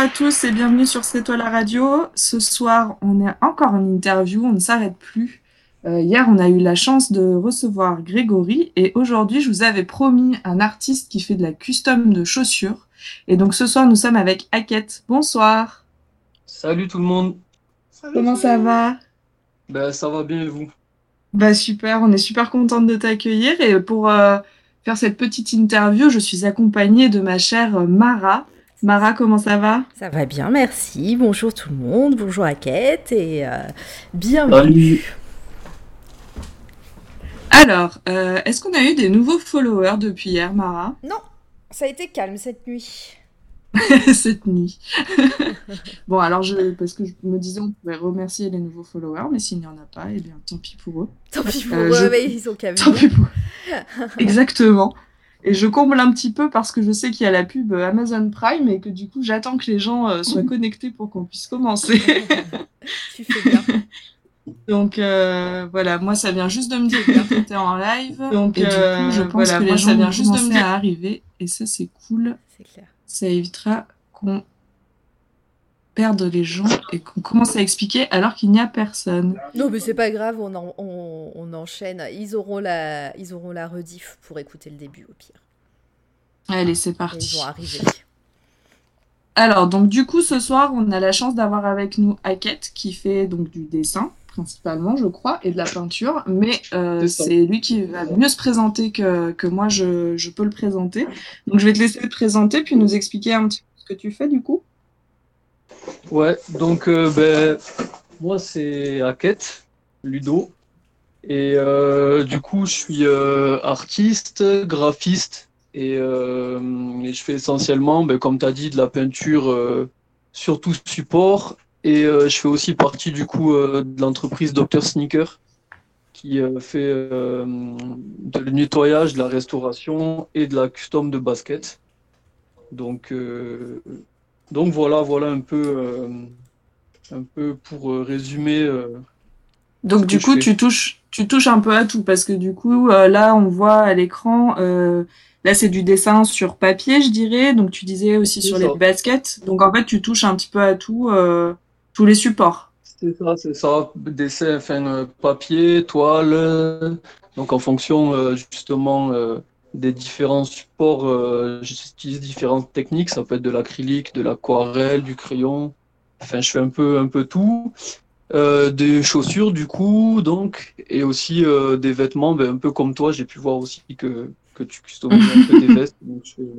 à tous et bienvenue sur C'est toi la radio. Ce soir, on est encore en interview, on ne s'arrête plus. Euh, hier, on a eu la chance de recevoir Grégory et aujourd'hui, je vous avais promis un artiste qui fait de la custom de chaussures. Et donc ce soir, nous sommes avec Hackett. Bonsoir. Salut tout le monde. Comment ça va? Ben, ça va bien et vous? Bah super, on est super contente de t'accueillir et pour euh, faire cette petite interview, je suis accompagnée de ma chère Mara. Mara, comment ça va? Ça va bien, merci. Bonjour tout le monde, bonjour Hackett et euh, bienvenue. Alors, euh, est-ce qu'on a eu des nouveaux followers depuis hier, Mara? Non, ça a été calme cette nuit. cette nuit. bon, alors, je, parce que je me disais, on pouvait remercier les nouveaux followers, mais s'il n'y en a pas, eh bien, tant pis pour eux. Tant pis pour Euh, eux, je- mais ils ont qu'à Tant venir. pis pour eux. Exactement. Et je comble un petit peu parce que je sais qu'il y a la pub euh, Amazon Prime et que du coup, j'attends que les gens euh, soient connectés pour qu'on puisse commencer. tu fais bien. Donc euh, voilà, moi ça vient juste de me dire que t'étais en live. Donc Et du coup, euh, je pense voilà, que les moi gens ça vient juste de me dire à arriver et ça c'est cool. C'est clair. Ça évitera qu'on perde les gens et qu'on commence à expliquer alors qu'il n'y a personne. Non, mais c'est pas grave, on, en- on, on enchaîne. Ils auront, la, ils auront la rediff pour écouter le début au pire. Allez, c'est Ils parti. vont arriver. Alors donc du coup ce soir on a la chance d'avoir avec nous Hackett qui fait donc du dessin principalement je crois et de la peinture mais euh, C'est lui qui va mieux se présenter que, que moi je, je peux le présenter donc je vais te laisser te présenter puis nous expliquer un petit peu ce que tu fais du coup Ouais, donc euh, ben, moi c'est Hackett, Ludo. Et euh, du coup, je suis euh, artiste, graphiste. Et, je fais essentiellement, ben, comme tu as dit, de la peinture sur tout support. Et je fais aussi partie du coup de l'entreprise Dr Sneaker qui fait de nettoyage, de la restauration et de la custom de basket. Donc, donc voilà, voilà un peu, euh, un peu pour euh, résumer. euh, donc du coup tu touches tu touches un peu à tout parce que du coup là on voit à l'écran là c'est du dessin sur papier je dirais donc tu disais aussi sur ça. les baskets donc en fait tu touches un petit peu à tout euh, tous les supports C'est ça, c'est ça. Dessin, enfin, papier, toile. Donc, en fonction euh, justement euh, des différents supports, euh, j'utilise différentes techniques. Ça peut être de l'acrylique, de l'aquarelle, du crayon. Enfin, je fais un peu, un peu tout. Euh, des chaussures, du coup, donc, et aussi euh, des vêtements. Ben, un peu comme toi, j'ai pu voir aussi que, que tu customises un peu des vestes. Donc, je fais,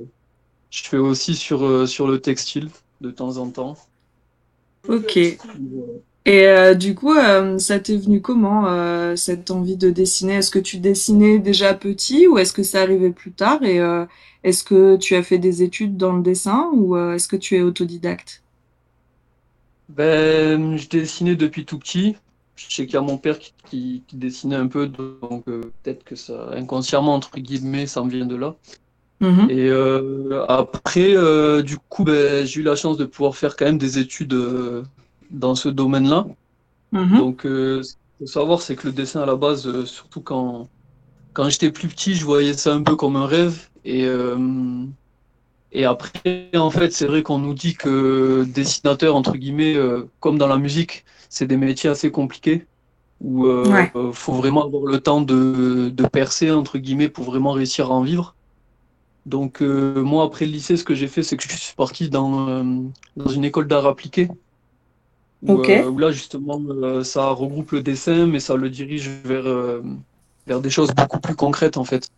je fais aussi sur, sur le textile de temps en temps. ok. Et euh, du coup, euh, ça t'est venu comment euh, cette envie de dessiner? Est-ce que tu dessinais déjà petit ou est-ce que ça arrivait plus tard? Et est-ce que tu as fait des études dans le dessin ou est-ce que tu es autodidacte? Ben, je dessinais depuis tout petit. Je sais qu'il y a mon père qui, qui- qui dessinait un peu, donc peut-être que ça, inconsciemment, entre guillemets, ça me vient de là. Mhm. Et euh, après, euh, du coup, ben, j'ai eu la chance de pouvoir faire quand même des études euh, dans ce domaine-là. Mhm. Donc, euh, ce qu'il faut savoir, c'est que le dessin à la base, euh, surtout quand, quand j'étais plus petit, je voyais ça un peu comme un rêve. Et, euh, et après, en fait, c'est vrai qu'on nous dit que dessinateur, entre guillemets, comme dans la musique, c'est des métiers assez compliqués où Ouais. euh, faut vraiment avoir le temps de, de percer, entre guillemets, pour vraiment réussir à en vivre. Donc, moi, après le lycée, ce que j'ai fait, c'est que je suis parti dans, dans une école d'art appliqué. Où, euh, où là, justement, euh, ça regroupe le dessin, mais ça le dirige vers, euh, vers des choses beaucoup plus concrètes, en fait.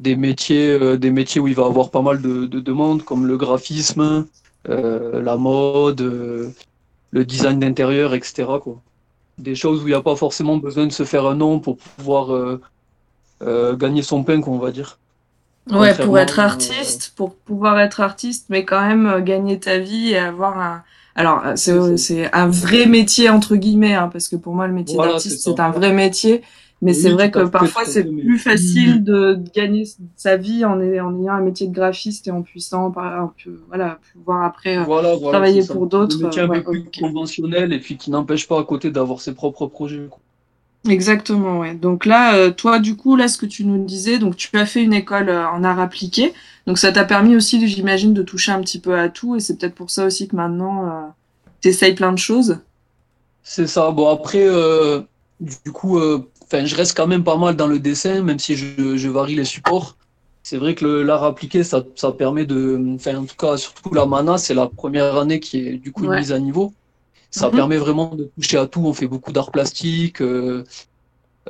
Des métiers, des métiers où il va avoir pas mal de, de demandes, comme le graphisme, la mode, le design d'intérieur, etc., quoi. Des choses où il n'y a pas forcément besoin de se faire un nom pour pouvoir euh, euh, gagner son pain, quoi, on va dire. Ouais, pour être euh, artiste, pour pouvoir être artiste, mais quand même gagner ta vie et avoir un. Alors, euh, c'est un vrai métier entre guillemets, hein, parce que pour moi le métier Voilà, d'artiste c'est un vrai métier, Mais Oui, c'est vrai que parfois c'est plus facile de, de gagner sa vie en, ay- en ayant un métier de graphiste et en puissant par un peu, voilà, pouvoir après. euh, Voilà, voilà, travailler pour d'autres, métier un ouais, peu plus ok. conventionnel et puis qui n'empêche pas à côté d'avoir ses propres projets. quoi. Exactement, ouais. Donc là, euh, toi, du coup, là, ce que tu nous disais, donc tu as fait une école euh, en art appliqué, donc ça t'a permis aussi, j'imagine, de toucher un petit peu à tout, et c'est peut-être pour ça aussi que maintenant, euh, t'essayes plein de choses. C'est ça. Bon, après, euh, du coup, euh, je reste quand même pas mal dans le dessin, même si je, je varie les supports. C'est vrai que l'art appliqué, ça, ça permet de, enfin, en tout cas, surtout la mana, c'est la première année qui est du coup une Ouais. mise à niveau. Ça Mhm. permet vraiment de toucher à tout. On fait beaucoup d'art plastique. euh,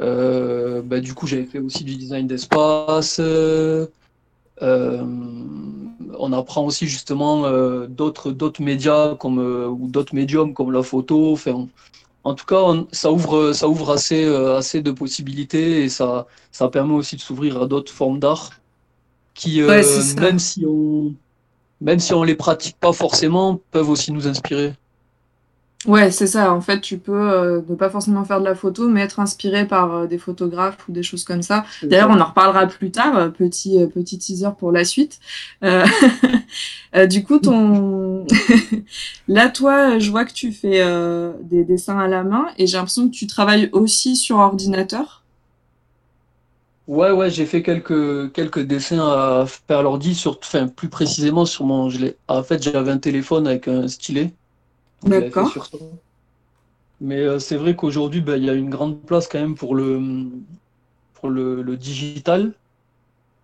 euh, bah, du coup, j'avais fait aussi du design d'espace. euh, on apprend aussi justement euh, d'autres d'autres médias comme euh, ou d'autres médiums comme la photo. Enfin, on- en tout cas, on- ça ouvre ça ouvre assez assez de possibilités et ça ça permet aussi de s'ouvrir à d'autres formes d'art qui Ouais, même si on même si on les pratique pas forcément peuvent aussi nous inspirer. Ouais, c'est ça. En fait, tu peux euh, ne pas forcément faire de la photo, mais être inspiré par euh, des photographes ou des choses comme ça. D'ailleurs, on en reparlera plus tard. euh, Petit, euh, petit teaser pour la suite. Du coup, ton... là, toi, je vois que tu fais des dessins à la main et j'ai l'impression que tu travailles aussi sur ordinateur. Ouais, ouais, j'ai fait quelques, quelques dessins à faire l'ordi, sur, enfin, plus précisément sur mon, je en fait, j'avais un téléphone avec un stylet. Donc, je l'avais fait D'accord. sur ça. Mais euh, c'est vrai qu'aujourd'hui, ben, il y a une grande place quand même pour le, pour le, le digital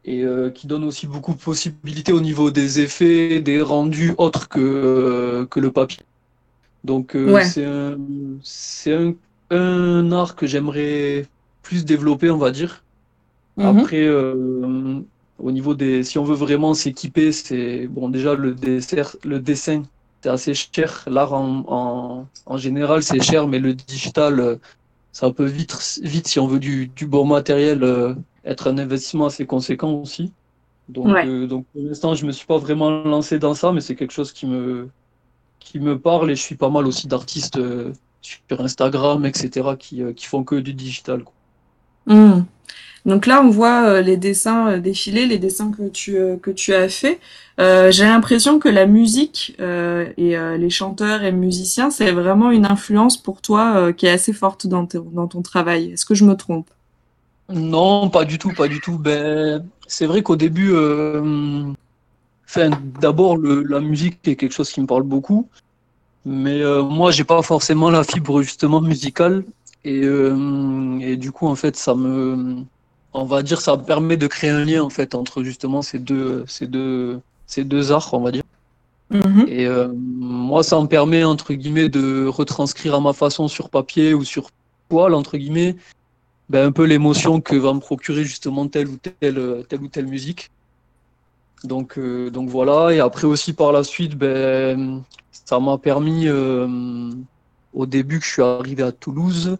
et euh, qui donne aussi beaucoup de possibilités au niveau des effets, des rendus autres que, euh, que le papier. Donc, euh, Ouais. c'est un, un, un art que j'aimerais plus développer, on va dire. Mhm. Après, au niveau des, si on veut vraiment s'équiper, c'est bon déjà le dessert, le dessin, c'est assez cher. L'art en, en, en général, c'est cher, mais le digital, euh, ça peut vite, vite si on veut du, du bon matériel, euh, être un investissement assez conséquent aussi. Donc, Ouais. euh, donc pour l'instant, je me suis pas vraiment lancé dans ça, mais c'est quelque chose qui me, qui me parle et je suis pas mal aussi d'artistes euh, sur Instagram, etc., qui, euh, qui font que du digital. quoi. Mhm. Donc là, on voit euh, les dessins euh, défiler, les dessins que tu, euh, que tu as fait. Euh, j'ai l'impression que la musique et les chanteurs et musiciens, c'est vraiment une influence pour toi qui est assez forte dans, ton travail. Est-ce que je me trompe? Non, pas du tout, pas du tout. Ben, c'est vrai qu'au début, d'abord, la musique est quelque chose qui me parle beaucoup, mais moi, j'ai pas forcément la fibre justement musicale, et du coup, en fait, ça me, on va dire, ça me permet de créer un lien en fait entre justement ces deux, ces deux, ces deux arts, on va dire. Mhm. Et euh, moi, ça me permet, entre guillemets, de retranscrire à ma façon sur papier ou sur toile, entre guillemets, ben, un peu l'émotion que va me procurer justement telle ou telle, telle ou telle musique. Donc, euh, donc voilà. Et après aussi, par la suite, ben, ça m'a permis, euh, au début que je suis arrivé à Toulouse,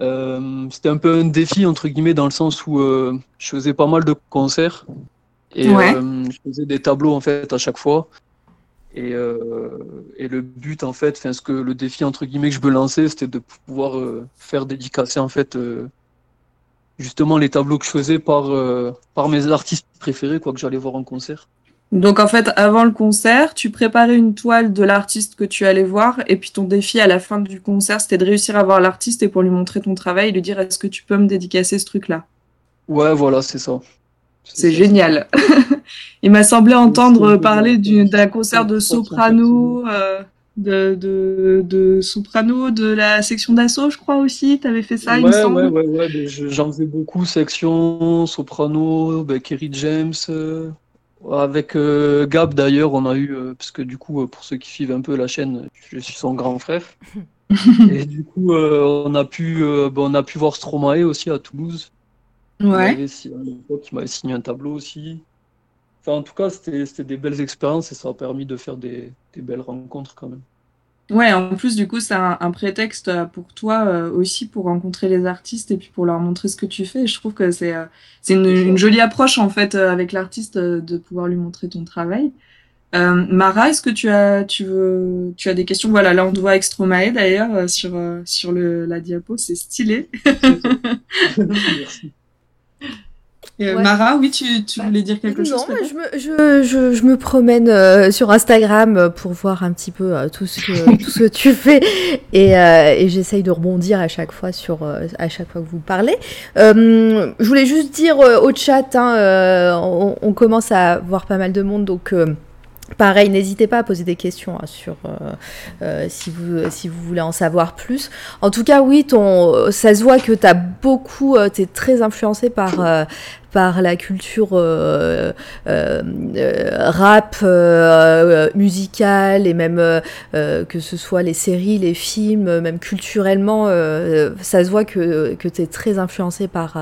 euh, c'était un peu un défi, entre guillemets, dans le sens où euh, je faisais pas mal de concerts. Et Ouais. euh, je faisais des tableaux, en fait, à chaque fois. Et, et le but, en fait, enfin, ce que le défi, entre guillemets, que je me lançais, c'était de pouvoir faire dédicacer, en fait, justement, les tableaux que je faisais par, par mes artistes préférés, quoi, que j'allais voir en concert. Donc en fait, avant le concert, tu préparais une toile de l'artiste que tu allais voir, et puis ton défi à la fin du concert, c'était de réussir à voir l'artiste et pour lui montrer ton travail, lui dire est-ce que tu peux me dédicacer ce truc-là? Ouais, voilà, c'est ça. C'est génial. Il m'a semblé entendre parler du- d'un concert de soprano, euh, de, de, de soprano de la section d'assaut, je crois aussi. T'avais fait ça, il me Ouais, semble. ouais, ouais, ouais, je- j'en faisais beaucoup, section, soprano, ben, Kerry James, euh, avec euh, Gab d'ailleurs, on a eu, euh, parce que du coup, euh, pour ceux qui suivent un peu la chaîne, je suis son grand frère. Et du coup, on a pu, ben, on a pu voir Stromae aussi à Toulouse. Ouais. il m'avait signé un tableau aussi. Enfin, en tout cas, c'était, c'était des belles expériences et ça a permis de faire des, des belles rencontres quand même. Ouais, en plus, du coup, c'est un, un prétexte euh, pour toi euh, aussi pour rencontrer les artistes et puis pour leur montrer ce que tu fais. Et je trouve que c'est euh, c'est une, une jolie approche en fait euh, avec l'artiste euh, de pouvoir lui montrer ton travail. Euh, Mara, est-ce que tu as, tu veux, tu as des questions? Voilà, là on te voit avec Stromae d'ailleurs euh, sur, euh, sur le, la diapo, c'est stylé. Merci. Euh, Ouais. Mara, oui, tu, tu voulais dire quelque chose Non, mais je me, je, je, je me promène euh, sur Instagram euh, pour voir un petit peu euh, tout, ce que, tout ce que tu fais et, euh, et j'essaye de rebondir à chaque fois sur euh, à chaque fois que vous parlez. Euh, je voulais juste dire euh, au chat, hein, euh, on, on commence à voir pas mal de monde donc. euh, Pareil, n'hésitez pas à poser des questions hein, sur euh, euh, si vous si vous voulez en savoir plus. En tout cas, oui, ton ça se voit que tu as beaucoup, euh, tu es très influencé par euh, par la culture euh, euh, euh, rap, euh, musicale et même que ce soit les séries, les films, même culturellement, euh, ça se voit que, que tu es très influencé par,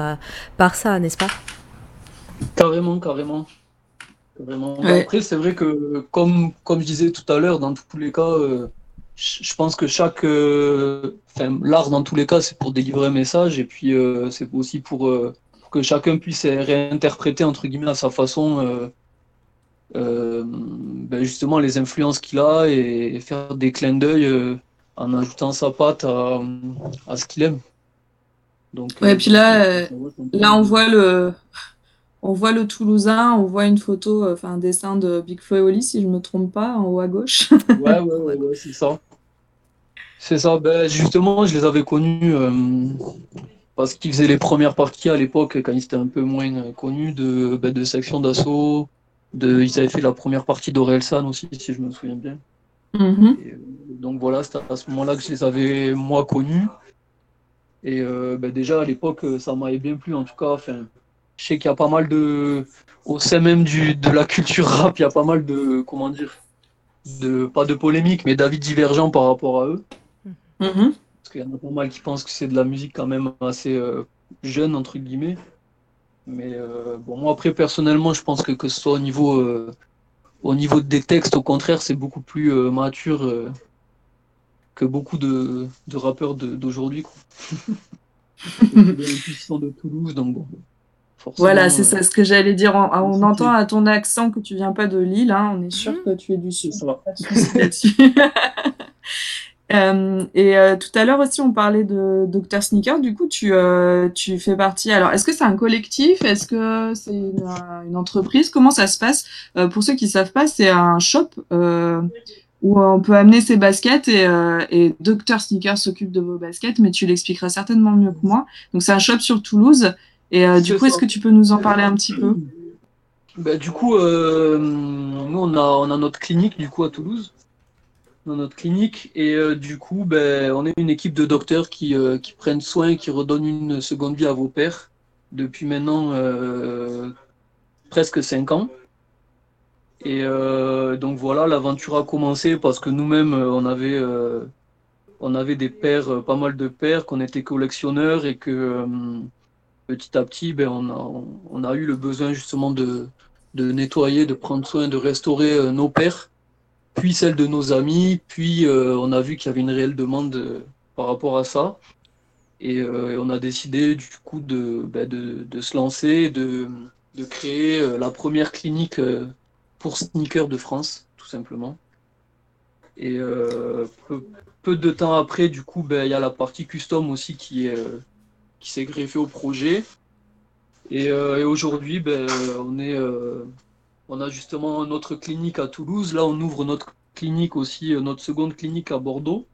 par ça, n'est-ce pas? Carrément, carrément. Ouais. Après, c'est vrai que, comme, comme je disais tout à l'heure, dans tous les cas, euh, je pense que chaque. euh, l'art, dans tous les cas, c'est pour délivrer un message, et puis euh, c'est aussi pour, euh, pour que chacun puisse réinterpréter, entre guillemets, à sa façon, euh, euh, ben, justement, les influences qu'il a, et, faire des clins d'œil euh, en ajoutant sa patte à, à ce qu'il aime. Donc, Ouais, euh, puis là, Là, on voit le, on voit le Toulousain, on voit une photo, enfin un dessin de Big Flo et Oli, si je me trompe pas, en haut à gauche. Ouais, ouais, ouais, ouais, c'est ça. C'est ça. Ben, justement, je les avais connus euh, parce qu'ils faisaient les premières parties à l'époque, quand ils étaient un peu moins euh, connus, de, ben, de section d'assaut. De, ils avaient fait la première partie d'Orelsan aussi, si je me souviens bien. Mhm. Et, euh, donc voilà, c'était à ce moment-là que je les avais, moi, connus. Et euh, ben, déjà, à l'époque, ça m'avait bien plu, en tout cas. Enfin, je sais qu'il y a pas mal de... Au sein même du, de la culture rap, il y a pas mal de... Comment dire de, Pas de polémique, mais d'avis divergents par rapport à eux. Mhm. Parce qu'il y en a pas mal qui pensent que c'est de la musique quand même assez euh, jeune, entre guillemets. Mais euh, bon, moi, après, personnellement, je pense que que ce soit au niveau, euh, au niveau des textes, au contraire, c'est beaucoup plus euh, mature euh, que beaucoup de, de rappeurs d'aujourd'hui. de Toulouse, donc bon. forcément, Voilà, c'est euh, ça ce que j'allais dire. On, entend à ton accent que tu viens pas de Lille, hein, on est sûr Mhm. que tu es du sud. ça. Pas de souci là-dessus. Euh, et euh, tout à l'heure aussi, on parlait de Dr Sneaker. Du coup, tu, euh, tu fais partie. Alors, est-ce que c'est un collectif? Est-ce que c'est une, euh, une entreprise? Comment ça se passe? Euh, Pour ceux qui savent pas, c'est un shop euh, où on peut amener ses baskets et, euh, et Dr Sneaker s'occupe de vos baskets, mais tu l'expliqueras certainement mieux que moi. Donc, c'est un shop sur Toulouse. Et euh, du coup, est-ce que tu peux nous en parler un petit peu? Ben, du coup, euh, nous, on a, on a notre clinique du coup à Toulouse. A notre clinique et euh, du coup, ben, on est une équipe de docteurs qui, euh, qui prennent soin, qui redonnent une seconde vie à vos pères depuis maintenant euh, presque cinq ans. Et donc voilà, l'aventure a commencé parce que nous-mêmes, on avait, on avait des pères, pas mal de pères, qu'on était collectionneurs et que petit à petit, ben, on, a, on a eu le besoin justement de, de nettoyer, de prendre soin, de restaurer nos pères, puis celles de nos amis, puis euh, on a vu qu'il y avait une réelle demande euh, par rapport à ça. Et euh, on a décidé du coup de, de se lancer, de, de créer la première clinique pour sneakers de France, tout simplement. Et peu, de temps après, du coup, ben, il y a la partie custom aussi qui est, qui s'est greffée au projet. Et, aujourd'hui, ben, on est, on a justement notre clinique à Toulouse. Là, on ouvre notre clinique aussi, euh, notre seconde clinique à Bordeaux.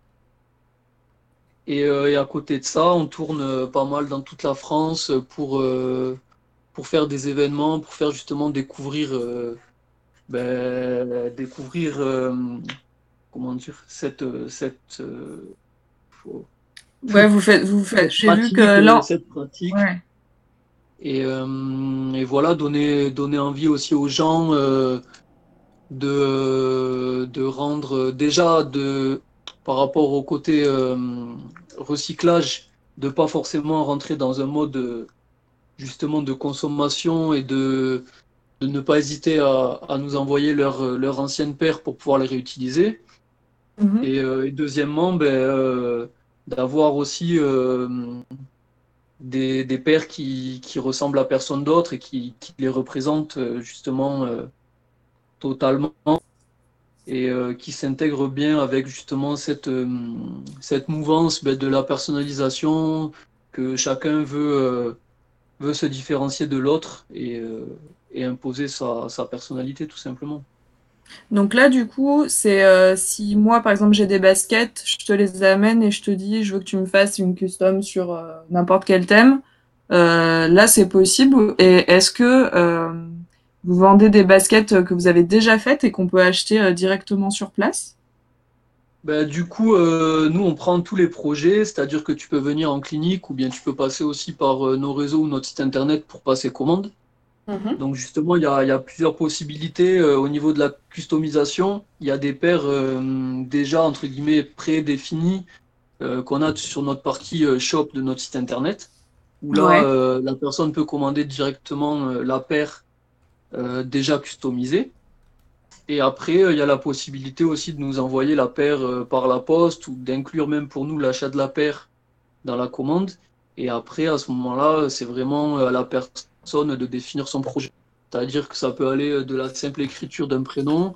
Et, euh, et à côté de ça, on tourne euh, pas mal dans toute la France pour, euh, pour faire des événements, pour faire justement découvrir, euh, ben, découvrir comment dire, cette, cette, faut- Ouais, vous faites, vous faites. J'ai vu pratique, que là. cette pratique. Ouais. Et, euh, et voilà, donner, donner envie aussi aux gens euh, de, de rendre déjà de, par rapport au côté euh, recyclage, de pas forcément rentrer dans un mode justement de consommation et de, de ne pas hésiter à, à nous envoyer leur, leur ancienne paire pour pouvoir les réutiliser. Mhm. Et, et deuxièmement, ben, d'avoir aussi des, pères qui, ressemblent à personne d'autre et qui, les représentent euh, justement euh, totalement. et euh, qui s'intègre bien avec justement cette, cette mouvance ben, de la personnalisation, que chacun veut, veut se différencier de l'autre et, imposer sa personnalité tout simplement. Donc là, du coup, c'est euh, si moi, par exemple, j'ai des baskets, je te les amène et je te dis, je veux que tu me fasses une custom sur euh, n'importe quel thème. Euh, là, c'est possible. Et est-ce que vous vendez des baskets que vous avez déjà faites et qu'on peut acheter directement sur place? Ben, du coup, nous, on prend tous les projets, c'est-à-dire que tu peux venir en clinique ou bien tu peux passer aussi par nos réseaux ou notre site internet pour passer commande. Mhm. Donc justement, il y a, il y a plusieurs possibilités euh, au niveau de la customisation. Il y a des paires euh, déjà, entre guillemets, prédéfinies euh, qu'on a sur notre partie euh, shop de notre site internet, où là, Ouais. la personne peut commander directement la paire déjà customisée. Et après, il y a la possibilité aussi de nous envoyer la paire par la poste ou d'inclure même pour nous l'achat de la paire dans la commande. Et après, à ce moment-là, c'est vraiment à la personne de définir son projet. C'est-à-dire que ça peut aller euh, de la simple écriture d'un prénom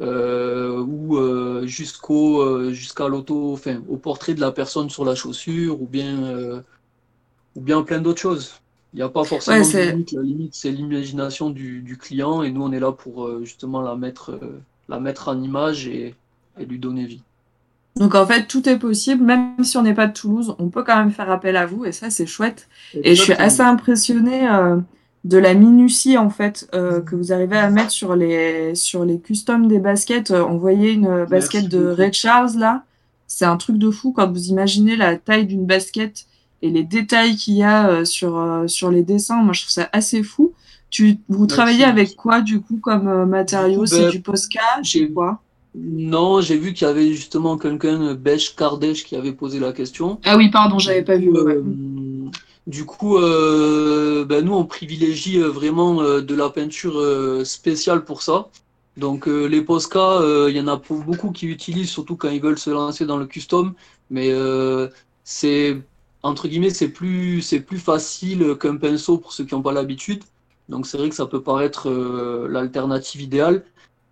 euh, ou euh, jusqu'au euh, jusqu'à l'auto, enfin, au portrait de la personne sur la chaussure ou bien ou bien plein d'autres choses. Il n'y a pas forcément Ouais, de limite. La limite, c'est l'imagination du, du client et nous, on est là pour justement la mettre, la mettre en image et, et lui donner vie. Donc en fait, tout est possible, même si on n'est pas de Toulouse, on peut quand même faire appel à vous et ça, c'est chouette. Et je suis assez impressionnée euh, de la minutie en fait euh, que vous arrivez à mettre sur les sur les customs des baskets. Euh, on voyait une basket Merci de beaucoup. Ray Charles là, c'est un truc de fou quand vous imaginez la taille d'une basket et les détails qu'il y a euh, sur euh, sur les dessins. Moi, je trouve ça assez fou. Tu vous Merci. travaillez avec quoi du coup comme euh, coup, C'est ben, du Posca, j'ai- c'est quoi? Non, j'ai vu qu'il y avait justement quelqu'un, Besh Kardesh, qui avait posé la question. Ah oui, pardon, j'avais pas vu. Euh, ouais. du coup, euh, ben, nous, on privilégie euh, vraiment de la peinture spéciale pour ça. Donc, les Posca, il y en a beaucoup qui utilisent, surtout quand ils veulent se lancer dans le custom. Mais euh, c'est, entre guillemets, c'est plus, c'est plus facile qu'un pinceau pour ceux qui n'ont pas l'habitude. Donc, c'est vrai que ça peut paraître l'alternative idéale.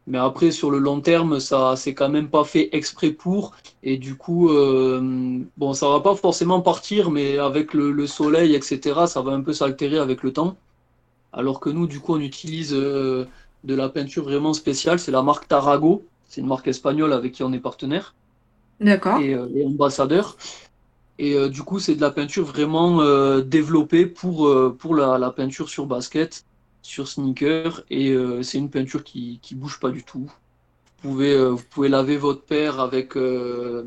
Mais après, sur le long terme, ça, c'est quand même pas fait exprès pour. Et du coup, euh, bon, ça va pas forcément partir, mais avec le, le soleil, etc., ça va un peu s'altérer avec le temps. Alors que nous, du coup, on utilise euh, de la peinture vraiment spéciale. C'est la marque Tarago. C'est une marque espagnole avec qui on est partenaire D'accord. et, euh, et ambassadeur. Et du coup, c'est de la peinture vraiment développée pour, pour la, la peinture sur basket, sur sneaker. Et euh, c'est une peinture qui, qui bouge pas du tout. Vous pouvez, euh, vous pouvez laver votre paire avec, euh,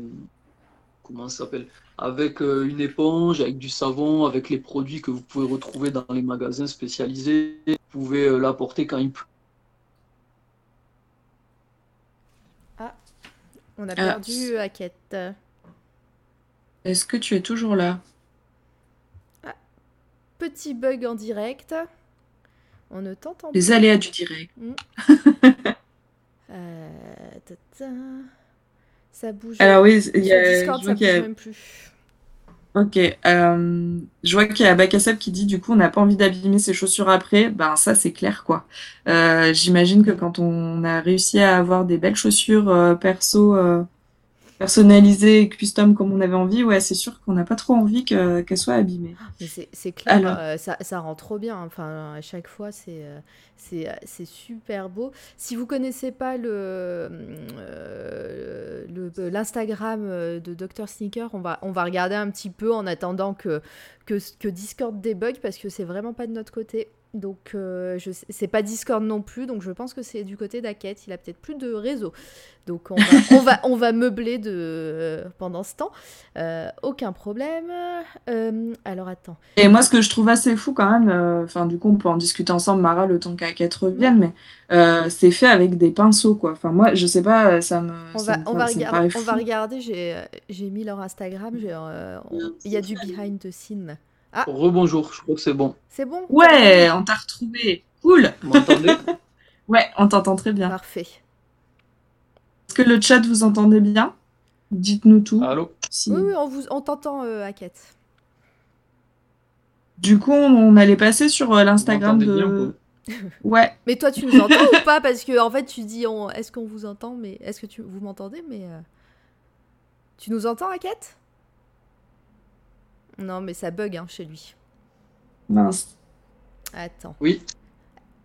comment ça s'appelle? Avec euh, une éponge, avec du savon, avec les produits que vous pouvez retrouver dans les magasins spécialisés. Vous pouvez euh, l'apporter quand il pleut. On a Ah. perdu Hackett. Est-ce que tu es toujours là? Petit bug en direct. On ne t'entend Les aléas du direct. Euh, tata. Ça bouge. Alors oui, il y a, Discord, je ça vois qu'il bouge a- même plus. Ok, euh, je vois qu'il y a Bakassab qui dit du coup on n'a pas envie d'abîmer ses chaussures après. Ben ça c'est clair quoi. Euh, j'imagine que quand on a réussi à avoir des belles chaussures euh, perso personnalisées et custom comme on avait envie, ouais c'est sûr qu'on n'a pas trop envie que qu'elles soient abîmées. Mais c'est clair, Alors. euh, ça, ça rend trop bien. Enfin, à chaque fois, c'est euh, c'est euh, c'est super beau. Si vous connaissez pas le euh, l'Instagram de Dr Sneaker, on va on va regarder un petit peu en attendant que que, que Discord débug parce que c'est vraiment pas de notre côté. Donc euh, je c'est pas Discord non plus, donc je pense que c'est du côté d'Aket. Il a peut-être plus de réseau, donc on va on va, on va meubler de euh, pendant ce temps. Euh, aucun problème. Alors attends. Et moi ce que je trouve assez fou quand même, enfin du coup on peut en discuter ensemble Mara le temps qu'Aquette revienne, mais c'est fait avec des pinceaux quoi. Enfin moi je sais pas, ça me On va, me on va, regarder, on va regarder, j'ai mis leur Instagram, il y a du behind the scene. Ah, Rebonjour, je crois que c'est bon. c'est bon? Ouais, on t'a retrouvé. Cool. Vous m'entendez? Ouais, on t'entend très bien. Parfait. Est-ce que le chat vous entendez bien? Dites-nous tout. Allô? Si- Oui, oui, on, vous, on t'entend, euh, Hackett. Du coup, on allait passer sur euh, l'Instagram m'entendez bien, de. Ouais. Mais toi, tu nous entends ou pas? Parce que en fait, tu dis, on... est-ce qu'on vous entend? Mais est-ce que tu... vous m'entendez? Mais euh, tu nous entends, Raquette Non, mais ça bug hein, chez lui. Mince. Attends. Oui.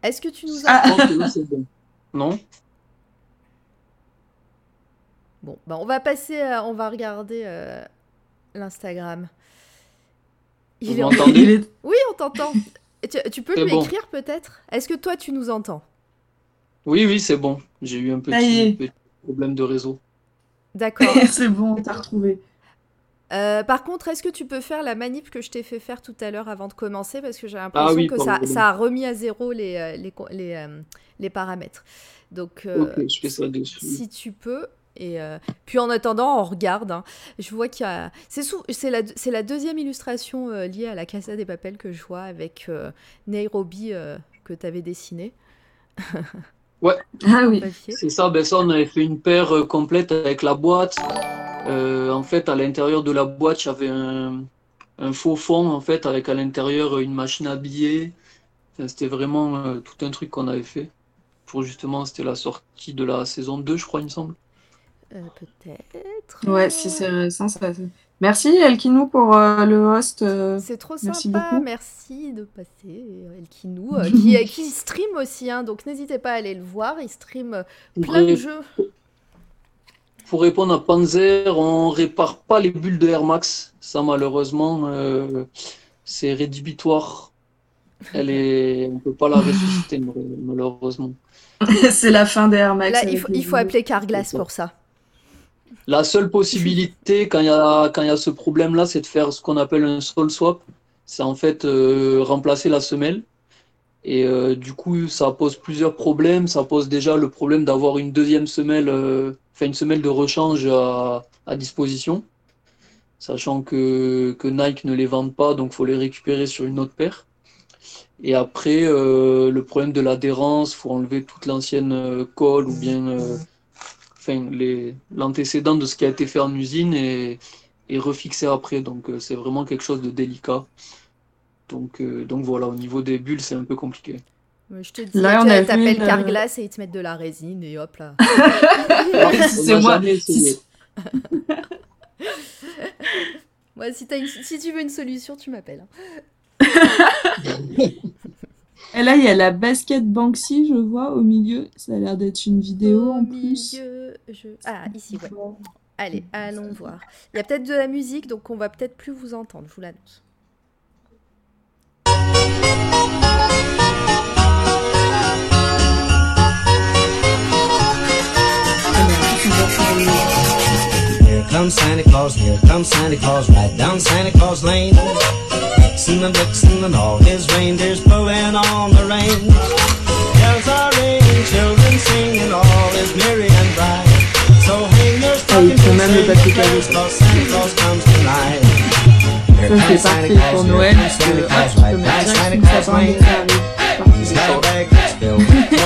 Est-ce que tu nous entends Ah. C'est bon. Non Bon, bah on va passer, à- on va regarder euh, l'Instagram. Vous Il est Il est- Oui, on t'entend. Tu, tu peux lui bon. écrire peut-être? Est-ce que toi, tu nous entends? Oui, oui, c'est bon. J'ai eu un petit, petit problème de réseau. D'accord. c'est bon, on t'a retrouvé. Euh, par contre, est-ce que tu peux faire la manip que je t'ai fait faire tout à l'heure avant de commencer? Parce que j'ai l'impression Ah oui, que ça, a remis à zéro les, euh, les, euh, les paramètres. Donc, Ok, je fais ça dessus. si tu peux. Et euh, puis en attendant, on regarde. hein. Je vois qu'il y a. C'est c'est la, c'est la deuxième illustration euh, liée à la Casa des Papels que je vois avec euh, Nairobi que tu avais dessiné. Ah oui. C'est ça, ben ça, on avait fait une paire euh, complète avec la boîte. Euh, en fait, à l'intérieur de la boîte, j'avais un, un faux fond, en fait, avec à l'intérieur une machine à billets. Enfin, c'était vraiment euh, tout un truc qu'on avait fait. Pour justement, c'était la sortie de la saison 2, je crois, il me semble. Euh, Peut-être. Ouais, si c'est récent, ça. Merci Elkinou pour euh, le host. euh, C'est trop Merci sympa, beaucoup. merci de passer. euh, Elkinou, euh, qui, qui stream aussi, hein, donc n'hésitez pas à aller le voir. Il stream Pour, plein de jeux. pour répondre à Panzer, on répare pas les bulles de Air Max. Ça, malheureusement, euh, c'est rédhibitoire. Elle est, on peut pas la ressusciter, malheureusement. c'est la fin des Air Max. Là, il faut, il faut appeler Carglass pour ça. La seule possibilité quand il y a, il ce problème-là, c'est de faire ce qu'on appelle un sol swap. C'est en fait euh, remplacer la semelle. Et euh, du coup, ça pose plusieurs problèmes. Ça pose déjà le problème d'avoir une deuxième semelle, euh, enfin une semelle de rechange à, disposition. Sachant que, Nike ne les vend pas, donc faut les récupérer sur une autre paire. Et après, le problème de l'adhérence, faut enlever toute l'ancienne colle ou bien enfin, les, l'antécédent de ce qui a été fait en usine et, et refixé après. Donc, euh, c'est vraiment quelque chose de délicat. Donc, euh, donc voilà, au niveau des bulles, c'est un peu compliqué. Mais Je te dis, Là, on tu a t'appelles le- Carglass et ils te mettent de la résine et hop là. On c'est moi. si- Ouais, si, une- tu veux une solution, tu m'appelles. Et là, il y a la basket Banksy, je vois, au milieu. Ça a l'air d'être une vidéo Au en plus. milieu, je... Ah, ici, ouais. Allez, allons voir. Il y a peut-être de la musique, donc on va peut-être plus vous entendre, je vous l'annonce. Here comes Santa Claus, here comes Santa Claus, right down Santa Claus Lane. Vixen and Blitzen and all his reindeers pulling on the reins. Bells are ringing, children singing, all is merry and bright. So hang your Ah, stockings and sing. 'cause Santa Claus comes tonight. Here Ça, c'est comes Santa parfait Claus, pour here Noël, parce que tu peux mettre ça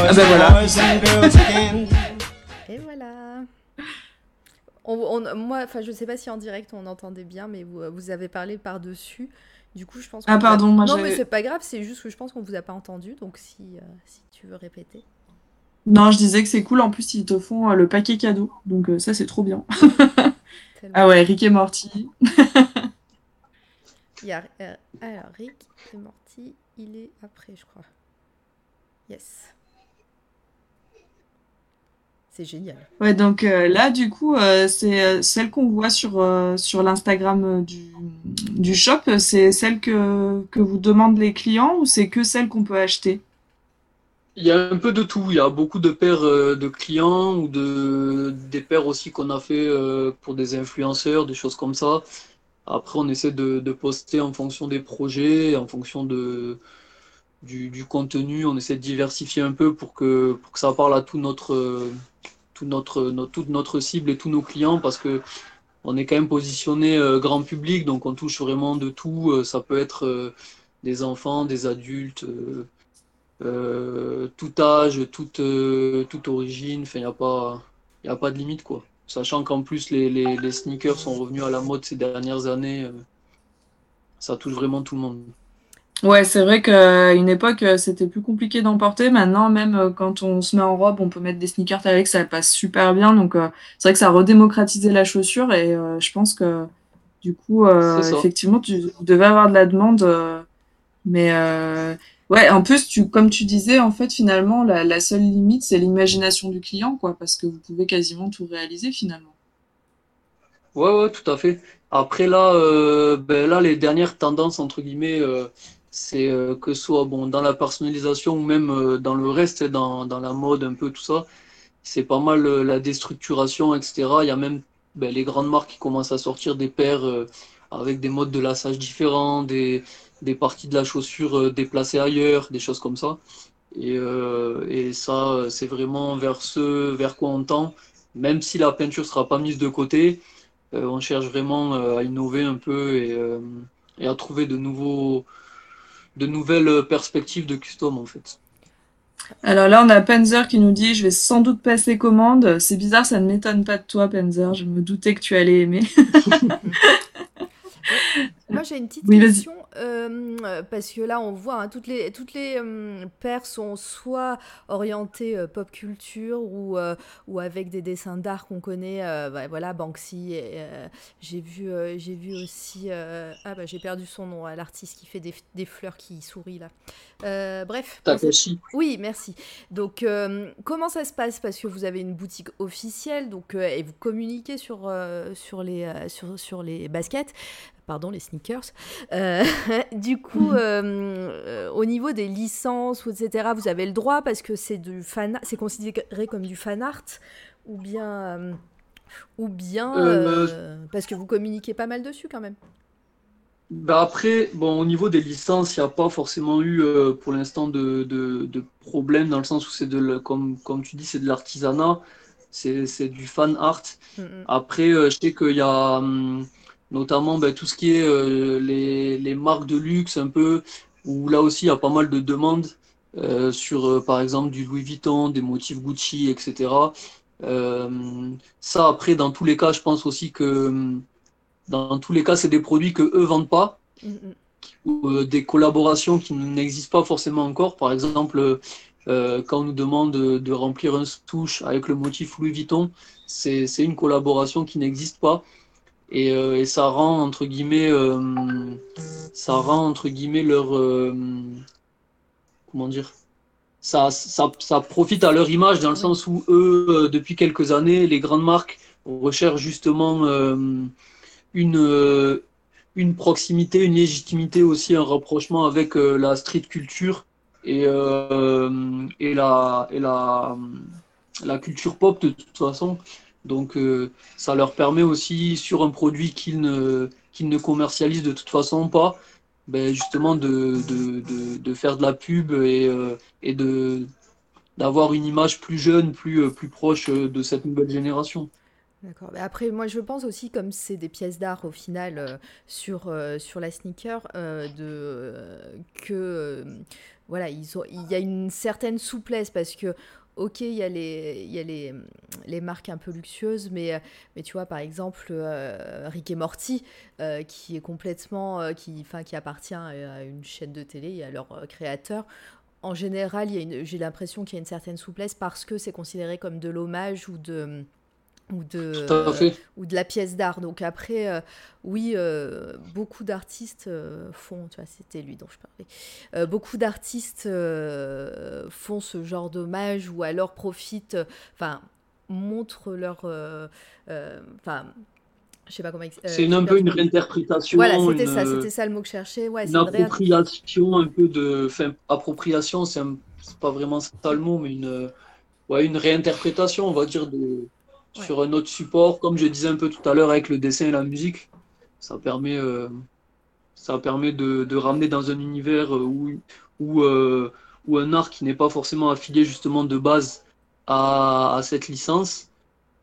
Ah ben voilà. Et voilà. On, on- moi, enfin, je sais pas si en direct on entendait bien, mais vous, vous avez parlé par-dessus. Du coup, je pense. Ah, a- pardon, moi, Non, mais c'est pas grave, c'est juste que je pense qu'on vous a pas entendu, donc si, euh, si tu veux répéter. Non, je disais que c'est cool. En plus, ils te font euh, le paquet cadeau. Donc, euh, ça, c'est trop bien. Ah ouais, Rick et Morty. Il y a, alors, Rick et Morty, il est après, je crois. Yes. C'est génial. Ouais, donc euh, là, du coup, euh, c'est euh, celle qu'on voit sur, euh, sur l'Instagram du, du shop. C'est celle que, que vous demandent les clients ou c'est que celle qu'on peut acheter? Il y a un peu de tout. Il y a beaucoup de paires euh, de clients ou de des paires aussi qu'on a fait euh, pour des influenceurs, des choses comme ça. Après, on essaie de, de poster en fonction des projets, en fonction de du, du contenu. On essaie de diversifier un peu pour que pour que ça parle à tout notre euh, notre, notre toute notre cible et tous nos clients parce que on est quand même positionné euh, grand public, donc on touche vraiment de tout. Euh, ça peut être euh, des enfants, des adultes. tout âge, toute, toute origine, il n'y a pas, a pas de limite, quoi. Sachant qu'en plus, les, les, sneakers sont revenus à la mode ces dernières années, ça touche vraiment tout le monde. Ouais, c'est vrai qu'à une époque, euh, c'était plus compliqué d'emporter. Maintenant, même euh, quand on se met en robe, on peut mettre des sneakers avec, ça passe super bien. Donc, euh, c'est vrai que ça a redémocratisé la chaussure et je pense que du coup, C'est ça. effectivement, tu devais avoir de la demande. mais ouais, en plus, tu, comme tu disais, en fait, finalement, la, la seule limite, c'est l'imagination du client, quoi, parce que vous pouvez quasiment tout réaliser finalement. Ouais, ouais, tout à fait. Après là, ben là, les dernières tendances entre guillemets, c'est euh, que soit bon dans la personnalisation ou même euh, dans le reste, dans, dans la mode un peu tout ça, c'est pas mal euh, la déstructuration, etc. Il y a même ben, les grandes marques qui commencent à sortir des paires avec des modes de lassage différents, des, des parties de la chaussure déplacées ailleurs, des choses comme ça. Et, et ça, c'est vraiment vers ce vers quoi on tend, même si la peinture sera pas mise de côté. On cherche vraiment à innover un peu et à trouver de nouveaux, de nouvelles perspectives de custom en fait. Alors là, on a Panzer qui nous dit, je vais sans doute passer commande. C'est bizarre, ça ne m'étonne pas de toi, Panzer. Je me doutais que tu allais aimer. Moi, j'ai une petite Oui, question, euh, parce que là, on voit, hein, toutes les, toutes les euh, paires sont soit orientées euh, pop culture ou, euh, ou avec des dessins d'art qu'on connaît, euh, bah, voilà, Banksy. euh, j'ai vu, euh, j'ai vu aussi, euh, ah bah j'ai perdu son nom, euh, l'artiste qui fait des, des fleurs qui sourit là. Euh, bref, oui, merci. Donc, euh, comment ça se passe? Parce que vous avez une boutique officielle, donc, euh, et vous communiquez sur, euh, sur les, euh, sur, sur les baskets, pardon, les sneakers. Euh, du coup, euh, euh, au niveau des licences, etc., vous avez le droit parce que c'est du fan, c'est considéré comme du fan art, ou bien, euh, ou bien euh, parce que vous communiquez pas mal dessus quand même. Bah après, bon, au niveau des licences, il n'y a pas forcément eu pour l'instant de, de, de problème dans le sens où c'est de, comme, comme tu dis, c'est de l'artisanat, c'est, du fan art. Mm, mm. Après, je sais qu'il y a hum, notamment ben, tout ce qui est euh, les, les marques de luxe un peu, où là aussi il y a pas mal de demandes euh, sur euh, par exemple du Louis Vuitton, des motifs Gucci, etc. Ça après, dans tous les cas, je pense aussi que hum, dans tous les cas, c'est des produits que eux vendent pas Mm, mm. ou des collaborations qui n'existent pas forcément encore. Par exemple, quand on nous demande de, de remplir un touche avec le motif Louis Vuitton, c'est, c'est une collaboration qui n'existe pas. Et, euh, et ça rend, entre guillemets, euh, ça rend, entre guillemets, leur, euh, comment dire, ça, ça, ça profite à leur image dans le sens où eux, depuis quelques années, les grandes marques recherchent justement une, une proximité, une légitimité aussi, un rapprochement avec la street culture et, et, la, et la, la culture pop de toute façon. Donc euh, ça leur permet aussi, sur un produit qu'ils ne, qu'ils ne commercialisent de toute façon pas, ben, justement de, de, de, faire de la pub et, euh, et d'avoir une image plus jeune, plus, euh, plus proche de cette nouvelle génération. D'accord. Mais après, moi, je pense aussi, comme c'est des pièces d'art au final sur, sur la sneaker, euh, de, que voilà, il y a une certaine souplesse parce que, ok, il y a les, marques un peu luxueuses, mais, tu vois, par exemple, euh, Rick et Morty, euh, qui est complètement, euh, qui, qui appartient à une chaîne de télé et à leur créateur. En général, j'ai l'impression qu'il y a une certaine souplesse parce que c'est considéré comme de l'hommage ou de ou de, fait. ou de la pièce d'art. Donc après, euh, oui, euh, beaucoup d'artistes euh, font, tu vois, c'était lui dont je parlais, Euh, beaucoup d'artistes euh, font ce genre d'hommage ou alors profitent, euh, enfin, montrent leur, euh, euh, enfin, je sais pas comment. euh, C'est un peu une réinterprétation, Voilà, c'était ça, euh, c'était ça le mot que je cherchais. Ouais, une appropriation un peu de. Enfin, appropriation, c'est un- pas vraiment ça le mot, mais une, euh, ouais, une réinterprétation, on va dire, de, Ouais. sur un autre support, comme je disais un peu tout à l'heure avec le dessin et la musique. Ça permet, euh, ça permet de, de ramener dans un univers euh, où, où, euh, où un art qui n'est pas forcément affilié justement de base à, à cette licence,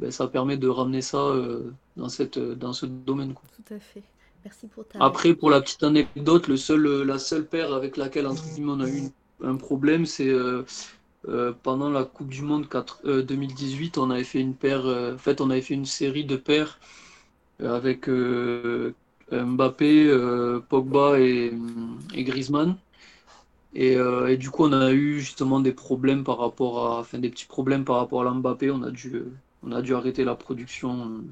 ben, ça permet de ramener ça euh, dans, cette, dans ce domaine. quoi. Tout à fait. Merci pour ta. Après, pour la petite anecdote, le seul, la seule paire avec laquelle entre guillemets, on a eu un problème, c'est euh, pendant la Coupe du Monde 4 euh, 2018, on avait fait une paire, euh, en fait, on avait fait une série de paires avec Mbappé, Pogba et, et Griezmann. Et, et du coup, on a eu justement des problèmes par rapport à, enfin des petits problèmes par rapport à l'Mbappé. On a dû, on a dû arrêter la production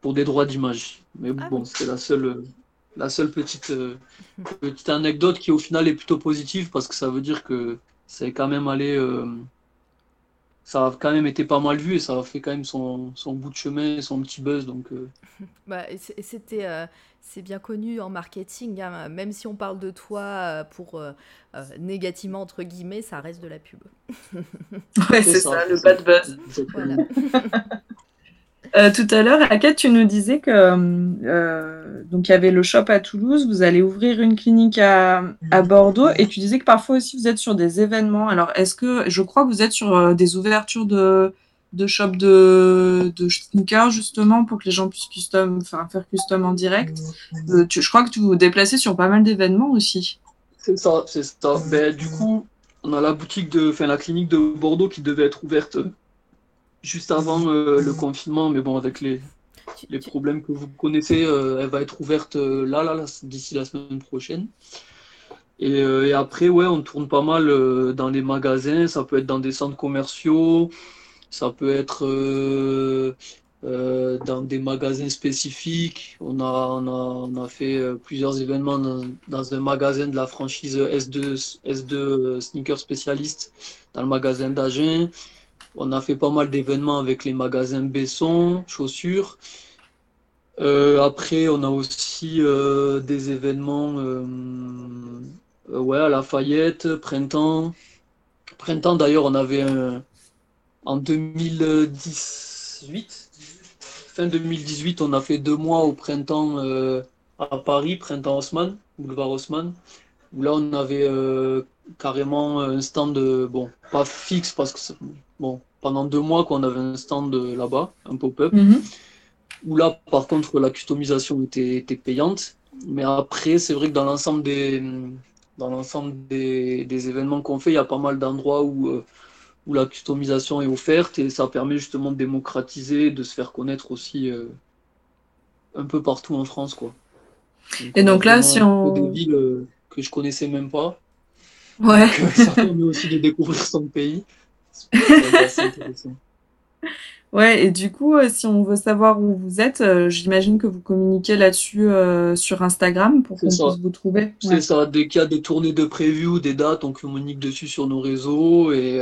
pour des droits d'image. Mais Ah bon, c'est la seule, la seule petite, petite anecdote qui au final est plutôt positive parce que ça veut dire que ça est quand même allé, euh, ça a quand même été pas mal vu et ça a fait quand même son, son bout de chemin, son petit buzz. Donc, euh, Bah, c'est- c'était, euh, c'est bien connu en marketing, hein, même si on parle de toi pour euh, euh, négativement entre guillemets, ça reste de la pub. Ouais, C'est c'est ça, ça, le c'est bad buzz. Voilà. Euh, tout à l'heure, Akat, tu nous disais que euh, donc il y avait le shop à Toulouse, vous allez ouvrir une clinique à, à Bordeaux, et tu disais que parfois aussi vous êtes sur des événements. Alors, est-ce que je crois que vous êtes sur euh, des ouvertures de de shop de, de sneakers justement pour que les gens puissent custom, enfin, faire custom en direct. Euh, tu- je crois que tu vous déplacez sur pas mal d'événements aussi. C'est ça, c'est ça. Ben, du coup, on a la boutique de, enfin, la clinique de Bordeaux qui devait être ouverte juste avant euh, le confinement, mais bon, avec les, les problèmes que vous connaissez, euh, elle va être ouverte euh, là, là, là, d'ici la semaine prochaine. Et, et après, ouais, on tourne pas mal dans les magasins, ça peut être dans des centres commerciaux, ça peut être dans des magasins spécifiques. On a, on a, on a fait plusieurs événements dans, dans un magasin de la franchise S2, S2 euh, Sneaker Spécialiste, dans le magasin d'Agen. On a fait pas mal d'événements avec les magasins Besson, chaussures. Euh, après, on a aussi euh, des événements euh, ouais, à Lafayette, printemps. Printemps, d'ailleurs, on avait un, en 2018, fin 2018, on a fait deux mois au printemps à Paris, printemps Haussmann, boulevard Haussmann, où là on avait carrément un stand, bon, pas fixe parce que bon, pendant deux mois qu'on avait un stand euh, là-bas, un pop-up, où là par contre la customisation était, était payante, mais après c'est vrai que dans l'ensemble des, dans l'ensemble des, des événements qu'on fait, il y a pas mal d'endroits où euh, où la customisation est offerte et ça permet justement de démocratiser, de se faire connaître aussi euh, un peu partout en France, quoi. Et donc là, si on- des villes que je connaissais même pas, Ouais. ça permet aussi de découvrir son pays. Ouais, et du coup, euh, si on veut savoir où vous êtes, euh, j'imagine que vous communiquez là-dessus euh, sur Instagram pour qu'on puisse vous trouver. C'est Ouais. ça, dès qu'il y a des tournées de preview, des dates, on communique dessus sur nos réseaux et,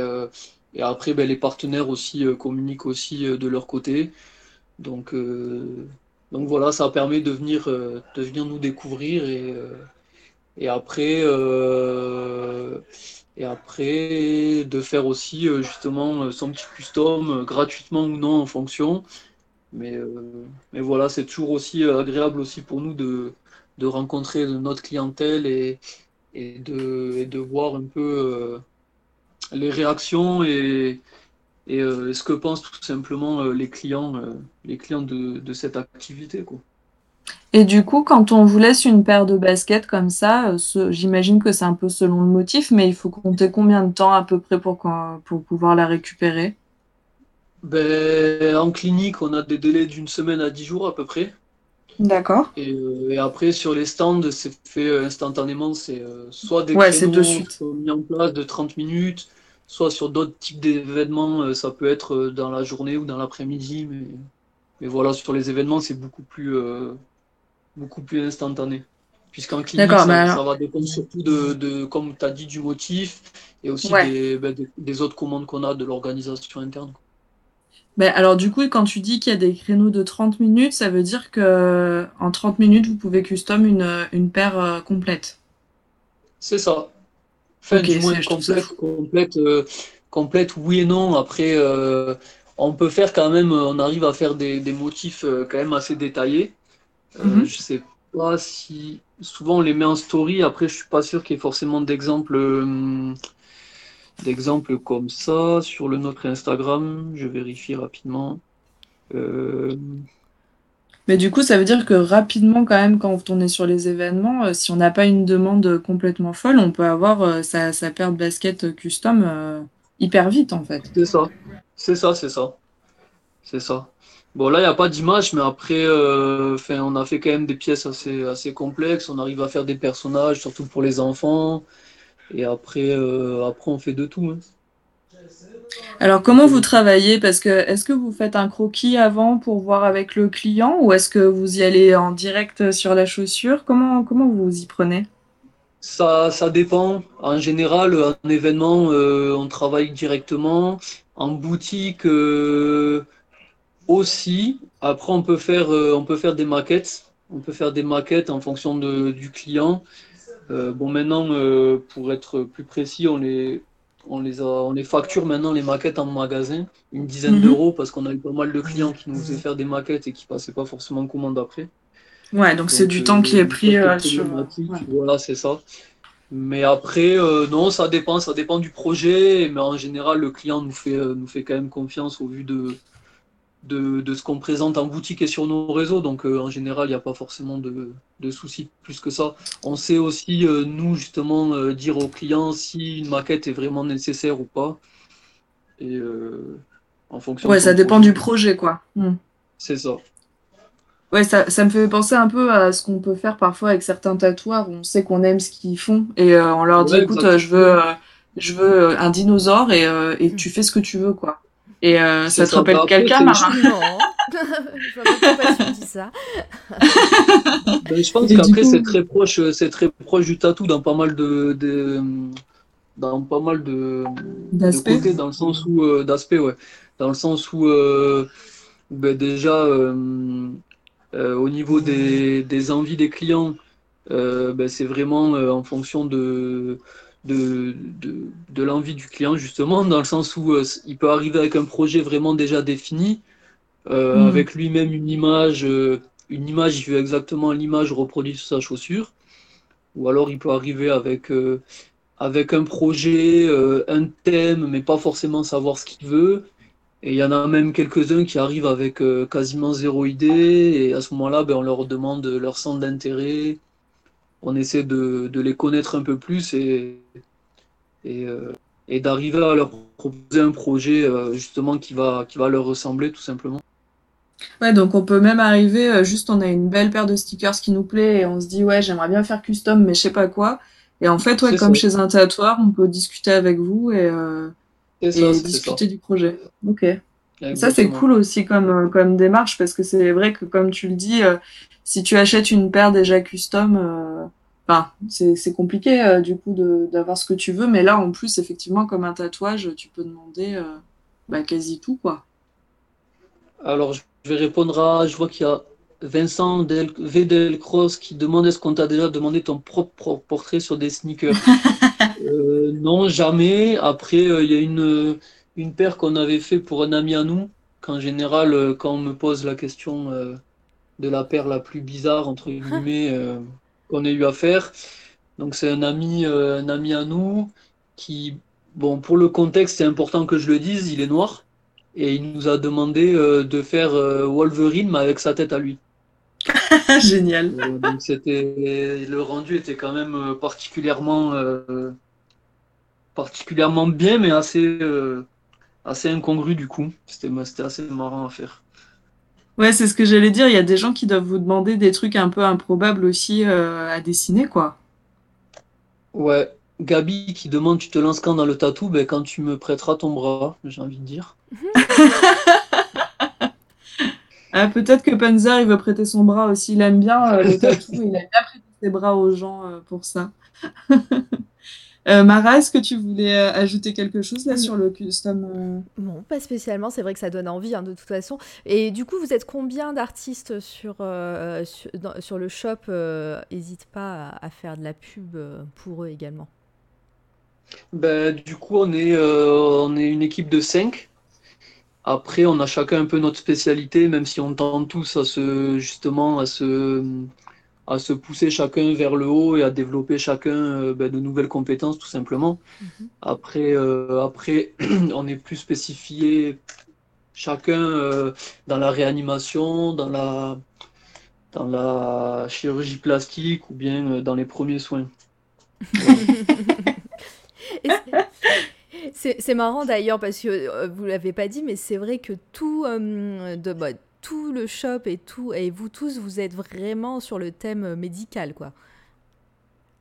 et après ben, les partenaires aussi communiquent aussi de leur côté. Donc, euh, donc voilà, ça permet de venir, euh, de venir nous découvrir et, euh, et après, euh, et après de faire aussi euh, justement euh, son petit custom gratuitement ou non en fonction. Mais, mais voilà, c'est toujours aussi agréable aussi pour nous de, de rencontrer notre clientèle et, et, de, et de voir un peu les réactions et, et ce que pensent tout simplement les clients, les clients de, de cette activité, quoi. Et du coup, quand on vous laisse une paire de baskets comme ça, euh, j'imagine que c'est un peu selon le motif, mais il faut compter combien de temps à peu près pour, pour pouvoir la récupérer? Ben, en clinique, on a des délais d'une semaine à 10 jours à peu près. D'accord. Et, euh, et après, sur les stands, c'est fait euh, instantanément. C'est soit des Ouais, de créneaux suite. qui sont mis en place de 30 minutes, soit sur d'autres types d'événements, ça peut être dans la journée ou dans l'après-midi. Mais, mais voilà, sur les événements, c'est beaucoup plus, euh, beaucoup plus instantané. Puisqu'en clinique, ça, va dépendre surtout de, de comme tu as dit, du motif et aussi Ouais. des, ben, des, des autres commandes qu'on a de l'organisation interne. Ben, alors du coup, quand tu dis qu'il y a des créneaux de 30 minutes, ça veut dire que en 30 minutes, vous pouvez custom une, une paire euh, complète. C'est ça. Enfin, Ok, du moins complète, complète, euh, complète, oui et non. Après, euh, on peut faire quand même, on arrive à faire des, des motifs quand même assez détaillés. Euh, Mhm. Je sais pas si souvent on les met en story. Après, je suis pas sûr qu'il y ait forcément d'exemples, euh, d'exemples comme ça sur le notre Instagram. Je vérifie rapidement. Euh, Mais du coup, ça veut dire que rapidement, quand même, quand on est sur les événements, euh, si on n'a pas une demande complètement folle, on peut avoir sa, sa paire de baskets custom hyper vite, en fait. C'est ça, c'est ça, c'est ça, c'est ça. Bon, là, il n'y a pas d'image, mais après, euh, on a fait quand même des pièces assez, assez complexes. On arrive à faire des personnages, surtout pour les enfants. Et après, euh, après on fait de tout. hein. Alors, comment vous travaillez? Parce que est-ce que vous faites un croquis avant pour voir avec le client ou est-ce que vous y allez en direct sur la chaussure? Comment, comment vous y prenez? Ça, ça dépend. En général, un événement, euh, on travaille directement. En boutique, aussi. Après, on peut faire, euh, on peut faire des maquettes. On peut faire des maquettes en fonction de, du client. Euh, bon, maintenant, euh, pour être plus précis, on les, on les a, on les facture maintenant les maquettes en magasin, une dizaine Mhm. d'euros parce qu'on a eu pas mal de clients qui nous faisaient faire des maquettes et qui passaient pas forcément commande après. Ouais, donc c'est du temps qui est pris sur. ouais. Voilà, c'est ça. Mais après, euh, non, ça dépend, ça dépend du projet. Mais en général, le client nous fait, euh, nous fait quand même confiance au vu de, de, de ce qu'on présente en boutique et sur nos réseaux. Donc, euh, en général, il n'y a pas forcément de, de soucis plus que ça. On sait aussi, euh, nous, justement, euh, dire aux clients si une maquette est vraiment nécessaire ou pas. Et euh, en fonction Ouais, ça dépend projet. du projet, quoi. Hmm. C'est ça. Ouais, ça, ça me fait penser un peu à ce qu'on peut faire parfois avec certains tatoueurs où on sait qu'on aime ce qu'ils font et euh, on leur dit, Ouais, écoute, euh, je veux, euh, je veux un dinosaure et, euh, et tu fais ce que tu veux, quoi. Et euh, ça te rappelle quelqu'un, Marin? Non. je vois pas pourquoi tu dis ça. Ben, je pense qu'après, coup- c'est très proche, euh, c'est très proche du tatou dans pas mal de, de- dans pas mal de, de côtés, dans le sens où, euh, d'aspect, ouais. Dans le sens où, euh, ben, déjà, euh, euh, au niveau des, des envies des clients, euh, ben, c'est vraiment euh, en fonction de, de, de, de l'envie du client, justement, dans le sens où euh, il peut arriver avec un projet vraiment déjà défini, euh, Mhm. avec lui-même une image, euh, une image, il veut exactement l'image reproduite sur sa chaussure, ou alors il peut arriver avec, avec un projet, un thème, mais pas forcément savoir ce qu'il veut. Et il y en a même quelques-uns qui arrivent avec quasiment zéro idée, et à ce moment-là, ben, on leur demande leur centre d'intérêt, on essaie de, de les connaître un peu plus et, et, euh, et d'arriver à leur proposer un projet euh, justement qui va, qui va leur ressembler tout simplement. Ouais, donc on peut même arriver, euh, juste on a une belle paire de stickers qui nous plaît et on se dit, ouais, j'aimerais bien faire custom, mais je sais pas quoi. Et en fait, ouais, comme ça. chez un tatoueur, on peut discuter avec vous et, euh, C'est et ça, c'est ça. discuter du projet. Ok. Ça, c'est cool aussi comme, euh, comme démarche parce que c'est vrai que, comme tu le dis, euh, si tu achètes une paire déjà custom, euh, enfin, c'est, compliqué euh, du coup d'avoir ce que tu veux, mais là, en plus, effectivement, comme un tatouage, tu peux demander bah, quasi tout, quoi. Alors, je vais répondre à, je vois qu'il y a Vincent Del, V. Delcross qui demande est-ce qu'on t'a déjà demandé ton propre portrait sur des sneakers? Non, jamais. Après, il y a une, une paire qu'on avait fait pour un ami à nous, qu'en général, euh, quand on me pose la question euh, de la paire la plus bizarre, entre guillemets, euh, qu'on ait eu à faire. Donc, c'est un ami, un ami à nous qui, bon, pour le contexte, c'est important que je le dise, il est noir. Et il nous a demandé euh, de faire euh, Wolverine, mais avec sa tête à lui. Génial. Euh, donc c'était le rendu était quand même particulièrement particulièrement bien, mais assez assez incongru du coup. C'était assez marrant à faire. Ouais, c'est ce que j'allais dire. Il y a des gens qui doivent vous demander des trucs un peu improbables aussi euh, à dessiner, quoi. Ouais, Gabi qui demande tu te lances quand dans le tatou? Ben quand tu me prêteras ton bras, j'ai envie de dire. Ah, peut-être que Panzer, il veut prêter son bras aussi. Il aime bien euh, le tatou. Il aime bien prêter ses bras aux gens euh, pour ça. Euh, Mara, est-ce que tu voulais euh, ajouter quelque chose là sur le custom euh? Non, pas spécialement. C'est vrai que ça donne envie hein, de toute façon. Et du coup, vous êtes combien d'artistes sur, euh, sur, dans- sur le shop N'hésite pas à, à faire de la pub pour eux également. Ben du coup on est euh, on est une équipe de cinq. Après, on a chacun un peu notre spécialité, même si on tente tous à se, justement, à se, à se pousser chacun vers le haut et à développer chacun euh, ben, de nouvelles compétences, tout simplement. Mhm. Après, euh, après, on est plus spécifié chacun euh, dans la réanimation, dans la, dans la chirurgie plastique ou bien dans les premiers soins. C'est- marrant d'ailleurs parce que euh, vous l'avez pas dit, mais c'est vrai que tout, de, bah, tout le shop et tout, et vous tous, vous êtes vraiment sur le thème médical, quoi.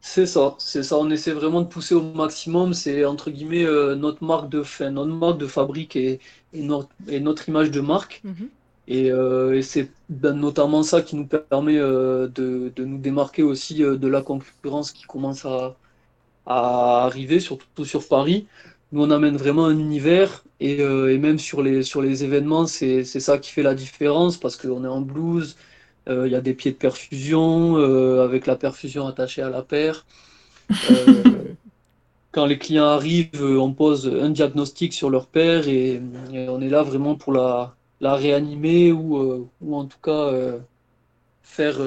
C'est ça, c'est ça. On essaie vraiment de pousser au maximum. C'est entre guillemets euh, notre marque de fin, notre marque de fabrique et, et, notre, et notre image de marque. Mhm. Et, euh, et c'est ben, notamment ça qui nous permet euh, de, de nous démarquer aussi euh, de la concurrence qui commence à, à arriver, surtout sur Paris. Nous, on amène vraiment un univers et, euh, et même sur les, sur les événements, c'est, ça qui fait la différence parce qu'on est en blues, euh, il y a des pieds de perfusion euh, avec la perfusion attachée à la paire. Quand les clients arrivent, on pose un diagnostic sur leur paire et, et on est là vraiment pour la, la réanimer ou, ou en tout cas faire,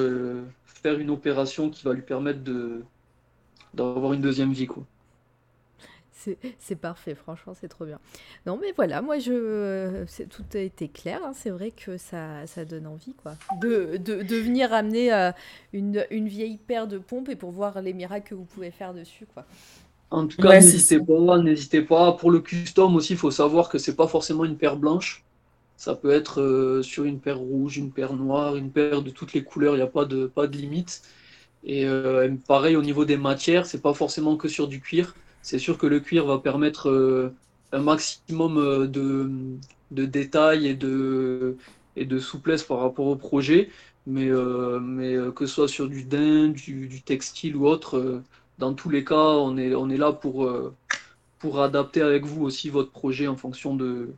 faire une opération qui va lui permettre de, d'avoir une deuxième vie, quoi. C'est c'est parfait, franchement, c'est trop bien. Non, mais voilà, moi, je, c'est- tout a été clair. hein, c'est vrai que ça, ça donne envie, quoi, de, de, de venir amener euh, une, une vieille paire de pompes et pour voir les miracles que vous pouvez faire dessus, quoi. En tout cas, Ouais, c'est n'hésitez pas, n'hésitez pas. Pour le custom aussi, il faut savoir que c'est pas forcément une paire blanche. Ça peut être euh, sur une paire rouge, une paire noire, une paire de toutes les couleurs, il n'y a pas de, pas de limite. Et euh, pareil au niveau des matières, c'est pas forcément que sur du cuir. C'est sûr que le cuir va permettre euh, un maximum euh, de, de détails et de, et de souplesse par rapport au projet. Mais, euh, mais que ce soit sur du daim, du, textile ou autre, dans tous les cas, on est, on est là pour, pour adapter avec vous aussi votre projet en fonction de,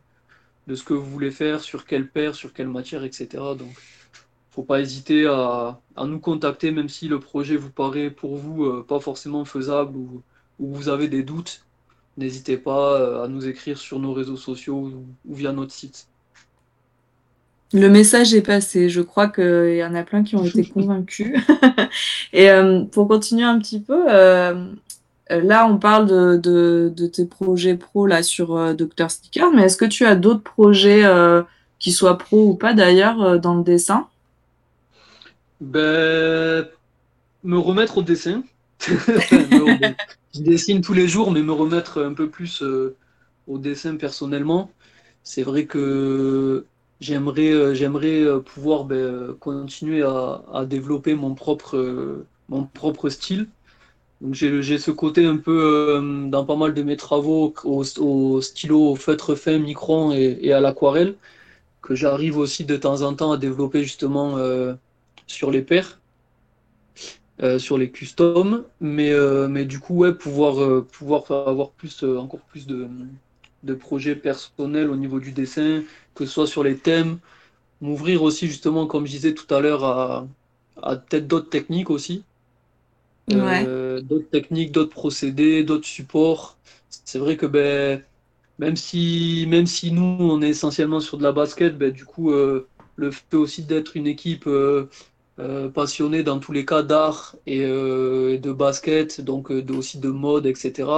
de ce que vous voulez faire, sur quelle paire, sur quelle matière, etc. Donc, faut pas hésiter à, à nous contacter, même si le projet vous paraît pour vous pas forcément faisable ou, ou vous avez des doutes. N'hésitez pas euh, à nous écrire sur nos réseaux sociaux ou, via notre site. Le message est passé. Je crois qu'il y en a plein qui ont été convaincus. Et euh, pour continuer un petit peu, euh, euh, là, on parle de, de, de tes projets pro là sur euh, Dr. Sticker, mais est-ce que tu as d'autres projets euh, qui soient pro ou pas d'ailleurs euh, dans le dessin? Ben, me remettre au dessin. Je dessine tous les jours, mais me remettre un peu plus euh, au dessin personnellement. C'est vrai que j'aimerais euh, j'aimerais euh, pouvoir ben, continuer à, développer mon propre, mon propre style. Donc j'ai ce côté un peu dans pas mal de mes travaux au, stylo, au feutre fin, micron et, à l'aquarelle, que j'arrive aussi de temps en temps à développer justement sur les paires, euh, sur les customs, mais, euh, mais du coup, ouais, pouvoir, euh, pouvoir avoir plus, encore plus de, de projets personnels au niveau du dessin, que ce soit sur les thèmes, m'ouvrir aussi justement, comme je disais tout à l'heure, à, à peut-être d'autres techniques aussi, Ouais. d'autres techniques, d'autres procédés, d'autres supports. C'est vrai que ben, même si, même si nous, on est essentiellement sur de la basket, ben, du coup, le fait aussi d'être une équipe euh, passionnée dans tous les cas d'art et, euh, de basket, donc euh, aussi de mode, etc.,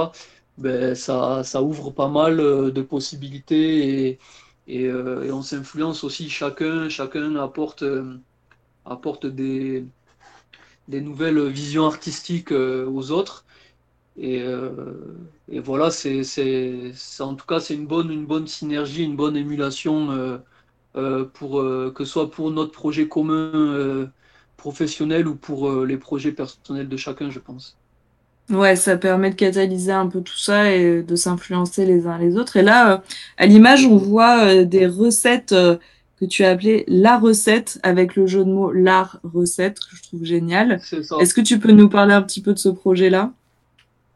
ben, ça, ça ouvre pas mal de possibilités et, on s'influence aussi chacun, chacun apporte, apporte des, nouvelles visions artistiques aux autres. Et, voilà, c'est, en tout cas, c'est une bonne, une bonne synergie, une bonne émulation pour que ce soit pour notre projet commun euh, professionnel ou pour euh, les projets personnels de chacun, je pense. Ouais, ça permet de catalyser un peu tout ça et de s'influencer les uns les autres. Et là, euh, à l'image, on voit euh, des recettes que tu as appelées la recette avec le jeu de mots l'art recette que je trouve génial. C'est ça. Est-ce que tu peux nous parler un petit peu de ce projet-là?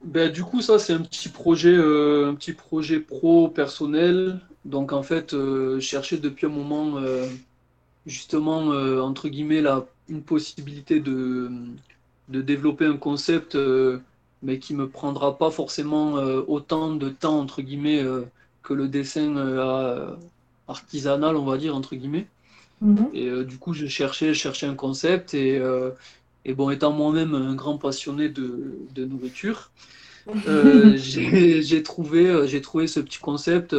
Ben, du coup, ça, c'est un petit projet, euh, un petit projet pro personnel. Donc, en fait, euh, je cherchais depuis un moment, euh, justement, entre guillemets, la, une possibilité de, de développer un concept, euh, mais qui me prendra pas forcément euh, autant de temps, entre guillemets, euh, que le dessin artisanal, on va dire, entre guillemets. Et euh, du coup, je cherchais, je cherchais un concept et, et bon, étant moi-même un grand passionné de, de nourriture, j'ai trouvé, j'ai trouvé ce petit concept.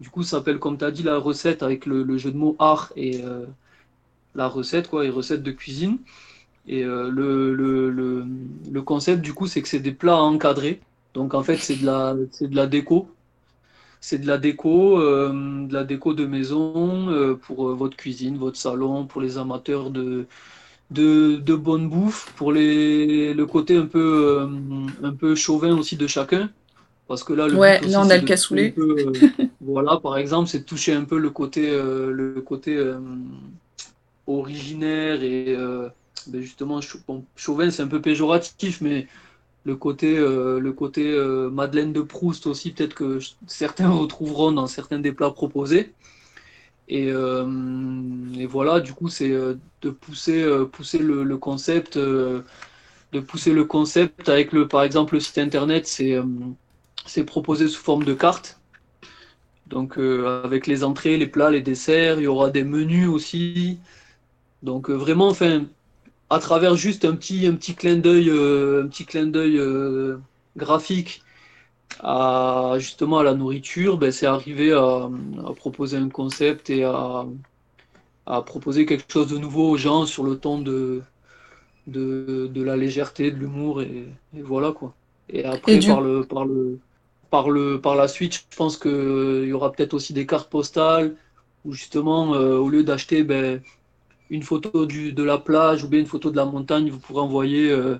du coup, ça s'appelle, comme tu as dit, la recette avec le, le jeu de mots art et la recette, quoi, et recette de cuisine. Et euh, le, le, le, le concept, du coup, c'est que c'est des plats à encadrer. Donc, en fait, c'est de la, c'est de la déco. c'est de la déco, euh, de la déco de maison euh, pour votre cuisine, votre salon, pour les amateurs de, de, de bonne bouffe, pour les, le côté un peu, un peu chauvin aussi de chacun. Parce que là, le Ouais, là, on a le cassoulet. peu, voilà, par exemple, c'est de toucher un peu le côté, le côté originaire et euh, ben justement, chauvin, c'est un peu péjoratif, mais le côté, euh, le côté euh, Madeleine de Proust aussi, peut-être que certains retrouveront dans certains des plats proposés. Et, voilà, du coup, c'est de pousser, le, concept, de pousser le concept avec le, par exemple, le site internet, c'est c'est proposé sous forme de carte. Donc, avec les entrées, les plats, les desserts, il y aura des menus aussi. Donc, euh, vraiment, enfin, à travers juste un petit, un petit clin d'œil, euh, un petit clin d'œil euh, graphique à justement à la nourriture, ben, c'est arrivé à, à proposer un concept et à, à proposer quelque chose de nouveau aux gens sur le ton de, de, de la légèreté, de l'humour et, et voilà quoi. Et après Et du- par le par le par le par la suite, je pense que il y aura peut-être aussi des cartes postales où justement euh, au lieu d'acheter ben, une photo du, de la plage ou bien une photo de la montagne, vous pourrez envoyer euh,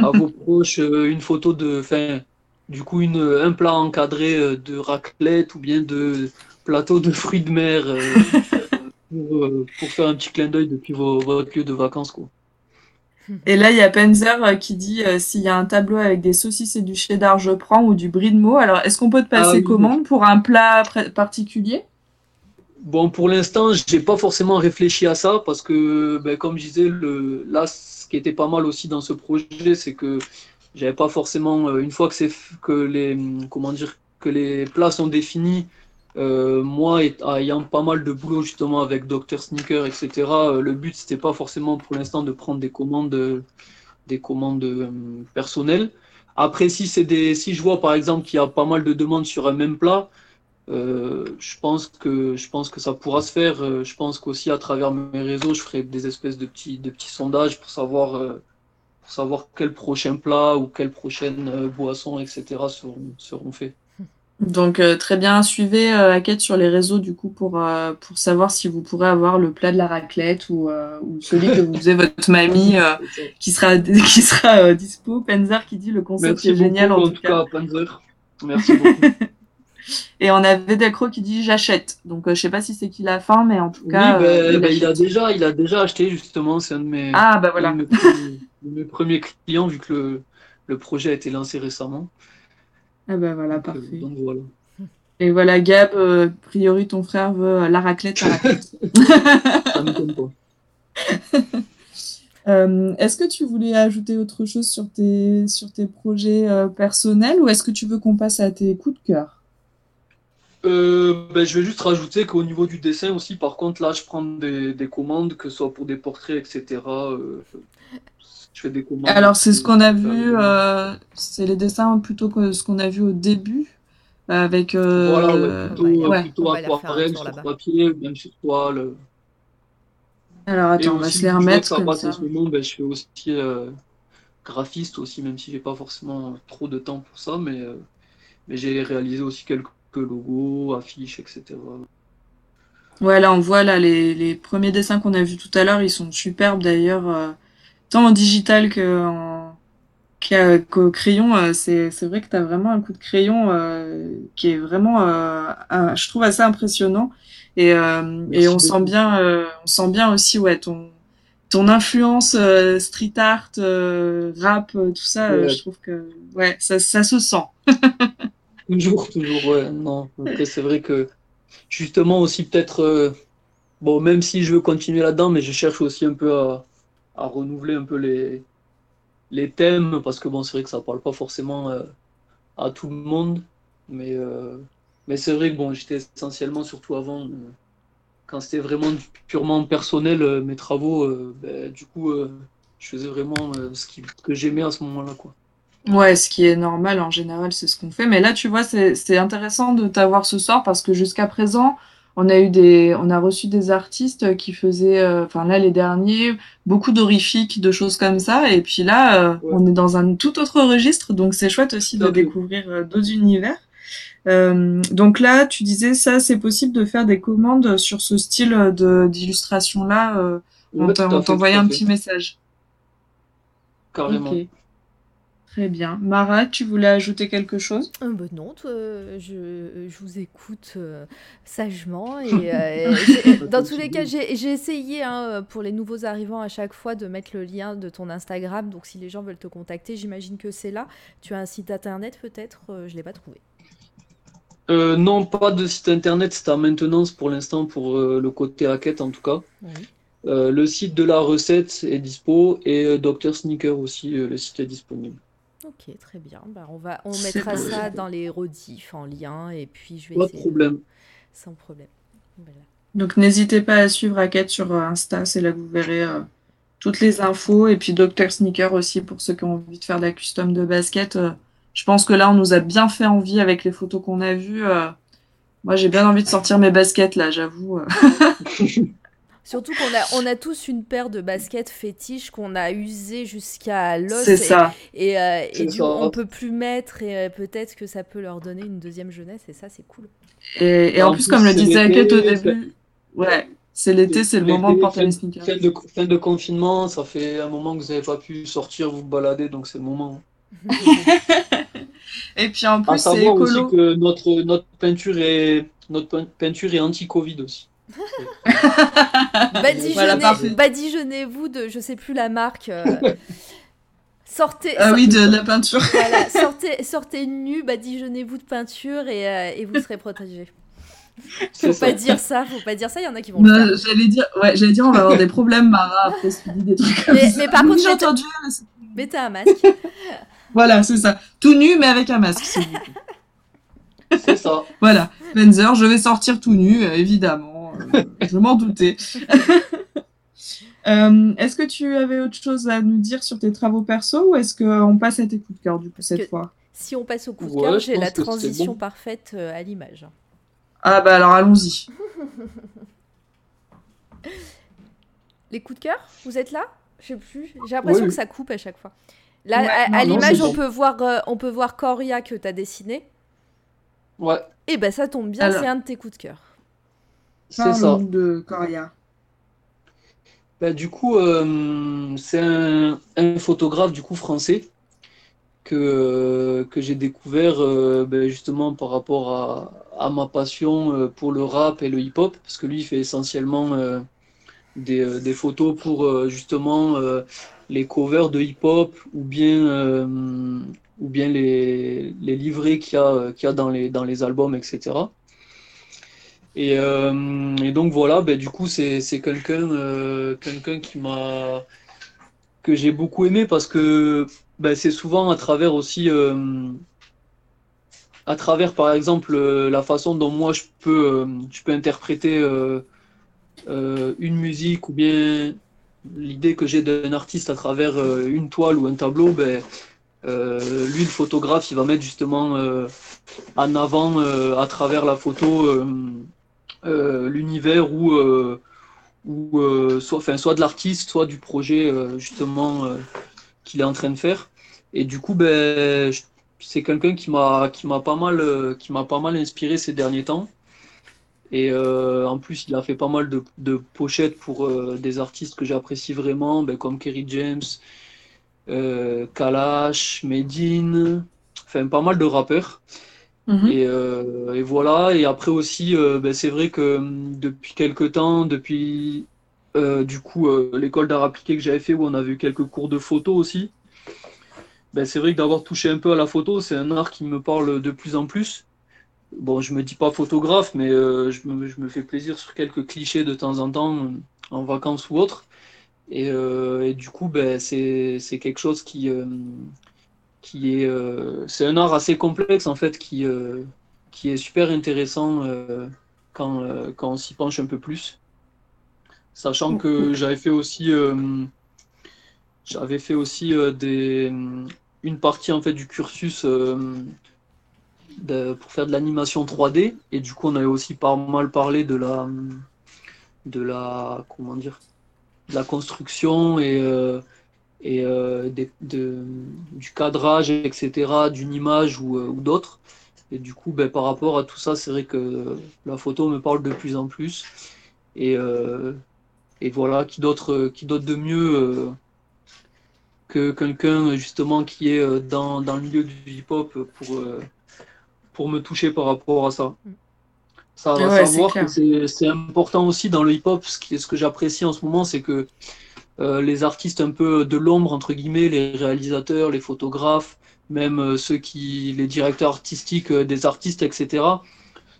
à vos proches euh, une photo de, enfin, du coup, une, un plat encadré euh, de raclette ou bien de plateau de fruits de mer euh, pour, pour faire un petit clin d'œil depuis vos, votre lieu de vacances, quoi. Et là, il y a Penzer qui dit euh, s'il y a un tableau avec des saucisses et du cheddar, je prends, ou du brie de Meaux. Alors, est-ce qu'on peut te passer Ah oui. commande pour un plat particulier? Bon, pour l'instant, j'ai pas forcément réfléchi à ça parce que, ben, comme je disais, le, là, ce qui était pas mal aussi dans ce projet, c'est que j'avais pas forcément, euh, une fois que c'est que les, comment dire, que les plats sont définis, euh, moi et- ayant pas mal de boulot justement avec Dr Sneaker, etc. euh, le but c'était pas forcément pour l'instant de prendre des commandes, des commandes personnelles. Après, si c'est des, si je vois par exemple qu'il y a pas mal de demandes sur un même plat. Euh, je pense que je pense que ça pourra se faire. Euh, je pense qu'aussi à travers mes réseaux, je ferai des espèces de petits de petits sondages pour savoir euh, pour savoir quel prochain plat ou quelle prochaine euh, boisson, etc. seront seront faits. Donc, euh, très bien, suivez euh, Hackett sur les réseaux, du coup, pour, euh, pour savoir si vous pourrez avoir le plat de la raclette ou, euh, ou celui que vous faisait votre mamie, euh, qui sera, qui sera euh, dispo. Penzer qui dit le concept Merci est beaucoup génial, en, en tout cas. Panzer. Merci beaucoup. Et on avait Delcro qui dit j'achète. Donc, euh, je sais pas si c'est qu'il a faim, mais en tout Oui, cas, ben, euh, il ben, il a déjà il a déjà acheté justement. C'est un de mes Ah, bah un voilà. de mes premiers, de mes premiers clients vu que le le projet a été lancé récemment. Ah, bah voilà, Donc, euh, parfait. donc voilà. Et voilà, Gab, euh, a priori, ton frère veut la raclette, la raclette. Ça m'étonne pas. Euh, est-ce que tu voulais ajouter autre chose sur tes, sur tes projets euh, personnels ou est-ce que tu veux qu'on passe à tes coups de cœur? Euh, ben, je vais juste rajouter qu'au niveau du dessin aussi, par contre, là, je prends des, des commandes, que ce soit pour des portraits, etc. euh, je fais des commandes. Alors, c'est ce qu'on a vu, euh, c'est les dessins plutôt que ce qu'on a vu au début, avec... euh, Voilà, ouais, plutôt, ouais, ouais. plutôt un aquarelle sur papier, même sur toile. Alors, Et attends, on va se les vois remettre ça comme passe ça. en ce moment, ben, je fais aussi euh, graphiste aussi, même si j'ai pas forcément trop de temps pour ça, mais, euh, mais j'ai réalisé aussi quelques logos, affiches, etc. Ouais, là, on voit là, les, les premiers dessins qu'on a vus tout à l'heure, ils sont superbes d'ailleurs, euh, tant en digital que en, qu'au crayon. euh, c'est, c'est vrai que tu as vraiment un coup de crayon euh, qui est vraiment, euh, un- je trouve, assez impressionnant. Et, euh, et on sent bien, euh, on sent bien aussi, ouais, ton, ton influence euh, street art, euh, rap, tout ça, euh, Ouais. je trouve que, ouais, ça, ça se sent. Toujours, toujours, ouais, non. C'est vrai que justement aussi peut-être, euh, bon, même si je veux continuer là-dedans, mais je cherche aussi un peu à, renouveler un peu les, les thèmes, parce que bon, c'est vrai que ça parle pas forcément euh, à tout le monde, mais, euh, mais c'est vrai que bon, j'étais essentiellement, surtout avant, quand c'était vraiment purement personnel, mes travaux, ben, du coup, je faisais vraiment ce qui, ce que j'aimais à ce moment-là, quoi. Ouais, ce qui est normal en général, c'est ce qu'on fait. Mais là, tu vois, c'est c'est intéressant de t'avoir ce soir parce que jusqu'à présent, on a eu des, on a reçu des artistes qui faisaient, euh, enfin là les derniers, beaucoup d'horrifiques, de choses comme ça. Et puis là, euh, Ouais. on est dans un tout autre registre, donc c'est chouette aussi de découvrir euh, d'autres univers. Euh, donc là, tu disais ça, c'est possible de faire des commandes sur ce style d'illustration là. Euh, on Ouais, t'envoyait un petit message. Carrément. Très bien. Mara, tu voulais ajouter quelque chose? Euh, bah non, toi, je, je vous écoute euh, sagement et euh, dans tous les cas, j'ai j'ai essayé hein, pour les nouveaux arrivants à chaque fois de mettre le lien de ton Instagram. Donc si les gens veulent te contacter, j'imagine que c'est là. Tu as un site internet peut-être? Euh, Je l'ai pas trouvé. Euh, non, pas de site internet, c'est en maintenance pour l'instant pour euh, le côté hackett en tout cas. Oui. Euh, le site de la recette est dispo et euh, Dr Sneaker aussi, euh, le site est disponible. Ok, très bien. Bah, on va, on mettra bon. ça dans les rediffs en lien et puis je vais Pas de problème. Sans problème. Voilà. Donc n'hésitez pas à suivre Raquette sur euh, Insta, c'est là que vous verrez euh, toutes les infos. Et puis Dr Sneaker aussi pour ceux qui ont envie de faire de la custom de basket. euh, je pense que là, on nous a bien fait envie avec les photos qu'on a vues. euh. moi, j'ai bien envie de sortir mes baskets là, j'avoue. Surtout qu'on a, on a tous une paire de baskets fétiches qu'on a usées jusqu'à l'os. C'est et- ça. Et, euh, et du on peut plus mettre et euh, peut-être que ça peut leur donner une deuxième jeunesse et ça, c'est cool. Et, et En en plus, plus, comme le disait Raquette au début, ouais, c'est l'été, c'est le moment de porter fin- les sneakers. Fin de, fin de confinement, ça fait un moment que vous n'avez pas pu sortir, vous balader, donc c'est le moment. Et puis en plus, c'est savoir aussi écolo. que notre, notre peinture est, notre pein- peinture est anti-Covid aussi. Voilà, badigeonnez-vous de, je sais plus la marque. euh, sortez, Ah oui, de la peinture. voilà, sortez, sortez nu, badigeonnez-vous de peinture et, euh, et vous serez protégés. C'est Faut ça. pas dire ça, faut pas dire ça. Il y en a qui vont le faire. Bah, j'allais dire, ouais, j'allais dire, on va avoir des problèmes, Mara, après ce dit des trucs comme Mais- ça. mais par contre, j'ai entendu. Mettez un masque. Voilà, c'est ça. Tout nu, mais avec un masque. s'il vous plaît. C'est ça. Voilà. Spencer, je vais sortir tout nu, euh, évidemment. Je m'en doutais. Euh, est-ce que tu avais autre chose à nous dire sur tes travaux perso ou est-ce qu'on passe à tes coups de cœur du coup cette que- fois? Si on passe au coup de cœur, j'ai la transition bon. parfaite euh, à l'image. Ah bah alors allons-y. Les coups de cœur, vous êtes là? Je sais plus. J'ai l'impression Oui. que ça coupe à chaque fois. Là, Ouais, à, non, à non, l'image, on bon. peut voir, euh, on peut voir Coria que tu as dessiné. Ouais, Et ben ça tombe bien, Alors. c'est un de tes coups de cœur. C'est ça. Parle-nous de Coria. Bah, du coup, euh, c'est un, un photographe du coup français que, que j'ai découvert euh, ben, justement par rapport à, à ma passion euh, pour le rap et le hip-hop, parce que lui, il fait essentiellement euh, des, des photos pour justement les covers de hip-hop ou bien, ou bien les, les livrets qu'il y a, qu'il y a dans les, dans les albums, etc. Et, euh, et donc voilà, ben, du coup, c'est quelqu'un euh, quelqu'un qui m'a que j'ai beaucoup aimé parce que ben, c'est souvent à travers aussi euh, à travers par exemple la façon dont moi je peux je peux interpréter une musique ou bien l'idée que j'ai d'un artiste à travers une toile ou un tableau, ben lui le photographe il va mettre justement en avant à travers la photo l'univers ou euh, euh, soit de l'artiste soit du projet euh, justement euh, qu'il est en train de faire. Et du coup ben c'est quelqu'un qui m'a qui m'a pas mal euh, qui m'a pas mal inspiré ces derniers temps. Et euh, en plus il a fait pas mal de, pochettes pour euh, des artistes que j'apprécie vraiment ben, comme Kerry James euh, Kalash Medine enfin pas mal de rappeurs Mhm. et, euh, et voilà. Et après aussi, euh, ben, c'est vrai que hum, depuis quelques temps, depuis euh, du coup l'école d'art appliqué que j'avais fait, où on avait eu quelques cours de photo aussi, ben, c'est vrai que d'avoir touché un peu à la photo, c'est un art qui me parle de plus en plus. Bon, je me dis pas photographe, mais je me, fais plaisir sur quelques clichés de temps en temps, en vacances ou autre. Et, du coup, ben, c'est, quelque chose qui, qui est, euh, c'est un art assez complexe en fait, qui, euh, qui est super intéressant euh, quand, quand on s'y penche un peu plus. Sachant que j'avais fait aussi, j'avais fait aussi des, une partie en fait du cursus pour faire de l'animation 3D et du coup on avait aussi pas mal parlé de la, de la, comment dire, de la construction et et euh, des- de- du cadrage, etc., d'une image ou, euh, ou d'autres. Et du coup, ben, par rapport à tout ça, c'est vrai que la photo me parle de plus en plus. Et, euh, et voilà, qui d'autre qui d'autre de mieux euh, que quelqu'un justement qui est dans, dans le milieu du hip-hop pour, euh, pour me toucher par rapport à ça. Ça va Ouais, savoir que c'est c'est important aussi dans le hip-hop. Ce, qui, ce que j'apprécie en ce moment, c'est que euh, les artistes un peu de l'ombre, entre guillemets, les réalisateurs, les photographes, même euh, ceux qui, les directeurs artistiques euh, des artistes, etc.,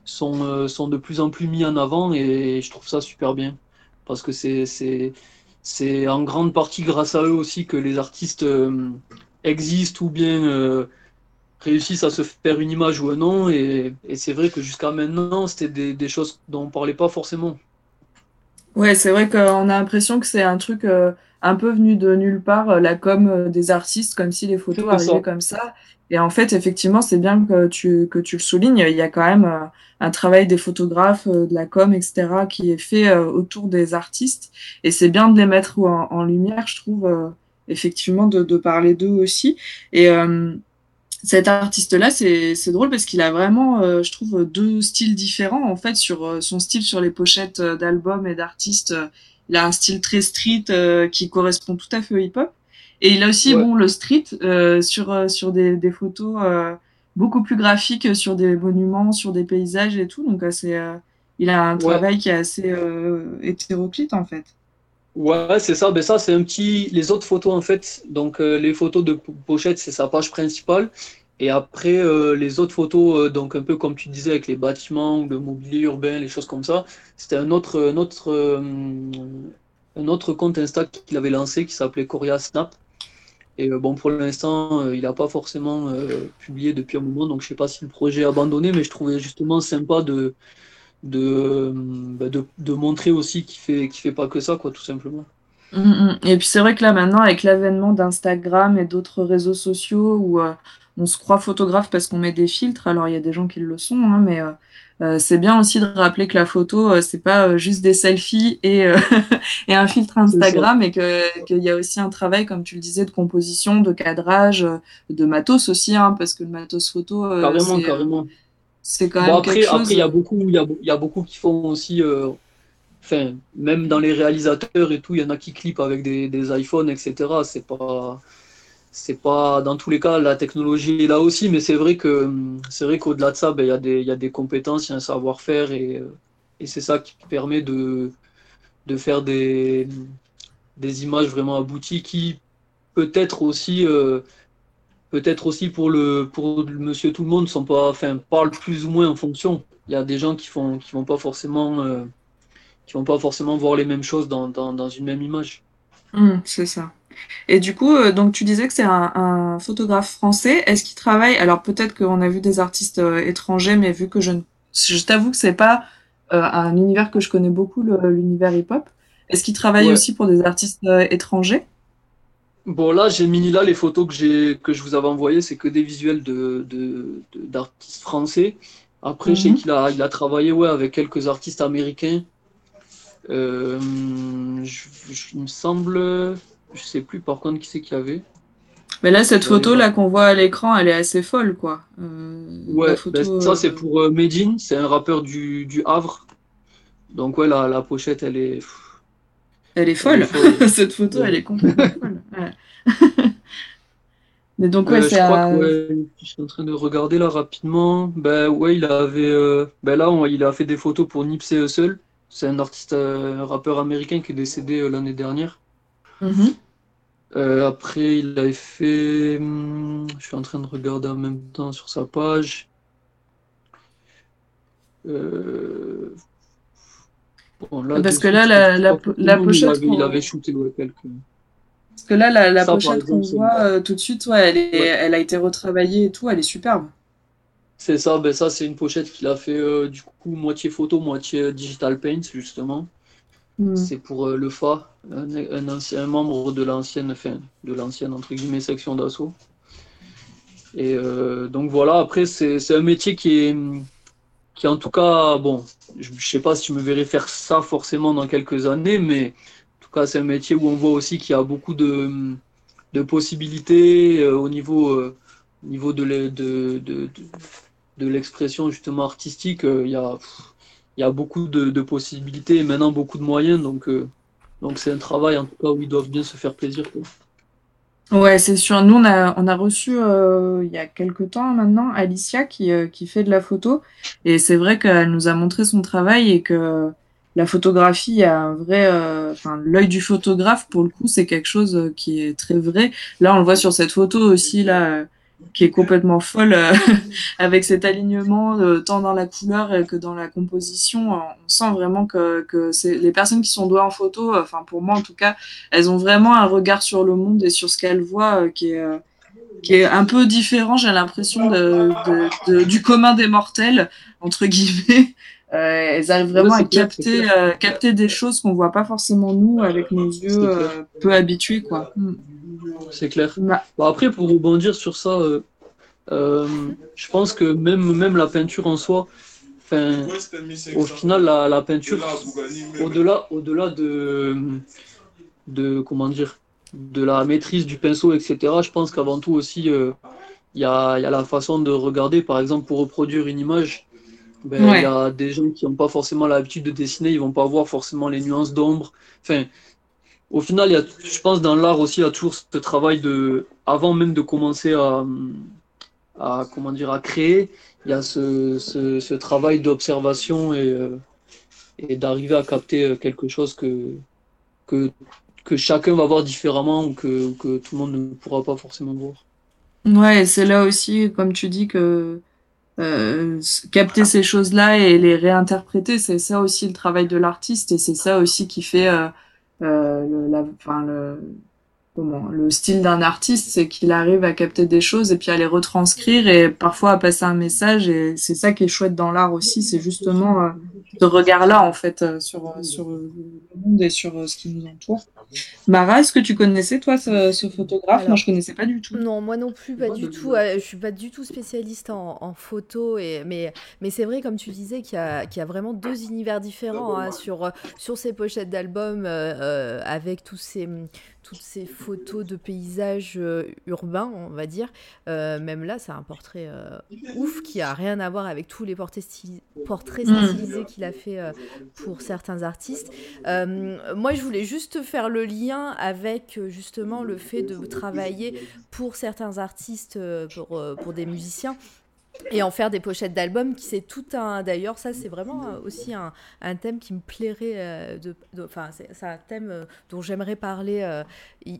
sont, sont de plus en plus mis en avant et je trouve ça super bien. Parce que c'est, en grande partie grâce à eux aussi que les artistes existent ou bien réussissent à se faire une image ou un nom. Et, c'est vrai que jusqu'à maintenant, c'était des, des choses dont on parlait pas forcément. Ouais, c'est vrai qu'on a l'impression que c'est un truc euh, un peu venu de nulle part, euh, la com euh, des artistes, comme si les photos C'est ça. arrivaient comme ça. Et en fait, effectivement, c'est bien que tu, que tu le soulignes. Il y a quand même euh, un travail des photographes, de la com, etc., qui est fait autour des artistes. Et c'est bien de les mettre en, en lumière, je trouve, euh, effectivement, de, de parler d'eux aussi. Et euh, cet artiste-là, c'est c'est drôle parce qu'il a vraiment, euh, je trouve, deux styles différents en fait sur euh, son style sur les pochettes euh, d'albums et d'artistes. il a un style très street euh, qui correspond tout à fait au hip-hop. Et il a aussi Ouais. bon le street euh, sur euh, sur des, des photos euh, beaucoup plus graphiques sur des monuments, sur des paysages et tout. Donc c'est euh, il a un Ouais. travail qui est assez euh, hétéroclite en fait. Ouais, c'est ça. Ben ça, c'est un petit. Les autres photos, en fait. Donc, euh, les photos de po- pochette, c'est sa page principale. Et après, euh, les autres photos, euh, donc un peu comme tu disais, avec les bâtiments, le mobilier urbain, les choses comme ça, c'était un autre, un autre, un autre compte Insta qu'il avait lancé qui s'appelait Coria Snap. Et bon, pour l'instant, il n'a pas forcément publié depuis un moment, donc je sais pas si le projet est abandonné, mais je trouvais justement sympa de, de, bah, de, de montrer aussi qu'il fait, fait pas que ça, quoi, tout simplement. Mm, mm. Et puis c'est vrai que là maintenant, avec l'avènement d'Instagram et d'autres réseaux sociaux où euh, on se croit photographe parce qu'on met des filtres, alors il y a des gens qui le sont, hein, mais euh, euh, c'est bien aussi de rappeler que la photo, euh, c'est pas juste des selfies et, et un filtre Instagram, et que qu'il y a aussi un travail, comme tu le disais, de composition, de cadrage, de matos aussi, hein, parce que le matos photo, Carrément, carrément. C'est quand Bon, même après, quelque chose. après, il y a beaucoup, il y a, il y a beaucoup qui font aussi, euh, enfin, même dans les réalisateurs et tout, il y en a qui clippent avec des, des iPhones, etc. C'est pas, c'est pas, dans tous les cas, la technologie est là aussi, mais c'est vrai que, c'est vrai qu'au-delà de ça, ben, il y a des, y a des compétences, il y a un savoir-faire et, euh, et c'est ça qui permet de, de faire des, des images vraiment abouties qui peut-être aussi, euh, peut-être aussi pour le, pour monsieur tout le monde sont pas, enfin, parlent plus ou moins en fonction. Il y a des gens qui font, qui vont pas forcément, euh, qui vont pas forcément voir les mêmes choses dans, dans, dans une même image. Mm, c'est ça. Et du coup, euh, donc tu disais que c'est un, un photographe français. Est-ce qu'il travaille? Alors peut-être qu'on a vu des artistes euh, étrangers, mais vu que je ne, je t'avoue que c'est pas euh, un univers que je connais beaucoup, l'univers hip-hop. Est-ce qu'il travaille Ouais. aussi pour des artistes étrangers? Bon, là, j'ai mis là les photos que que je vous avais envoyées, c'est que des visuels de, de, de- d'artistes français. Après, je sais Mhm. qu'il a, il a travaillé, ouais, avec quelques artistes américains. Euh, je, je- il me semble, je sais plus par contre qui c'est qu'il y avait. Mais là, cette photo là qu'on voit à l'écran, elle est assez folle, quoi. Euh, Ouais, photo, ben, ça c'est euh, pour euh, Medine, c'est un rappeur du, du Havre. Donc ouais, la, la pochette, elle est... elle est elle est folle. Cette photo, Ouais. elle est complètement folle. Ouais. Mais donc ouais, Euh, je crois que ouais, je suis en train de regarder là rapidement. Ben ouais, il avait, euh, ben là, on- il a fait des photos pour Nipsey Hussle. C'est un artiste, euh, un rappeur américain qui est décédé l'année dernière. Mhm. Après, il avait fait, hum, je suis en train de regarder en même temps sur sa page. Bon, là, Parce que là, la- la il pochette avait, il qu'on- avait shooté ouais, quelques. Parce que là, la, la Ça, par pochette qu'on exemple, c'est- voit euh, tout de suite, ouais, elle, est, Ouais. elle a été retravaillée et tout, elle est superbe. C'est ça, ben ça c'est une pochette qu'il a fait euh, du coup moitié photo, moitié euh, digital paint justement. Mm. C'est pour euh, le FA, un, un ancien membre de l'ancienne, enfin, de l'ancienne entre guillemets section d'assaut. Et donc voilà, après c'est c'est un métier qui est qui en tout cas, bon, je, je sais pas si je me verrai faire ça forcément dans quelques années, mais en tout cas c'est un métier où on voit aussi qu'il y a beaucoup de, de possibilités euh, au niveau, euh, au niveau de, de, de, l'expression justement artistique, euh, il y, a, y a beaucoup de, possibilités et maintenant beaucoup de moyens. Donc, donc c'est un travail en tout cas où ils doivent bien se faire plaisir. Ouais, c'est sûr. Nous, on a, on a reçu euh, il y a quelques temps maintenant Alicia qui, euh, qui fait de la photo. Et c'est vrai qu'elle nous a montré son travail et que la photographie, a un vrai. euh, Enfin, l'œil du photographe, pour le coup, c'est quelque chose euh, qui est très vrai. Là, on le voit sur cette photo aussi, là, euh, qui est complètement folle, euh, avec cet alignement, euh, tant dans la couleur que dans la composition. On sent vraiment que, que c'est les personnes qui sont douées en photo, enfin, pour moi en tout cas, elles ont vraiment un regard sur le monde et sur ce qu'elles voient euh, qui est. qui est un peu différent, j'ai l'impression, de- du commun des mortels, entre guillemets. Euh, elles arrivent vraiment à capter, clair. euh, capter des choses qu'on voit pas forcément nous avec nos yeux euh, peu habitués, quoi. Mm. C'est clair. Bah, Bah, après, pour rebondir sur ça, euh, euh, je pense que même, même la peinture en soi, enfin, au final, la, la peinture, au-delà, au-delà de, de, comment dire, de la maîtrise du pinceau, etc., je pense qu'avant tout aussi, euh, il y a, il y a la façon de regarder, par exemple, pour reproduire une image, ben, il Ouais. y a des gens qui n'ont pas forcément l'habitude de dessiner, ils vont pas voir forcément les nuances d'ombre. Enfin, au final, y a, je pense dans l'art aussi, il y a toujours ce travail de, avant même de commencer à, à comment dire, à créer, il y a ce, ce, ce travail d'observation et, euh, et d'arriver à capter euh, quelque chose que, que, que chacun va voir différemment ou que, que tout le monde ne pourra pas forcément voir. Ouais, c'est là aussi, comme tu dis, que euh, capter ces choses-là et les réinterpréter, c'est ça aussi le travail de l'artiste et c'est ça aussi qui fait euh, euh, le, la, enfin, le, comment, le style d'un artiste, c'est qu'il arrive à capter des choses et puis à les retranscrire et parfois à passer un message et c'est ça qui est chouette dans l'art aussi, c'est justement euh, ce regard-là en fait euh, sur, euh, sur euh, le monde et sur euh, ce qui nous entoure. Mara, est-ce que tu connaissais toi ce, ce photographe? Moi Alors, je connaissais pas du tout. Non, moi non plus, pas Moi, du tout. euh, je suis pas du tout spécialiste en, en photo, et, mais, mais c'est vrai, comme tu disais, qu'il y a, qu'il y a vraiment deux univers différents hein, sur, sur ces pochettes d'albums euh, euh, avec tous ces, toutes ces photos de paysages euh, urbains, on va dire. Euh, même là, c'est un portrait euh, ouf qui a rien à voir avec tous les portraits, styli- portraits Mm. stylisés qu'il a fait pour certains artistes. Moi, je voulais juste faire le lien avec justement le fait de travailler pour certains artistes, pour, pour des musiciens. Et en faire des pochettes d'albums, qui c'est tout un. D'ailleurs, ça, c'est vraiment aussi un, un thème qui me plairait. euh, de, Enfin, c'est un thème euh, dont j'aimerais parler euh,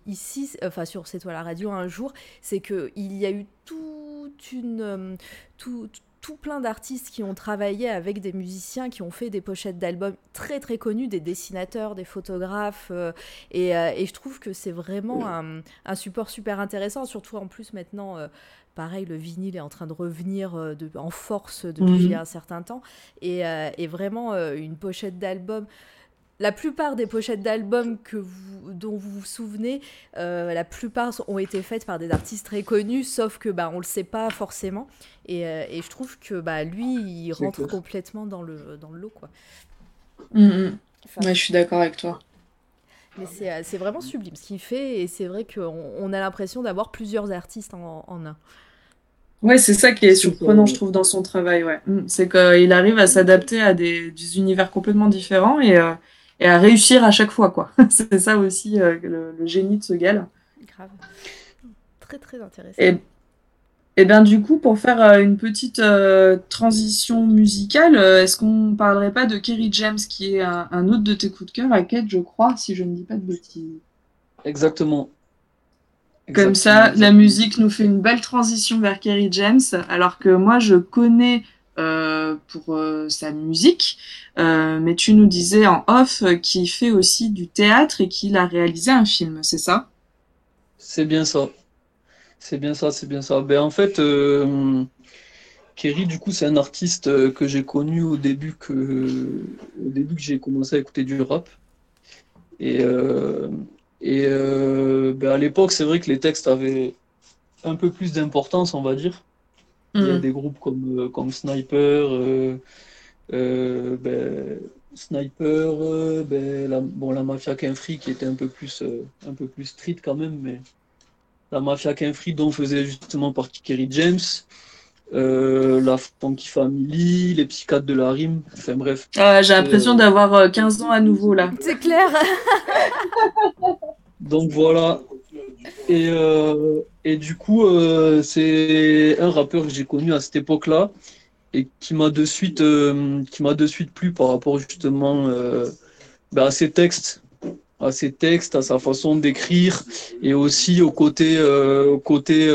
ici, enfin, sur C'est toi la radio un jour. C'est qu'il y a eu toute une. tout, tout plein d'artistes qui ont travaillé avec des musiciens qui ont fait des pochettes d'albums très très connus, des dessinateurs, des photographes, euh, et, euh, et je trouve que c'est vraiment un, un support super intéressant, surtout en plus maintenant, euh, pareil, le vinyle est en train de revenir de- en force depuis Mhm. un certain temps, et, et vraiment une pochette d'album. La plupart des pochettes d'albums que vous, dont vous vous souvenez, euh, la plupart ont été faites par des artistes très connus, sauf que bah, on le sait pas forcément. Et, euh, et je trouve que bah, lui, il rentre clair. Complètement dans le, dans le lot. Quoi. Mm, Enfin, mm. Ouais, je suis d'accord avec toi. Mais c'est euh, c'est vraiment sublime ce qu'il fait et c'est vrai qu'on on a l'impression d'avoir plusieurs artistes en, en un. Ouais, c'est ça qui est surprenant, je trouve, dans son travail. Ouais. Mm. C'est qu'il arrive à s'adapter à des, des univers complètement différents et, euh, et à réussir à chaque fois, quoi. c'est ça aussi euh, le, le génie de ce gars-là. Grave. Très très intéressant. Et, et bien, du coup, pour faire euh, une petite euh, transition musicale, euh, est-ce qu'on parlerait pas de Kerry James, qui est un, un autre de tes coups de cœur, à Kate, je crois, si je ne dis pas de bêtises. Exactement. Comme Exactement, ça, la musique nous fait une belle transition vers Kerry James, alors que moi, je connais euh, pour euh, sa musique, euh, mais tu nous disais en off qu'il fait aussi du théâtre et qu'il a réalisé un film, c'est ça? C'est bien ça. C'est bien ça, c'est bien ça. Ben, en fait, Kerry, du coup, c'est un artiste que j'ai connu au début que, au début que j'ai commencé à écouter du rap. Et, et ben, à l'époque, c'est vrai que les textes avaient un peu plus d'importance, on va dire. Il y a Mm. des groupes comme, euh, comme Sniper, euh, euh, ben, Sniper, euh, ben, la, bon, la Mafia Free qui était un peu plus, euh, un peu plus street quand même, mais la Mafia Free dont faisait justement partie Kerry James. euh, la Funky Family, les psychiatres de la rime, enfin bref. Ah, J'ai l'impression Euh, d'avoir euh, 15 ans à nouveau là. C'est clair. Donc voilà. Et, euh, et du coup, euh, c'est un rappeur que j'ai connu à cette époque-là et qui m'a de suite, euh, qui m'a de suite plu par rapport justement ben, à ses textes, à ses textes, à sa façon d'écrire et aussi au côté, au côté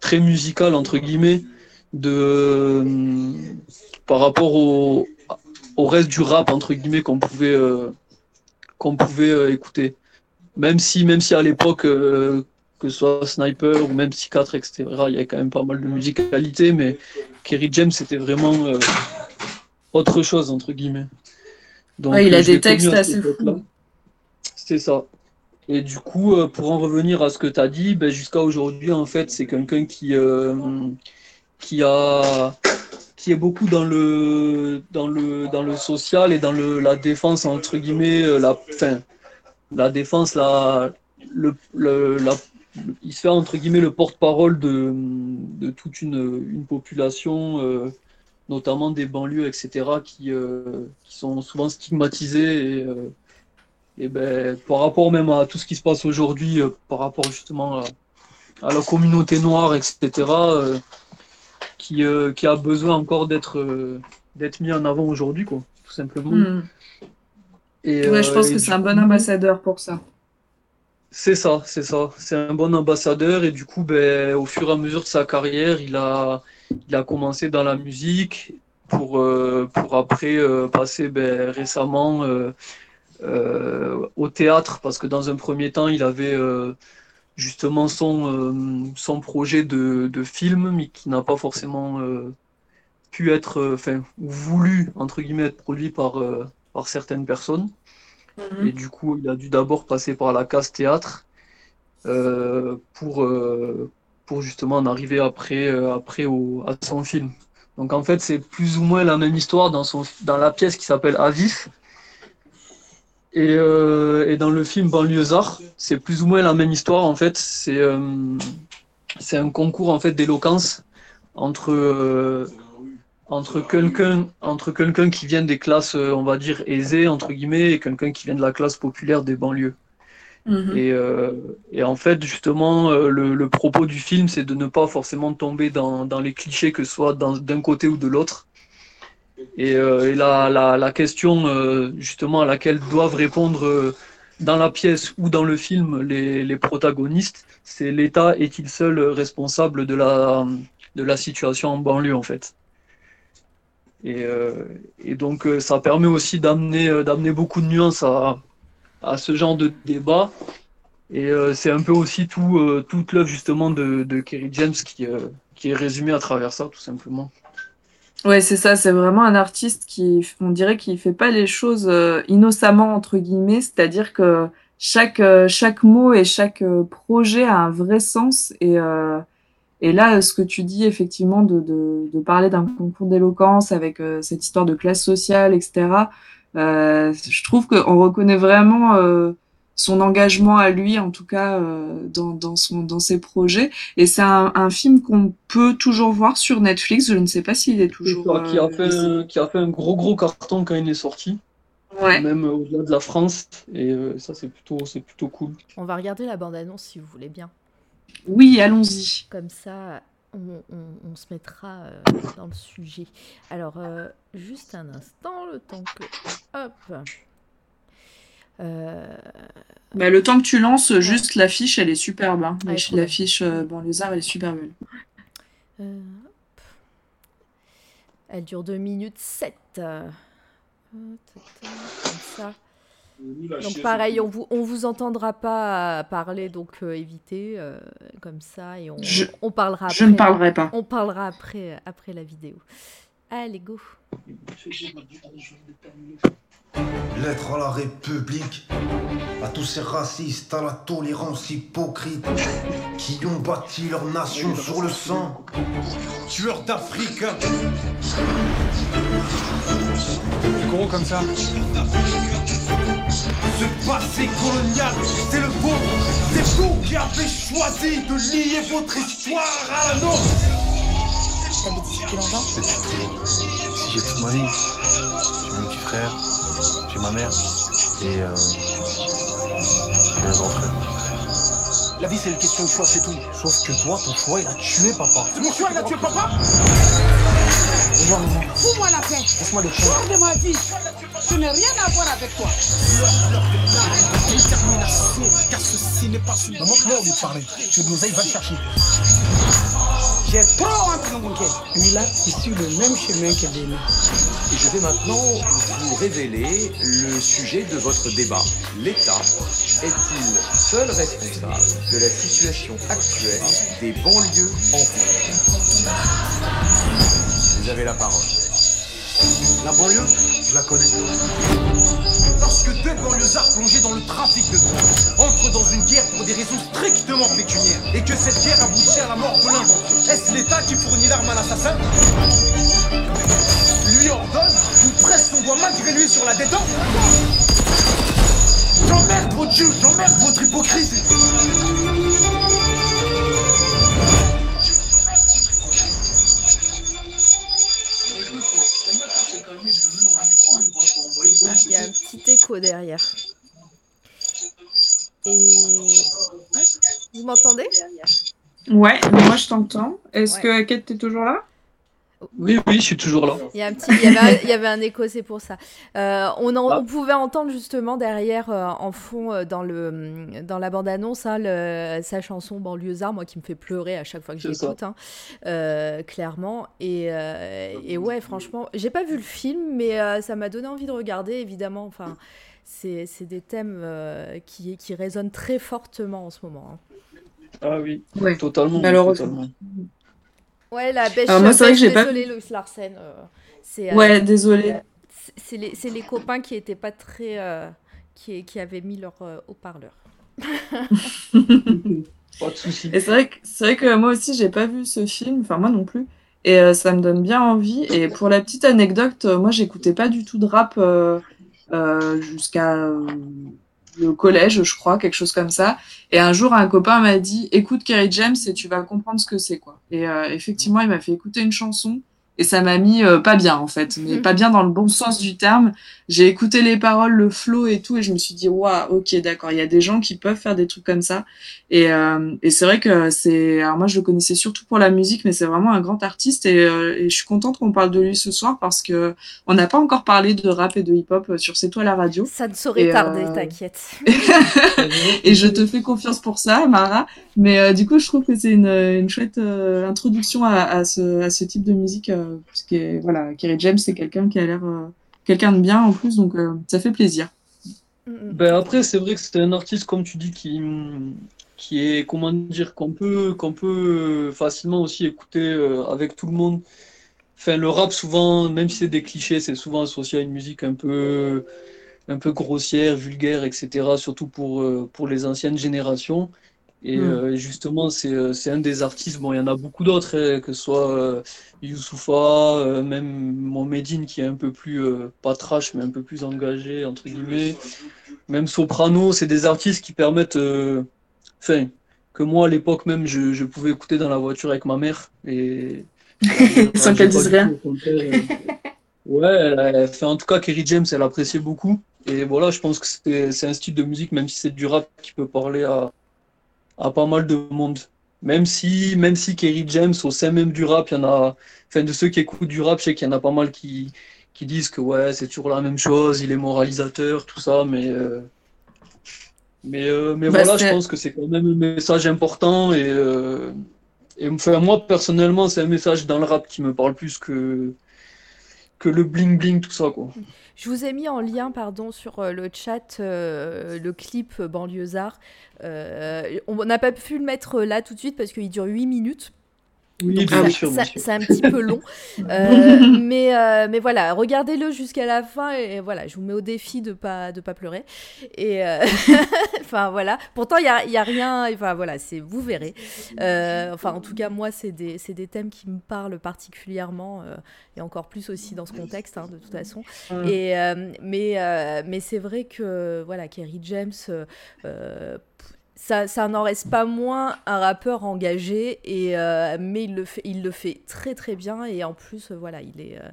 très musical entre guillemets de par rapport au, au reste du rap entre guillemets qu'on pouvait qu'on pouvait écouter même si, même si à l'époque, euh, que ce soit Sniper ou même Psychiatre, etc., il y avait quand même pas mal de musicalité, mais Kerry James, c'était vraiment euh, autre chose, entre guillemets. Donc, Ouais, il euh, a l'ai des textes assez fous. C'est ça. Et du coup, euh, pour en revenir à ce que tu as dit, ben, jusqu'à aujourd'hui, en fait, c'est quelqu'un qui, euh, qui a qui est beaucoup dans le dans le dans le social et dans le la défense entre guillemets euh, la fin la défense le, il se fait entre guillemets le porte-parole de, toute une, population euh, notamment des banlieues etc qui euh, qui sont souvent stigmatisées et euh, et ben par rapport même à tout ce qui se passe aujourd'hui par rapport justement à, la communauté noire etc qui, a besoin encore d'être mis en avant aujourd'hui, tout simplement. Hmm. Et, Ouais, je euh, pense que c'est un bon ambassadeur pour ça. C'est ça, c'est ça. C'est un bon ambassadeur et du coup, ben, au fur et à mesure de sa carrière, il a, il a commencé dans la musique pour, euh, pour après euh, passer ben, récemment euh, au théâtre parce que dans un premier temps, il avait justement son, son projet de, de film, mais qui n'a pas forcément pu être, enfin, voulu, entre guillemets, être produit par, par certaines personnes. Et du coup, il a dû d'abord passer par la case théâtre euh, pour, euh, pour justement en arriver après, euh, après au, à son film. Donc en fait, c'est plus ou moins la même histoire dans, son, dans la pièce qui s'appelle Avif. Et, et dans le film Banlieusard, c'est plus ou moins la même histoire en fait. C'est c'est un concours en fait d'éloquence entre entre quelqu'un entre quelqu'un qui vient des classes euh, on va dire aisées entre guillemets et quelqu'un qui vient de la classe populaire des banlieues. Mhm. Et, euh, et en fait, justement, euh, le, le propos du film, c'est de ne pas forcément tomber dans, dans les clichés, que ce soit d'un côté ou de l'autre. Et, euh, et la, la, la question, euh, justement, à laquelle doivent répondre dans la pièce ou dans le film les, les protagonistes, c'est l'État est-il seul responsable de la, de la situation en banlieue, en fait? Et, euh, et donc, euh, ça permet aussi d'amener euh, d'amener beaucoup de nuances à, ce genre de débat. Et c'est un peu aussi tout, toute l'œuvre justement de, Kerry James qui, est résumée à travers ça, tout simplement. Ouais, c'est ça, c'est vraiment un artiste qui, on dirait qu'il fait pas les choses innocemment, entre guillemets, c'est-à-dire que chaque, chaque mot et chaque projet a un vrai sens. Et, et là, ce que tu dis, effectivement, de, de, de parler d'un concours d'éloquence avec euh, cette histoire de classe sociale, etc., euh, je trouve qu'on reconnaît vraiment euh, son engagement à lui, en tout cas, euh, dans, dans, son, dans ses projets. Et c'est un, un film qu'on peut toujours voir sur Netflix. Je ne sais pas s'il est toujours. qui, a fait, un- qui a fait un gros gros carton quand il est sorti, Ouais. même au-delà de la France. Et euh, ça, c'est plutôt, c'est plutôt cool. On va regarder la bande-annonce si vous voulez bien. Oui, allons-y. Comme ça, on, on- on se mettra euh, dans le sujet. Alors, euh, juste un instant, le temps que... Hop Euh, Bah, le temps que tu lances, juste l'affiche, elle est superbe. Hein. L'affiche-. L'affiche euh, banlieusard, elle est super belle. Elle dure 2 minutes 7. Euh, tata, comme ça. Donc pareil, on vous, on vous entendra pas parler, donc euh, évitez euh, comme ça et on, Je- on parlera après. Je ne parlerai pas. On parlera après, après la vidéo. Allez, go. Lettre à la République, à tous ces racistes, à la tolérance hypocrite, qui ont bâti leur nation sur le sang, tueurs d'Afrique. Gros comme ça. Ce passé colonial, c'est le vôtre, c'est vous qui avez choisi de lier votre histoire à la nôtre. T'habites ici depuis longtemps Si j'ai toute ma vie. J'ai mon petit frère, j'ai ma mère et euh, j'ai un grand frère. La vie, c'est une question de choix, c'est tout. Sauf que toi, ton choix, il a tué papa. Mon choix, il a tué papa Fous-moi la paix. laisse-moi le. Sors de ma vie. Je n'ai rien à voir avec toi. Détermination, car ceci n'est pas une... Montre-moi où de parler. Tu nous ailles, va le chercher. J'ai trop honte, a issu le même chemin que. Et je vais maintenant vous révéler le sujet de votre débat. L'État est-il seul responsable de la situation actuelle des banlieues en France? Vous avez la parole. La banlieue, je la connais. Lorsque deux banlieusards plongés dans le trafic de entrent dans une guerre pour des raisons strictement pécuniaires et que cette guerre aboutit à la mort de l'un d'entre eux, est-ce l'État qui fournit l'arme à l'assassin Lui ordonne ou presse son doigt malgré lui sur la détente J'emmerde votre jeu, j'emmerde votre hypocrisie Il y a un petit écho derrière. Et. Vous m'entendez? Ouais, moi je t'entends. Est-ce Ouais. que Kate, t'es toujours là? Oui, oui, je suis toujours là. Il y, a un petit, il, y avait un, il y avait un écho, c'est pour ça. Euh, on, en- Ah. on pouvait entendre justement derrière, euh, en fond, euh, dans, le, dans la bande-annonce, hein, le- sa chanson Banlieusard, moi qui me fait pleurer à chaque fois que l'écoute, hein, euh, clairement. Et, euh, et ouais, franchement, j'ai pas vu le film, mais euh, ça m'a donné envie de regarder, évidemment. Enfin, c'est c'est des thèmes euh, qui, qui résonnent très fortement en ce moment. hein. Ah oui, Ouais. totalement. Malheureusement. totalement. Ouais, la bêche, Alors moi, c'est vrai que j'ai pas- désolée, Lois Larsen. euh, c'est, euh, Ouais, désolé. c'est- les, c'est les copains qui étaient pas très. euh, qui, qui avaient mis leur euh, haut-parleur. Pas de souci. Et c'est vrai que c'est vrai que moi aussi j'ai pas vu ce film, enfin moi non plus. Et euh, ça me donne bien envie. Et pour la petite anecdote, moi j'écoutais pas du tout de rap euh, euh, jusqu'à euh, le collège, je crois, quelque chose comme ça. Et un jour un copain m'a dit "Écoute Kerry James et tu vas comprendre ce que c'est quoi." Et euh, effectivement, il m'a fait écouter une chanson et ça m'a mis euh, pas bien en fait, mais pas bien dans le bon sens du terme. J'ai écouté les paroles, le flow et tout, et je me suis dit waouh, ok, d'accord, il y a des gens qui peuvent faire des trucs comme ça. Et, euh, et c'est vrai que c'est. Alors moi, je le connaissais surtout pour la musique, mais c'est vraiment un grand artiste. Et, euh, et je suis contente qu'on parle de lui ce soir parce que on n'a pas encore parlé de rap et de hip-hop sur C'est toi la radio. Ça ne saurait Et, tarder, euh, t'inquiète. et je te fais confiance pour ça, Mara. Mais euh, du coup, je trouve que c'est une, une chouette euh, introduction à, à, ce, à ce type de musique. Euh, parce que voilà, Kerry James, c'est quelqu'un qui a l'air euh, quelqu'un de bien en plus, donc euh, ça fait plaisir. Ben après, c'est vrai que c'est un artiste, comme tu dis, qui, qui est, comment dire, qu'on peut, qu'on peut facilement aussi écouter euh, avec tout le monde. Enfin, le rap, souvent, même si c'est des clichés, c'est souvent associé à une musique un peu, un peu grossière, vulgaire, etc., surtout pour, euh, pour les anciennes générations. Et Mm. euh, justement, c'est, euh, c'est un des artistes, bon, il y en a beaucoup d'autres, hein, que ce soit euh, Youssoupha, euh, même Mohamedine, qui est un peu plus, pas trash, mais un peu plus engagé, entre guillemets. Même Soprano, c'est des artistes qui permettent, enfin, que moi, à l'époque même, je, je pouvais écouter dans la voiture avec ma mère. Et, Sans qu'elle dise rien. Ouais, elle en tout cas, Kerry James, elle appréciait beaucoup. Et voilà, je pense que c'est c'est un style de musique, même si c'est du rap, qui peut parler à, à pas mal de monde. Même si, même si Kerry James, au sein même du rap, il y en a, enfin, de ceux qui écoutent du rap, je sais qu'il y en a pas mal qui, qui disent que ouais, c'est toujours la même chose, il est moralisateur, tout ça, mais, euh, mais, euh, mais Bah, voilà, je pense que c'est quand même un message important et, euh, et enfin, moi, personnellement, c'est un message dans le rap qui me parle plus que, que le bling bling, tout ça, quoi. Je vous ai mis en lien, pardon, sur euh, le chat euh, le clip euh, Banlieusard. On n'a pas pu le mettre là tout de suite parce qu'il dure 8 minutes. Oui, bien sûr, ça- c'est un petit peu long. Euh, mais, euh, mais voilà, regardez-le jusqu'à la fin et voilà, je vous mets au défi de pas de pas pleurer. Et euh, enfin voilà, pourtant il y a, y a rien, enfin voilà, c'est vous verrez. Enfin en tout cas moi c'est des c'est des thèmes qui me parlent particulièrement et encore plus aussi dans ce contexte hein, de toute façon. Et mais mais c'est vrai que voilà, Kerry James. Ça, ça n'en reste pas moins un rappeur engagé, et, euh, mais il le, fait, il le fait très très bien, et en plus, euh, voilà, il, est, euh,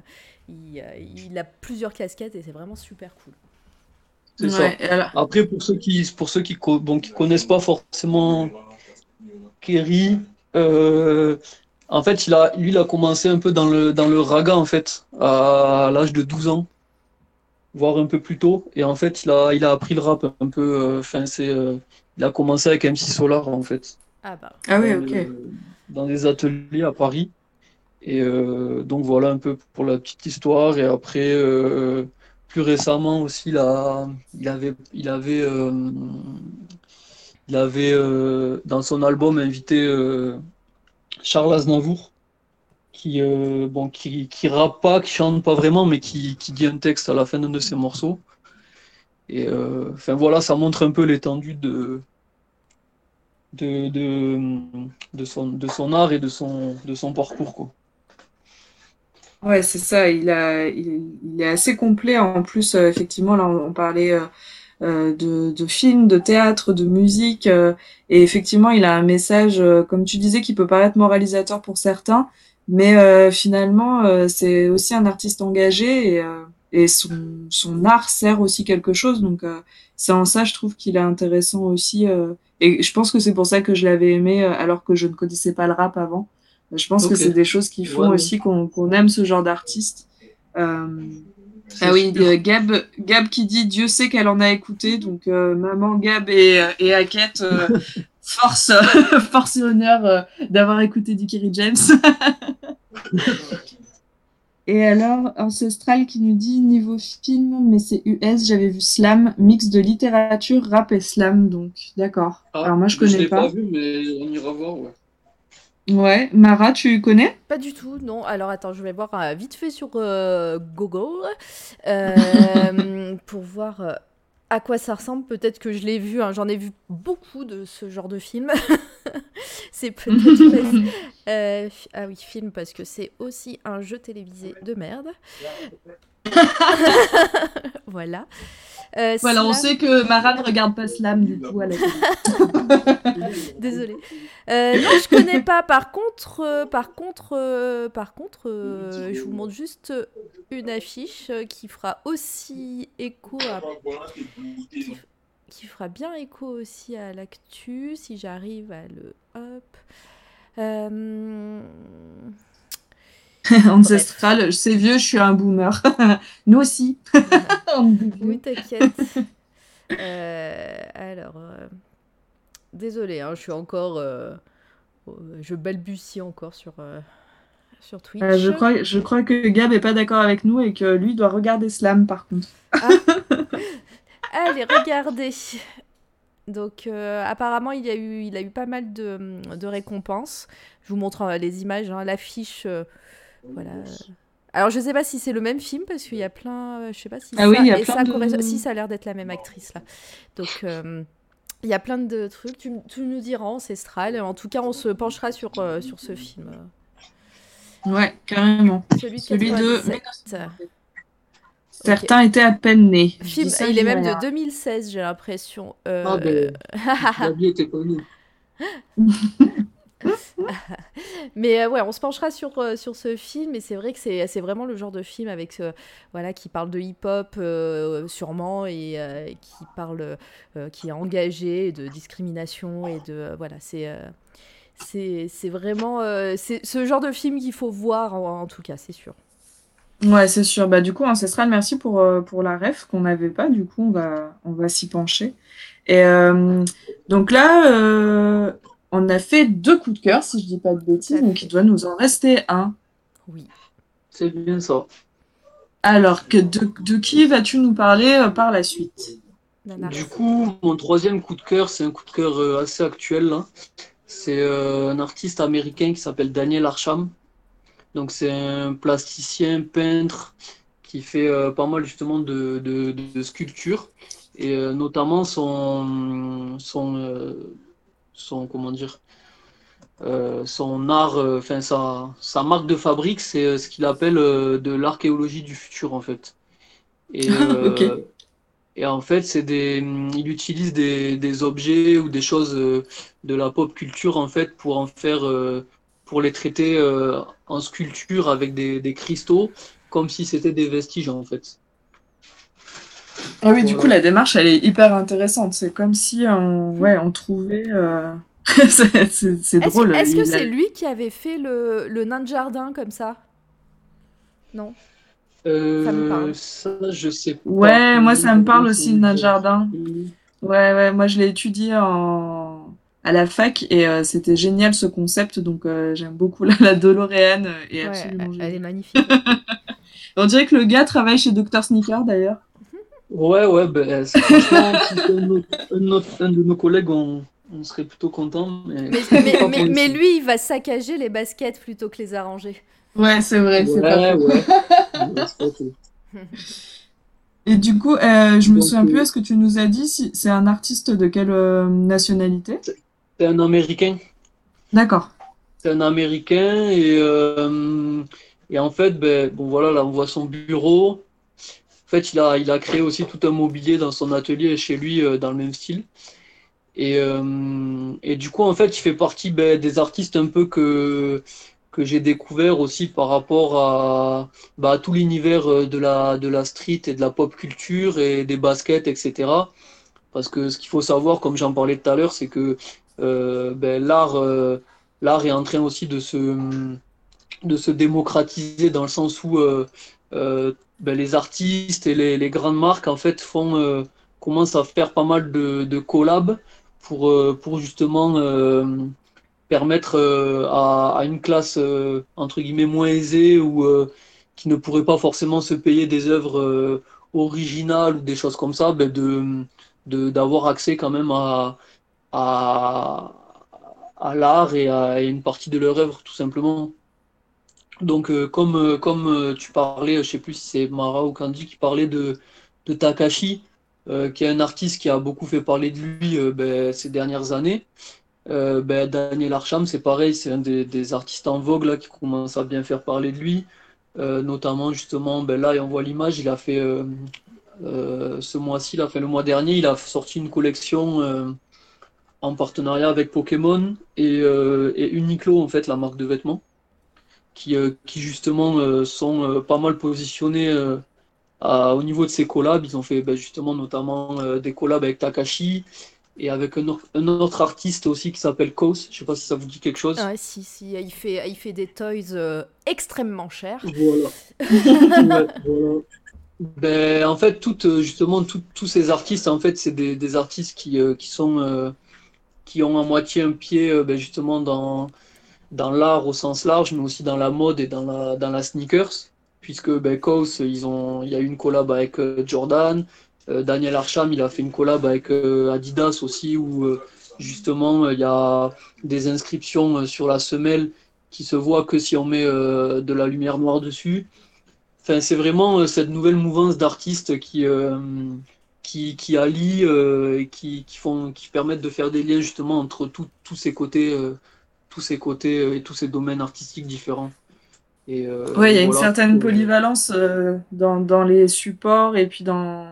il, euh, il a plusieurs casquettes, et c'est vraiment super cool. C'est ça. Après, pour ceux qui, pour ceux qui, bon, qui connaissent pas forcément Kerry, euh, en fait, il a, lui, il a commencé un peu dans le, dans le raga, en fait, à l'âge de 12 ans, voire un peu plus tôt. Et en fait, il a, il a appris le rap un peu, euh, enfin, c'est, euh, il a commencé avec MC Solar, en fait. Ah bah. Ah oui, Dans ok. dans des ateliers à Paris. Et euh, donc voilà un peu pour la petite histoire. Et après, euh, plus récemment aussi, il a- il avait, il avait, euh, il avait euh, dans son album invité euh, Charles Aznavour, qui, euh, bon, qui, qui rappe pas, qui chante pas vraiment, mais qui, qui dit un texte à la fin d'un de ses morceaux. Et euh, voilà, ça montre un peu l'étendue de, de, de, son, de son art et de son, de son parcours, quoi. Ouais, c'est ça. Il a, il, est assez complet. En plus, euh, effectivement, là, on, parlait euh, de, de films, de théâtre, de musique, et effectivement, il a un message, comme tu disais, qui peut paraître moralisateur pour certains, mais finalement, c'est aussi un artiste engagé et son, son art sert aussi quelque chose. Donc, euh, c'est en ça, je trouve qu'il est intéressant aussi. euh, et je pense que c'est pour ça que je l'avais aimé, euh, alors que je ne connaissais pas le rap avant. Je pense que c'est des choses qui font Ouais, ouais. aussi qu'on aime ce genre d'artiste. Euh, ah oui, Gab, Gab qui dit Dieu sait qu'elle en a écouté, donc maman Gab et, et Hackett, force, force et honneur d'avoir écouté du Kerry James. et alors, Ancestral qui nous dit niveau film, mais c'est US, j'avais vu Slam, mix de littérature, rap et slam, donc d'accord. Ah, alors moi je Je connais l'ai pas. pas vu, mais on ira voir, ouais. Ouais, Mara, tu connais? Pas du tout, non. Alors attends, je vais voir euh, vite fait sur euh, Google euh, pour voir euh, à quoi ça ressemble. Peut-être que je l'ai vu, hein. j'en ai vu beaucoup de ce genre de film. c'est peut-être. pas- euh, ah oui, film, parce que c'est aussi un jeu télévisé de merde. voilà. Euh, Voilà, on Slam- sait que Mara ne regarde pas Slam du coup. Désolée. Euh, non, je connais pas. Par contre, euh, par contre, euh, par contre, euh, je vous montre juste une affiche euh, qui fera aussi écho à, qui, qui fera bien écho aussi à l'actu si j'arrive à le hop. Euh, Ancestral, c'est vieux, je suis un boomer. Nous aussi. Oui, t'inquiète. Euh, alors, euh, désolée, hein, je suis encore, euh, euh, je balbutie encore sur euh, sur Twitch. Euh, je, crois, je crois que Gab est pas d'accord avec nous et que lui doit regarder Slam par contre. Allez, regardez. Donc, euh, apparemment, il y a eu, il a eu pas mal de, de récompenses. Je vous montre euh, les images, hein, l'affiche. euh, voilà. Alors, je sais pas si c'est le même film parce qu'il y a plein. euh, je sais pas si Ah ça, oui, il y a et plein ça de- correspond- Si, ça a l'air d'être la même actrice là. Donc. euh, il y a plein de trucs, tu, tu nous diras ancestral. En tout cas, on se penchera sur, euh, sur ce film. Ouais, carrément. Celui de Celui de 97. Certains étaient à peine nés. Film, ça, il est même de 2016, j'ai l'impression. Euh, Ah, ben, Gabi était connu. Mais euh, ouais, on se penchera sur, euh, sur ce film et c'est vrai que c'est vraiment le genre de film avec euh, voilà qui parle de hip-hop sûrement et qui parle qui est engagé de discrimination et de voilà c'est c'est vraiment c'est ce genre de film qu'il faut voir en, tout cas c'est sûr. Ouais, c'est sûr. Bah, du coup, Ancestral, merci pour, pour la ref qu'on n'avait pas. Du coup, on va, on va s'y pencher. Et donc là, on a fait deux coups de cœur, si je dis pas de bêtises. Donc, il doit nous en rester un. Oui. C'est bien ça. Alors, que de, de qui vas-tu nous parler euh, par la suite? Du coup, mon troisième coup de cœur, c'est un coup de cœur euh, assez actuel. là. C'est euh, un artiste américain qui s'appelle Daniel Arsham. Donc c'est un plasticien, peintre qui fait euh, pas mal justement de, de, de sculptures et euh, notamment son son euh, son comment dire euh, son art, euh, enfin sa, sa marque de fabrique, c'est euh, ce qu'il appelle de l'archéologie du futur en fait. Et, Et en fait, c'est des, il utilise des, des objets ou des choses de la pop culture en fait pour en faire, pour les traiter en sculpture avec des, des cristaux, comme si c'était des vestiges en fait. Ah oui, du coup, la démarche, elle est hyper intéressante. C'est comme si on, ouais, on trouvait. euh, c'est drôle. est-ce que c'est lui qui avait fait le, le nain de jardin comme ça? Non? Euh, Ça me parle. ça, je sais pas. Ouais, moi, ça me parle aussi, le nain de jardin. Ouais, ouais, moi, je l'ai étudié en... à la fac et euh, c'était génial ce concept. Donc, euh, j'aime beaucoup la, la DeLorean Ouais, absolument elle géniale. est magnifique. On dirait que le gars travaille chez Dr. Sneaker d'ailleurs. Ouais, ouais, ben, c'est- franchement, un, de nos collègues, on, on serait plutôt content. Mais, Mais, lui, il va saccager les baskets plutôt que les arranger. Ouais, c'est vrai, c'est Ouais, pas ouais. Pas. Et du coup, euh, je me Donc, souviens plus, euh, est-ce que tu nous as dit si c'est un artiste de quelle euh, nationalité? C'est un Américain. D'accord. C'est un Américain et, euh, et en fait, ben, bon voilà, là on voit son bureau. En fait, il a, il a créé aussi tout un mobilier dans son atelier chez lui euh, dans le même style. Et, euh, et du coup, en fait, il fait partie ben, des artistes un peu que, que j'ai découvert aussi par rapport à, à tout l'univers euh, de la, de la street et de la pop culture et des baskets, etc. Parce que ce qu'il faut savoir, comme j'en parlais tout à l'heure, c'est que ben, l'art l'art est en train aussi de se, de se démocratiser dans le sens où ben, les artistes et les, grandes marques en fait euh, commencent à faire pas mal de, collabs pour, euh, pour justement euh, permettre à, à une classe entre guillemets moins aisée ou qui ne pourrait pas forcément se payer des œuvres originales ou des choses comme ça, ben, de, d'avoir accès quand même à, à, à l'art et à une partie de leur œuvre, tout simplement. Donc, euh, comme, euh, comme euh, tu parlais, je sais plus si c'est Mara ou Candy qui parlait de, de Takashi, qui est un artiste qui a beaucoup fait parler de lui ben, ces dernières années. Ben, Daniel Arsham, c'est pareil, c'est un des, artistes en vogue là, qui commence à bien faire parler de lui. Notamment, justement, ben, là, on voit l'image, il a fait ce mois-ci, a fait le mois dernier, il a sorti une collection en partenariat avec Pokémon et, euh, et Uniqlo, en fait, la marque de vêtements, qui, euh, qui justement euh, sont euh, pas mal positionnés à- au niveau de ces collabs. Ils ont fait ben, justement notamment des collabs avec Takashi et avec un, autre- un autre artiste aussi qui s'appelle Kos. Je sais pas si ça vous dit quelque chose. Ouais, si, si, il fait, il fait des toys euh, extrêmement chers. Voilà. Ouais, voilà. Ben, en fait, toutes, justement, tout- tous ces artistes, en fait, c'est des, des artistes qui, euh, qui sont, euh, qui ont à moitié un pied, ben, justement, dans, dans l'art au sens large, mais aussi dans la mode et dans la, dans la sneakers. Puisque, ben, ils ont, il y a eu une collab avec euh, Jordan. Euh, Daniel Arsham, il a fait une collab avec euh, Adidas aussi, où, justement, il y a des inscriptions sur la semelle qui se voient que si on met de la lumière noire dessus. Enfin, c'est vraiment cette nouvelle mouvance d'artistes qui, qui, qui allient et qui, qui, font, qui permettent de faire des liens justement entre tous ces côtés, tous ces côtés euh, et tous ces domaines artistiques différents. Et, euh, Ouais, il y a une certaine polyvalence euh, dans, dans les supports et puis dans,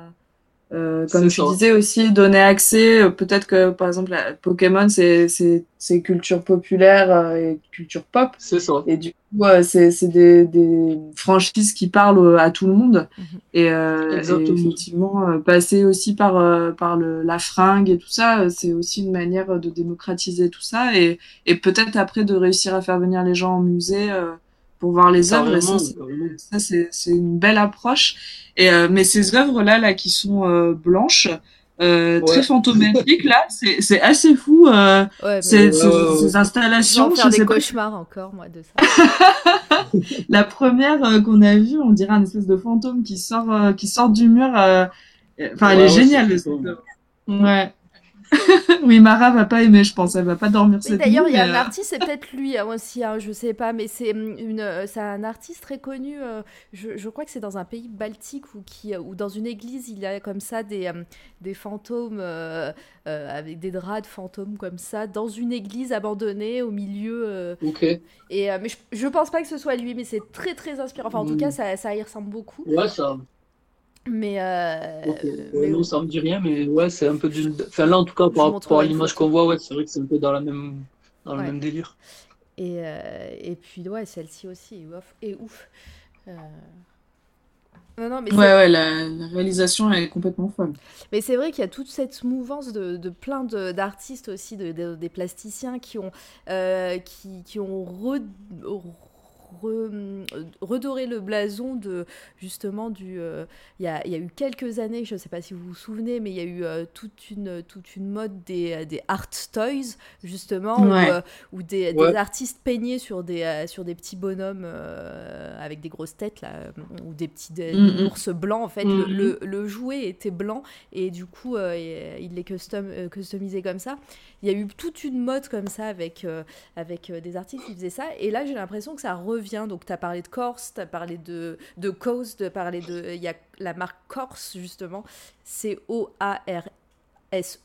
euh, comme tu disais aussi, donner accès. euh, Peut-être que par exemple, la- Pokémon, c'est culture populaire euh, et culture pop. C'est ça. Et du coup, euh, c'est des, des franchises qui parlent euh, à tout le monde. Et, euh, et effectivement, euh, passer aussi par, euh, par le, la fringue et tout ça, c'est aussi une manière de démocratiser tout ça et, et peut-être après de réussir à faire venir les gens au musée euh, pour voir les œuvres. Ça, ça, c'est une belle approche. Et, euh, mais ces œuvres-là, là, qui sont euh, blanches, euh, très fantomatiques, là, c'est c'est assez fou. Euh, Ouais, ces, Ouais, ces- ouais, ouais. ces Je vais installations, je faire des sais pas cauchemars encore, moi, de ça. la première euh, qu'on a vue, on dirait un espèce de fantôme qui sort, euh, qui sort du mur. Enfin, elle Ouais, est ouais, géniale. œuvre. Ouais. oui, Mara va pas aimer, je pense. Elle va pas dormir cette D'ailleurs, nuit. il y a un euh, artiste, c'est peut-être lui hein, aussi, hein, je sais pas, mais c'est hum, une, euh, c'est un artiste très connu. euh, je, je crois que c'est dans un pays baltique ou qui, ou dans une église, il y a comme ça des, hum, des fantômes euh, euh, avec des draps de fantômes comme ça dans une église abandonnée au milieu. euh, Ok. et euh, mais je, je pense pas que ce soit lui, mais c'est très très inspirant. Enfin, en tout Mm. cas, ça, ça y ressemble beaucoup. Ouais, ça. Mais, euh, Ok. mais Ouais, non, ça me dit rien, mais ouais, c'est un peu du. Enfin, là, en tout cas, par rapport à l'image qu'on voit, ouais, c'est vrai que c'est un peu dans la même, dans le même délire. Et, euh, et puis, ouais, celle-ci aussi est ouf. est ouf. Euh, Non, non, mais Ouais, ouais, la, la réalisation elle est complètement folle. mais c'est vrai qu'il y a toute cette mouvance de, de plein de- d'artistes aussi, de, de- des plasticiens qui ont, euh, qui, qui ont re- re- redoré le blason de justement du. euh, Il y, a, y a eu quelques années, je ne sais pas si vous vous souvenez, mais il y a eu euh, toute, une, toute une mode des, des art toys, justement, où, Ouais. euh, où des, artistes peignaient sur des, euh, sur des petits bonhommes euh, avec des grosses têtes, là, euh, ou des petits des Mm, mm. ours blancs. En fait, Mhm. le, le- le jouet était blanc et du coup, euh, il les custom, euh, customisait comme ça. Il y a eu toute une mode comme ça avec, euh, avec euh, des artistes qui faisaient ça. Et là, j'ai l'impression que ça revient. Donc, tu as parlé de Corse, tu as parlé de, de Cause, tu as parlé de. Il y a la marque Corse, justement. C-O-A-R. SE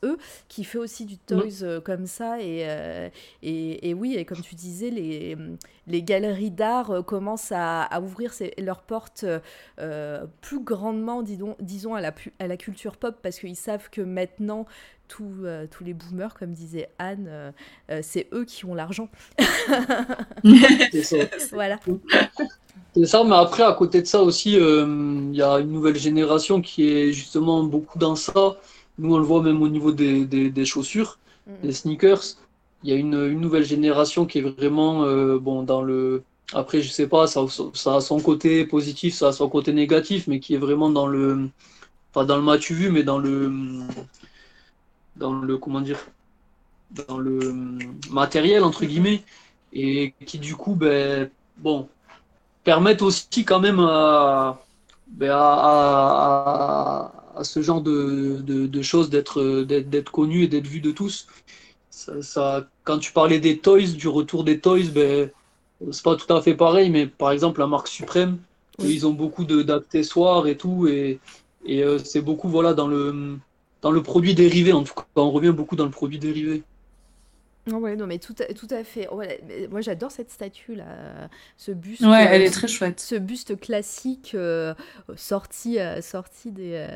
qui fait aussi du toys euh, comme ça et, euh, et, et oui et comme tu disais les, les galeries d'art euh, commencent à, à ouvrir ses- leurs portes plus grandement disons, disons à, la, à la culture pop parce qu'ils savent que maintenant tous, euh, tous les boomers comme disait Anne euh, euh, c'est eux qui ont l'argent C'est ça. voilà C'est ça, mais après, à côté de ça aussi, il y a une nouvelle génération qui est justement beaucoup dans ça. Nous, on le voit même au niveau des, des, des chaussures, Mhm. des sneakers. Il y a une, une nouvelle génération qui est vraiment, bon, dans le... Après, je sais pas, ça, ça a son côté positif, ça a son côté négatif, mais qui est vraiment dans le... Pas dans le matu vu, mais dans le... Dans le... Comment dire? Dans le matériel, entre guillemets. Et qui, du coup, ben, bon permettent aussi quand même à, ben, à, à- à ce genre de, de, de choses d'être d'être d'être connu et d'être vu de tous. Ça, ça- quand tu parlais des toys, du retour des toys, ben, c'est pas tout à fait pareil, mais par exemple la marque Suprême, Oui. ils ont beaucoup d'accessoires et tout, et, et euh, c'est beaucoup voilà dans le dans le produit dérivé en tout cas, on revient beaucoup dans le produit dérivé. Ah ouais non mais tout à, tout à fait moi j'adore cette statue là ce buste Ouais, elle est très chouette. ce buste classique euh, sorti, euh, sorti des,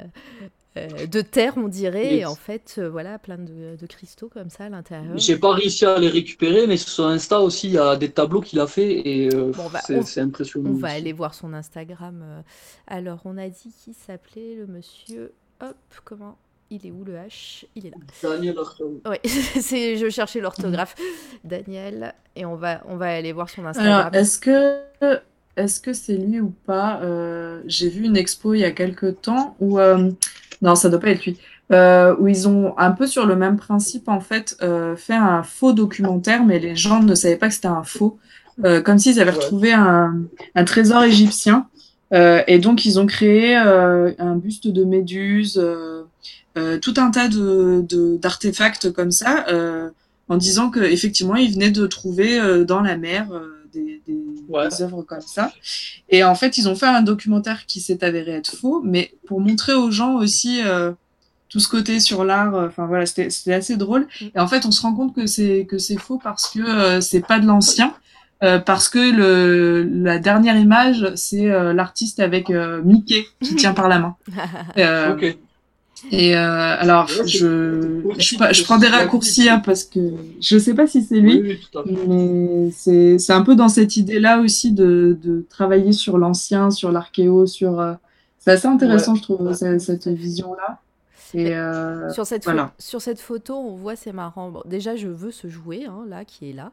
euh, de terre, on dirait, Yes. et en fait, euh, voilà, plein de, de cristaux comme ça à l'intérieur. J'ai pas réussi à les récupérer, mais sur Insta aussi, il y a des tableaux qu'il a fait et euh, Bon, bah, c'est on- c'est impressionnant. On va aussi. aller voir son Instagram. Alors, on a dit qu'il s'appelait le monsieur. Hop, comment Il est où le H? Il est là. Daniel Archambault. Ouais, c'est, je cherchais l'orthographe. Daniel, et on va, on va aller voir son Instagram. Alors, est-ce que est-ce que c'est lui ou pas Euh, J'ai vu une expo il y a quelques temps où euh, non, ça doit pas être lui. Euh, où ils ont un peu sur le même principe en fait euh, fait un faux documentaire, mais les gens ne savaient pas que c'était un faux, Euh, comme s'ils avaient Ouais. retrouvé un, un trésor égyptien. Euh, et donc ils ont créé euh, un buste de Méduse, euh, tout un tas de de- d'artefacts comme ça. euh, en disant que effectivement ils venaient de trouver euh, dans la mer euh, des, des, Ouais. des œuvres comme ça. Et en fait, ils ont fait un documentaire qui s'est avéré être faux, mais pour montrer aux gens aussi euh, tout ce côté sur l'art. euh, Enfin voilà, c'était c'était assez drôle. Et en fait, on se rend compte que c'est que c'est faux parce que euh, c'est pas de l'ancien. euh, parce que le, la dernière image, c'est euh, l'artiste avec euh, Mickey qui tient par la main. Euh, Ok. Et euh, alors, Ouais, je, je, je prends des raccourcis hein, parce que je sais pas si c'est lui, Oui, oui, mais c'est c'est un peu dans cette idée-là aussi de, de travailler sur l'ancien, sur l'archéo, sur. euh, c'est assez intéressant, je trouve, cette, cette vision-là. Et euh, Sur cette, pho- voilà. sur cette photo, on voit, c'est marrant. Bon, déjà, je veux ce jouet, hein, là, qui est là.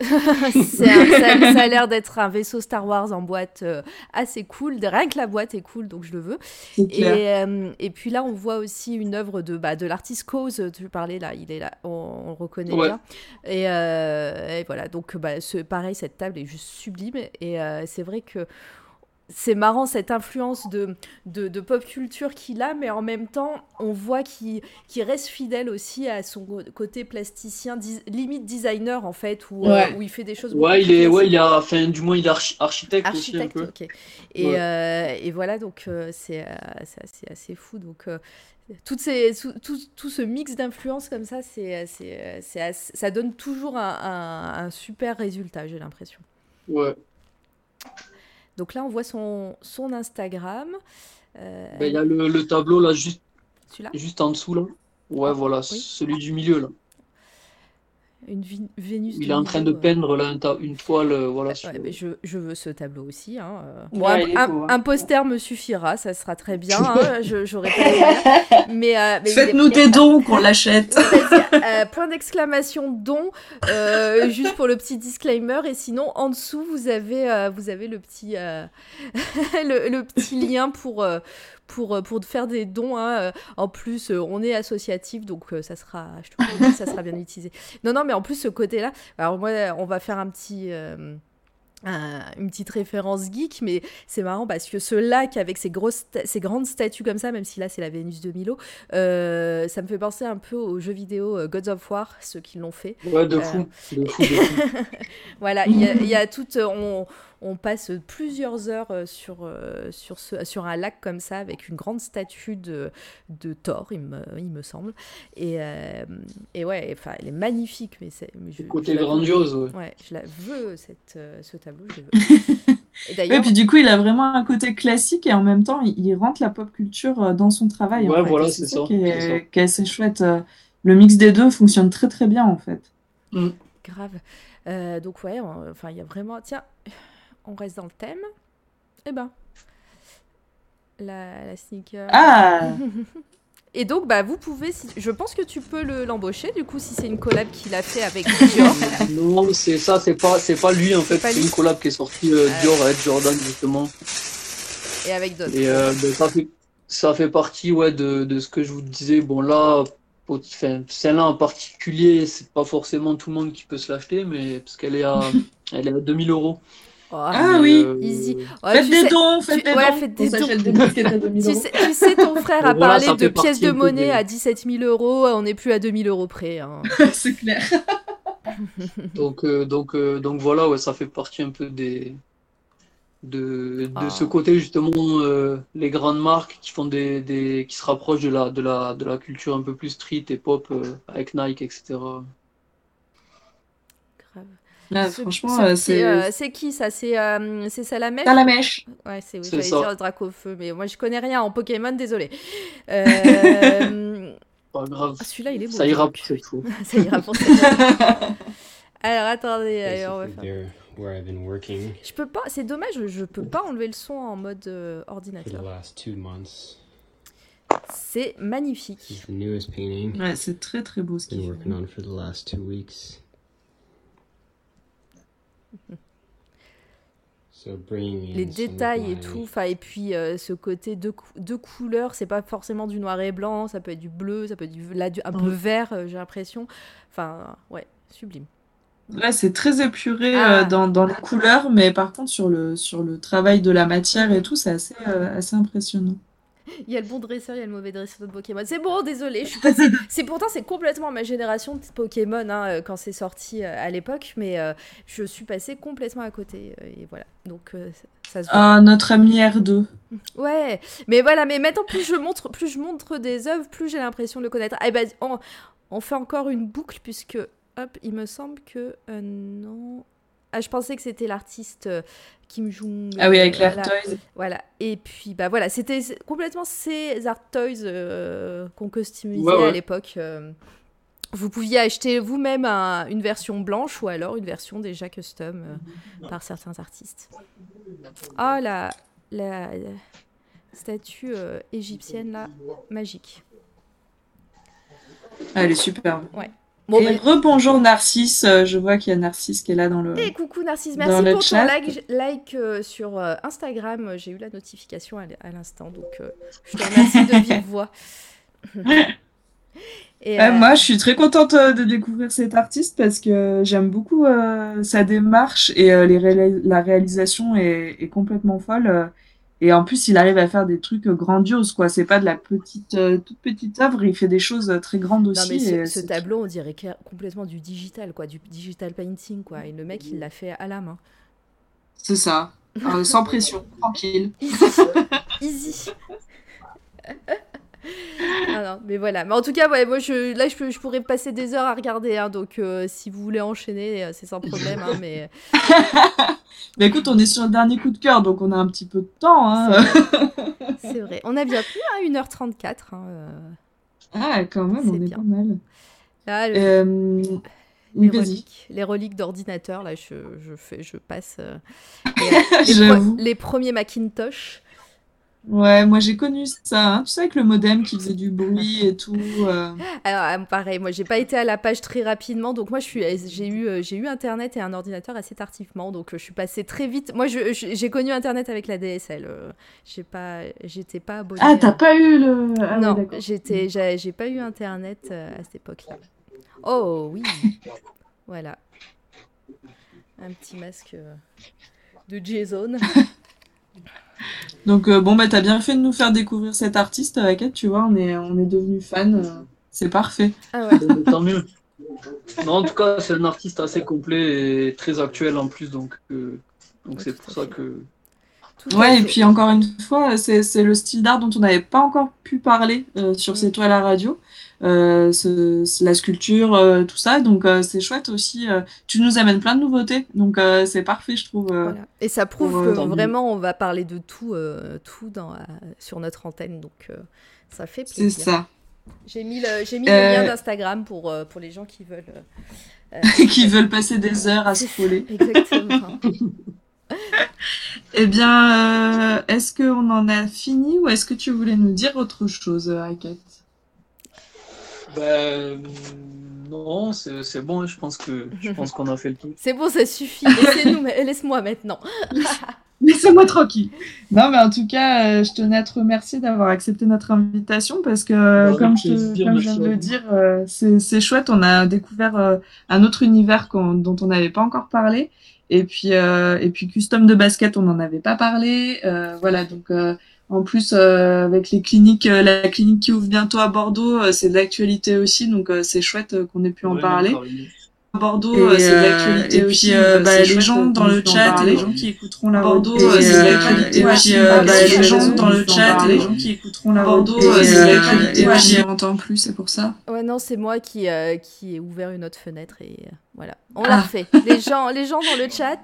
C'est un- ça, ça a l'air d'être un vaisseau Star Wars en boîte euh, assez cool. Rien que la boîte est cool, donc je le veux. Et, euh, et puis là, on voit aussi une œuvre de, bah, de l'artiste Cause. Tu parlais là, il est là, on, on le reconnaît Ouais. bien. Et, euh, et voilà, donc bah, ce, pareil, cette table est juste sublime. Et euh, c'est vrai que c'est marrant cette influence de, de, de pop culture qu'il a, mais en même temps, on voit qu'il qu'il reste fidèle aussi à son côté plasticien, dis- limite designer en fait, où, euh, où il fait des choses Ouais, il est, ouais, il a, enfin, du moins, il est archi- architecte, aussi un peu. Et, Ouais. euh, et voilà, donc euh, c'est euh, assez, assez fou. Donc, euh, toutes ces, tout, tout, tout ce mix d'influences comme ça, c'est, ça donne toujours un, un- un super résultat, j'ai l'impression. Ouais. Donc là, on voit son, son Instagram. Euh, Ben, Il y a le, le tableau là, juste, juste en dessous là. Ouais, voilà, oui. celui du milieu là. Une Vé- Vénus Il est en train de euh. peindre là une toile, euh, voilà. sur- Ouais, mais je, je veux ce tableau aussi. Hein. euh. Ouais, un- beau, hein. un poster me suffira, ça sera très bien. hein, je- J'aurai pas. Mais, euh, mais Faites-nous des dons qu'on l'achète. Euh, point d'exclamation don, euh, juste pour le petit disclaimer. Et sinon, en dessous, vous avez, euh, vous avez le, petit, euh, le, le petit lien pour, euh, pour, euh, pour faire des dons. hein. Euh, En plus, euh, on est associatif, donc ça, sera, je te promets, ça sera bien utilisé. Non, non, mais en plus, ce côté-là, alors moi, on va faire un petit. euh, un- une petite référence geek, mais c'est marrant parce que ce lac avec ses, grosses ces grandes statues comme ça, même si là c'est la Vénus de Milo, euh, ça me fait penser un peu aux jeux vidéo euh, Gods of War, ceux qui l'ont fait. Ouais, de Euh, fou, de fou, de fou. voilà, il y a, y a toute, on, on passe plusieurs heures euh, sur, euh, sur, ce, sur un lac comme ça avec une grande statue de, de Thor, il me, il me semble. Et, euh, et ouais, enfin, elle est magnifique, mais c'est. mais je- Côté je grandiose, ouais. Ouais, je la veux, cette, ce tableau, je veux. Et puis du coup, il a vraiment un côté classique et en même temps, il, il rentre la pop culture dans son travail. en Ouais, fait. voilà, c'est ça qui est, est assez chouette. Le mix des deux fonctionne très très bien en fait. grave. Euh, donc ouais, enfin, il y a vraiment... Tiens, on reste dans le thème. Eh ben, la, la sneaker. Ah Et donc, bah, vous pouvez, si- je pense que tu peux le- l'embaucher, du coup, si c'est une collab qu'il a fait avec Dior. Non, c'est ça, c'est pas, c'est pas lui en fait, c'est une collab qui est sortie euh, Ah. Dior avec Jordan justement. et avec d'autres. Et euh, ben, ça fait, ça fait partie ouais de, de ce que je vous disais. Bon là, enfin, celle-là en particulier, c'est pas forcément tout le monde qui peut se l'acheter, mais parce qu'elle est à, elle est à 2000 euros. Oh, Ah oui. euh, Easy. Ouais, Faites des sais- dons, faites tu- des ouais, dons. faites On des dons. des biscuits à 2000 Tu sais, tu sais, ton frère a voilà, parlé de pièces de monnaie à 17 000 euros, on n'est plus à 2000 euros près. hein. c'est clair. Donc, euh, donc, euh, donc voilà, ouais, ça fait partie un peu des de, de Ah. ce côté justement euh, les grandes marques qui font des, des qui se rapprochent de la de la de la culture un peu plus street et pop euh, avec Nike etc. Là, franchement, euh, c'est euh, c'est qui ça? C'est euh, c'est Salamèche? À la mèche. Ouais, c'est oui, C'est j'allais dire Dracofeu, mais moi je connais rien en Pokémon, désolé. Euh, Pas grave, ah, Celui-là, il est beau. ça ira pour cette fois. Ça ira pour cette Alors attendez, on va faire. they're where I've been working Je peux pas, c'est dommage, je, peux pas enlever le son en mode euh, for the ordinateur. last two months. C'est magnifique. This is the newest painting Ouais, c'est très très beau ce qu'il fait. working on for the last two weeks. So bringing in Les détails et tout, enfin et puis euh, ce côté deux, cou- deux couleurs, c'est pas forcément du noir et blanc, ça peut être du bleu, ça peut être du, là, du- un peu vert, euh, j'ai l'impression. Enfin, ouais, sublime. Là, c'est très épuré Ah. euh, dans, dans les couleurs, mais par contre, sur le, sur le travail de la matière et tout, c'est assez, euh, assez impressionnant. Il y a le bon dresseur, il y a le mauvais dresseur de Pokémon. C'est bon, désolé, je suis passée. c'est pourtant c'est complètement ma génération de Pokémon hein, euh, quand c'est sorti euh, à l'époque, mais euh, je suis passée complètement à côté euh, et voilà. Donc euh, ça se voit. Ah, notre ami R2. Ouais, mais voilà, mais maintenant plus je montre, plus je montre des œuvres, plus j'ai l'impression de le connaître. Ah, ben, on, on fait encore une boucle puisque hop, il me semble que euh, non. Ah, je pensais que c'était l'artiste euh, Kim Jong. Ah oui, avec euh, l'Art. Toys. Voilà. Et puis, bah voilà, c'était complètement ces Art Toys euh, qu'on customisait Ouais, ouais. à l'époque. euh. vous pouviez acheter vous-même un- une version blanche ou alors une version déjà custom euh, par certains artistes. Ah, la, la, la statue euh, égyptienne, là, magique. Ah, elle est superbe. Ouais. Bon, et bah- rebonjour Narcisse, euh, je vois qu'il y a Narcisse qui est là dans le... Et coucou Narcisse, merci pour chat. like, like euh, sur euh, Instagram. J'ai eu la notification à l'instant, donc euh, je te remercie de vive voix. Et, euh, moi, je suis très contente de découvrir cet artiste parce que j'aime beaucoup sa démarche et les la réalisation est, est complètement folle. Et en plus, il arrive à faire des trucs grandioses, quoi. C'est pas de la petite, euh, toute petite œuvre, il fait des choses très grandes aussi. Non mais ce, et ce c'est- tableau, on dirait complètement du digital, quoi, du digital painting, quoi. Et le mec, il l'a fait à la main. C'est ça. Euh, sans pression, tranquille. Easy. Ah non, mais voilà. Mais en tout cas, ouais, moi, je, là, je, je pourrais passer des heures à regarder. hein, donc, euh, si vous voulez enchaîner, euh, c'est sans problème. hein, mais Mais écoute, on est sur le dernier coup de cœur, donc on a un petit peu de temps. Hein. c'est vrai. On a bien plus à 1h34. hein, euh. ah, quand même, on est bien. pas mal. Là, le- Euh, les reliques, les reliques d'ordinateur, là, je, je, fais, je passe euh, les, les J'avoue. pre- les premiers Macintosh. Ouais, moi j'ai connu ça, hein. tu sais, avec le modem qui faisait du bruit et tout. euh. Alors, euh, pareil, moi, j'ai pas été à la page très rapidement, donc moi, je suis, j'ai eu, euh, j'ai eu Internet et un ordinateur assez tardivement, donc euh, je suis passée très vite. Moi, j'ai connu Internet avec la DSL. euh, j'ai pas, j'étais pas abonnée. Ah, t'as pas eu le. Ah, non, j'étais, j'ai j'ai pas eu Internet euh, à cette époque-là. Oh oui, voilà, un petit masque euh, de Jason. Donc, euh, bon, bah, t'as bien fait de nous faire découvrir cet artiste, Raquette, tu vois, on est, on est devenus fans. euh, c'est parfait. Ah ouais. Euh, Tant mieux. Non, en tout cas, c'est un artiste assez complet et très actuel en plus, donc euh, donc c'est pour ça que. Tout à Ouais, et fait. puis encore une fois, c'est c'est le style d'art dont on n'avait pas encore pu parler euh, sur C'est toi la radio. Euh, ce- c'est la sculpture, euh, tout ça. Donc euh, c'est chouette aussi. tu nous amènes plein de nouveautés. Donc c'est parfait, je trouve. Voilà. Et ça prouve que vraiment on va parler de tout, tout dans, sur notre antenne, donc ça fait C'est plaisir. ça. J'ai mis le, j'ai mis le lien d'Instagram pour, pour les gens qui veulent. qui veulent passer des heures à scroller. Exactement. Eh bien, euh, est-ce qu'on en a fini ou est-ce que tu voulais nous dire autre chose, Raquette Ben non, c'est c'est bon, je pense que je pense qu'on a fait le tour. C'est bon, ça suffit. Laissez-nous, laisse-moi maintenant. Laissez-moi tranquille. Non, mais en tout cas, euh, je tenais à te remercier d'avoir accepté notre invitation parce que, euh, comme je, plaisir, comme je merci viens de le dire, euh, c'est c'est chouette. On a découvert euh, un autre univers dont on n'avait pas encore parlé. Et puis, euh, et puis, custom de basket, on n'en avait pas parlé. Euh, voilà, donc euh, en plus, euh, avec les cliniques, euh, la clinique qui ouvre bientôt à Bordeaux, euh, c'est de l'actualité aussi. Donc, euh, c'est chouette euh, qu'on ait pu en Ouais, parler. Bordeaux, Et, euh, c'est de l'actualité et aussi. bah, les gens dans le chat, les gens qui écouteront la Bordeaux, c'est de et, l'actualité aussi. puis, Bah, bah, les gens dans le chat, les gens qui écouteront la Bordeaux, c'est de l'actualité aussi. on n'entend plus, c'est pour ça. Ouais, non, c'est moi qui, euh, qui ai ouvert une autre fenêtre et euh, voilà. On Ah. l'a refait. Les gens, les gens dans le chat.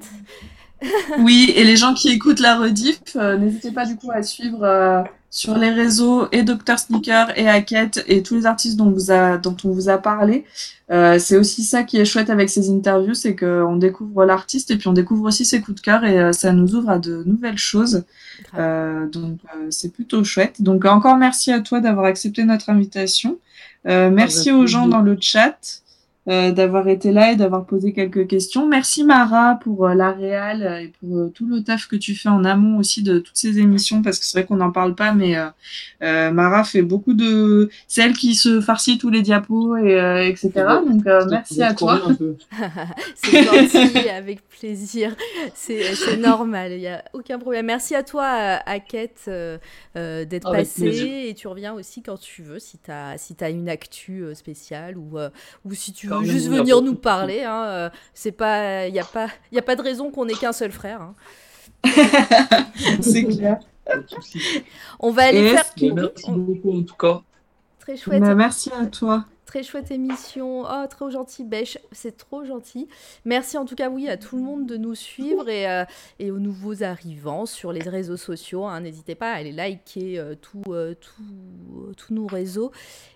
Oui, et les gens qui écoutent la rediff, euh, n'hésitez pas du coup à suivre euh, sur les réseaux et Dr Sneaker et Hackett et tous les artistes dont, vous a, dont on vous a parlé. Euh, c'est aussi ça qui est chouette avec ces interviews, c'est qu'on découvre l'artiste et puis on découvre aussi ses coups de cœur et euh, ça nous ouvre à de nouvelles choses. Euh, donc euh, c'est plutôt chouette. Donc encore merci à toi d'avoir accepté notre invitation. Euh, merci aux gens dans le chat euh, d'avoir été là et d'avoir posé quelques questions. Merci Mara pour euh, la réal euh, et pour euh, tout le taf que tu fais en amont aussi de toutes ces émissions parce que c'est vrai qu'on n'en parle pas mais euh, euh, Mara fait beaucoup de c'est elle qui se farcit tous les diapos et euh, etc. Donc euh, merci à toi. c'est gentil, avec plaisir. C'est normal, il n'y a aucun problème. Merci à toi, à Hackett, euh, euh, d'être passé. Et tu reviens aussi quand tu veux, si tu as, si as une actu euh, spéciale ou, euh, ou si tu veux Carrément, juste venir nous parler. hein, euh, c'est pas, il n'y a, pas- y a pas de raison qu'on ait qu'un seul frère. hein. c'est clair. On va aller Et faire. que- Merci beaucoup en tout cas. Très chouette. Bah, merci à toi. Très chouette émission. Oh, trop gentil, Bêche. C'est trop gentil. Merci en tout cas, oui, à tout le monde de nous suivre et, euh, et aux nouveaux arrivants sur les réseaux sociaux. hein. N'hésitez pas à aller liker euh, tout, euh, tout- tous nos réseaux.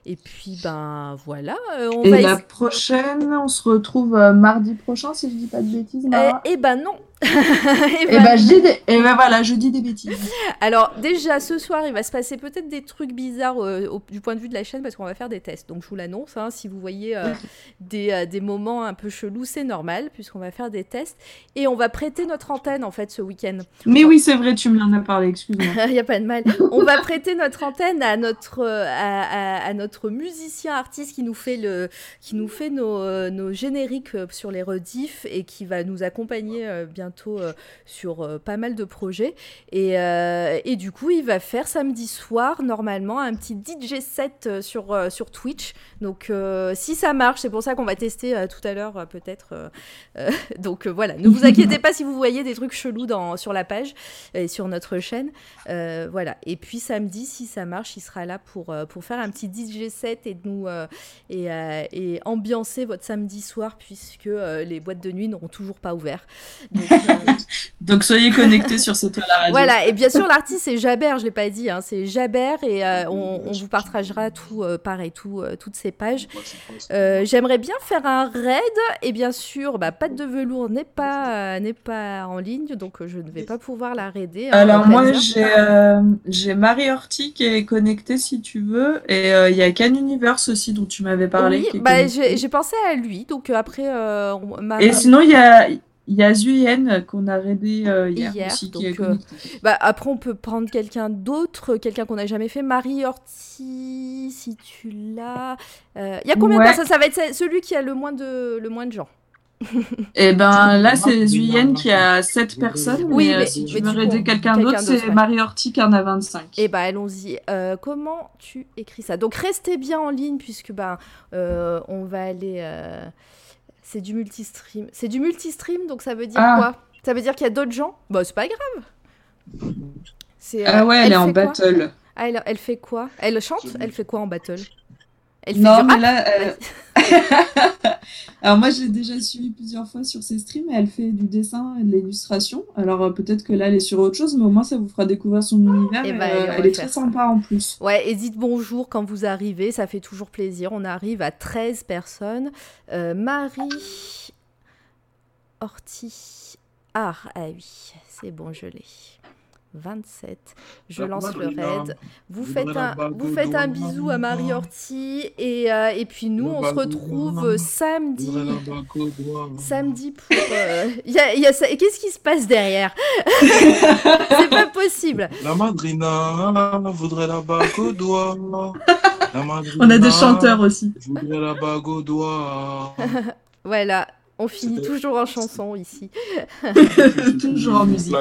Et puis, ben voilà. on Et va la prochaine, on se retrouve mardi prochain si je dis pas de bêtises. Mara. Eh ben non. Et ben je dis des... et ben voilà, je dis des bêtises. Alors déjà ce soir il va se passer peut-être des trucs bizarres euh, au- du point de vue de la chaîne parce qu'on va faire des tests. Donc je vous l'annonce, hein, si vous voyez euh, des, euh, des moments un peu chelous c'est normal puisqu'on va faire des tests et on va prêter notre antenne en fait ce week-end. Mais oui, c'est vrai, tu me en as parlé, excuse-moi. Il n'y a pas de mal. On va prêter notre antenne à notre, euh, à, à- à notre musicien artiste qui nous fait, le, qui nous fait nos, nos génériques sur les rediffs et qui va nous accompagner euh, bientôt euh, sur euh, pas mal de projets. Et, et du coup, il va faire samedi soir, normalement, un petit DJ set sur, sur Twitch. Donc, euh, si ça marche, c'est pour ça qu'on va tester euh, tout à l'heure, euh, peut-être. donc, voilà, ne vous inquiétez pas si vous voyez des trucs chelous dans, sur la page et sur notre chaîne. Voilà. Et puis, samedi, si ça marche, il sera là pour, pour faire un petit DJ set et, nous, et, et ambiancer votre samedi soir, puisque les boîtes de nuit n'auront toujours pas ouvert. Donc, Donc soyez connectés sur ce toit la radio. voilà, et bien sûr, l'artiste c'est Jaber, je l'ai pas dit, hein, c'est Jaber, et on, on vous partagera tout, pareil, tout, toutes ces pages. Euh, J'aimerais bien faire un raid, et bien sûr, bah, Patte de velours n'est pas, euh, n'est pas en ligne, donc euh, je ne vais pas pouvoir la raider. hein, Alors moi j'ai euh, j'ai Marie Horty qui est connectée si tu veux. Et euh, il y a Can Universe aussi dont tu m'avais parlé. Oui, bah, j'ai pensé à lui, donc après, euh, on- ma- Et sinon il y a il y a Zuyen qu'on a raidé euh, hier, hier. aussi qui est donc, euh, bah, après, on peut prendre quelqu'un d'autre, quelqu'un qu'on n'a jamais fait. Marie Orti, si tu l'as. Euh, Il y a combien Ouais. de personnes? Ça va être ce- celui qui a le moins de, le moins de gens. Et ben là c'est Zuyen qui a 7 personnes. Oui, mais, euh, mais- si tu mais veux raider quelqu'un d'autre, c'est ouais. Marie Horty qui en a 25. Eh ben, allons-y. Euh, comment tu écris ça? Donc, restez bien en ligne puisque ben, euh, on va aller. euh, C'est du multistream. C'est du multistream, donc ça veut dire Ah. quoi? Ça veut dire qu'il y a d'autres gens? Bah, c'est pas grave. C'est, Ah euh, ouais, elle, est en battle. Ah, elle, elle fait quoi? Elle chante? Elle fait quoi en battle? Elle fait Non, du mais là, euh, Alors moi, je l'ai déjà suivi plusieurs fois sur ses streams et elle fait du dessin et de l'illustration. Alors euh, peut-être que là, elle est sur autre chose, mais au moins ça vous fera découvrir son univers. Eh et, ben, euh, elle est très ça. sympa en plus. Ouais, et dites bonjour quand vous arrivez, ça fait toujours plaisir. On arrive à 13 personnes. Euh, Marie Orti. Ah, ah oui, c'est bon, je l'ai. 27. Je La lance le raid. Vous Voudrait faites la un, vous faites un bisou à Marie Orti et, euh, et puis nous, on se retrouve samedi. Voudrait la bague au doigt. Samedi pour. euh, il y a- y a ça- et Qu'est-ce qui se passe derrière? C'est pas possible. La madrina voudrait la bague au doigt. La madrina On a des chanteurs aussi. voudrait la bague au doigt. Voilà, on finit toujours en chanson ici. Toujours en musique.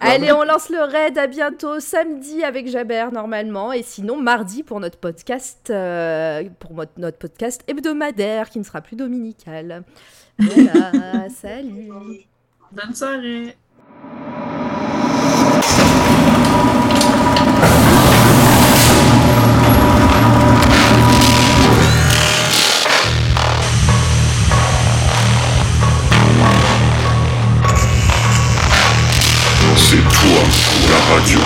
Allez, on lance le raid. À bientôt samedi avec Jaber normalement, et sinon mardi pour notre podcast, euh, pour mo- notre podcast hebdomadaire qui ne sera plus dominical. Voilà, salut. Bonne soirée. La radio.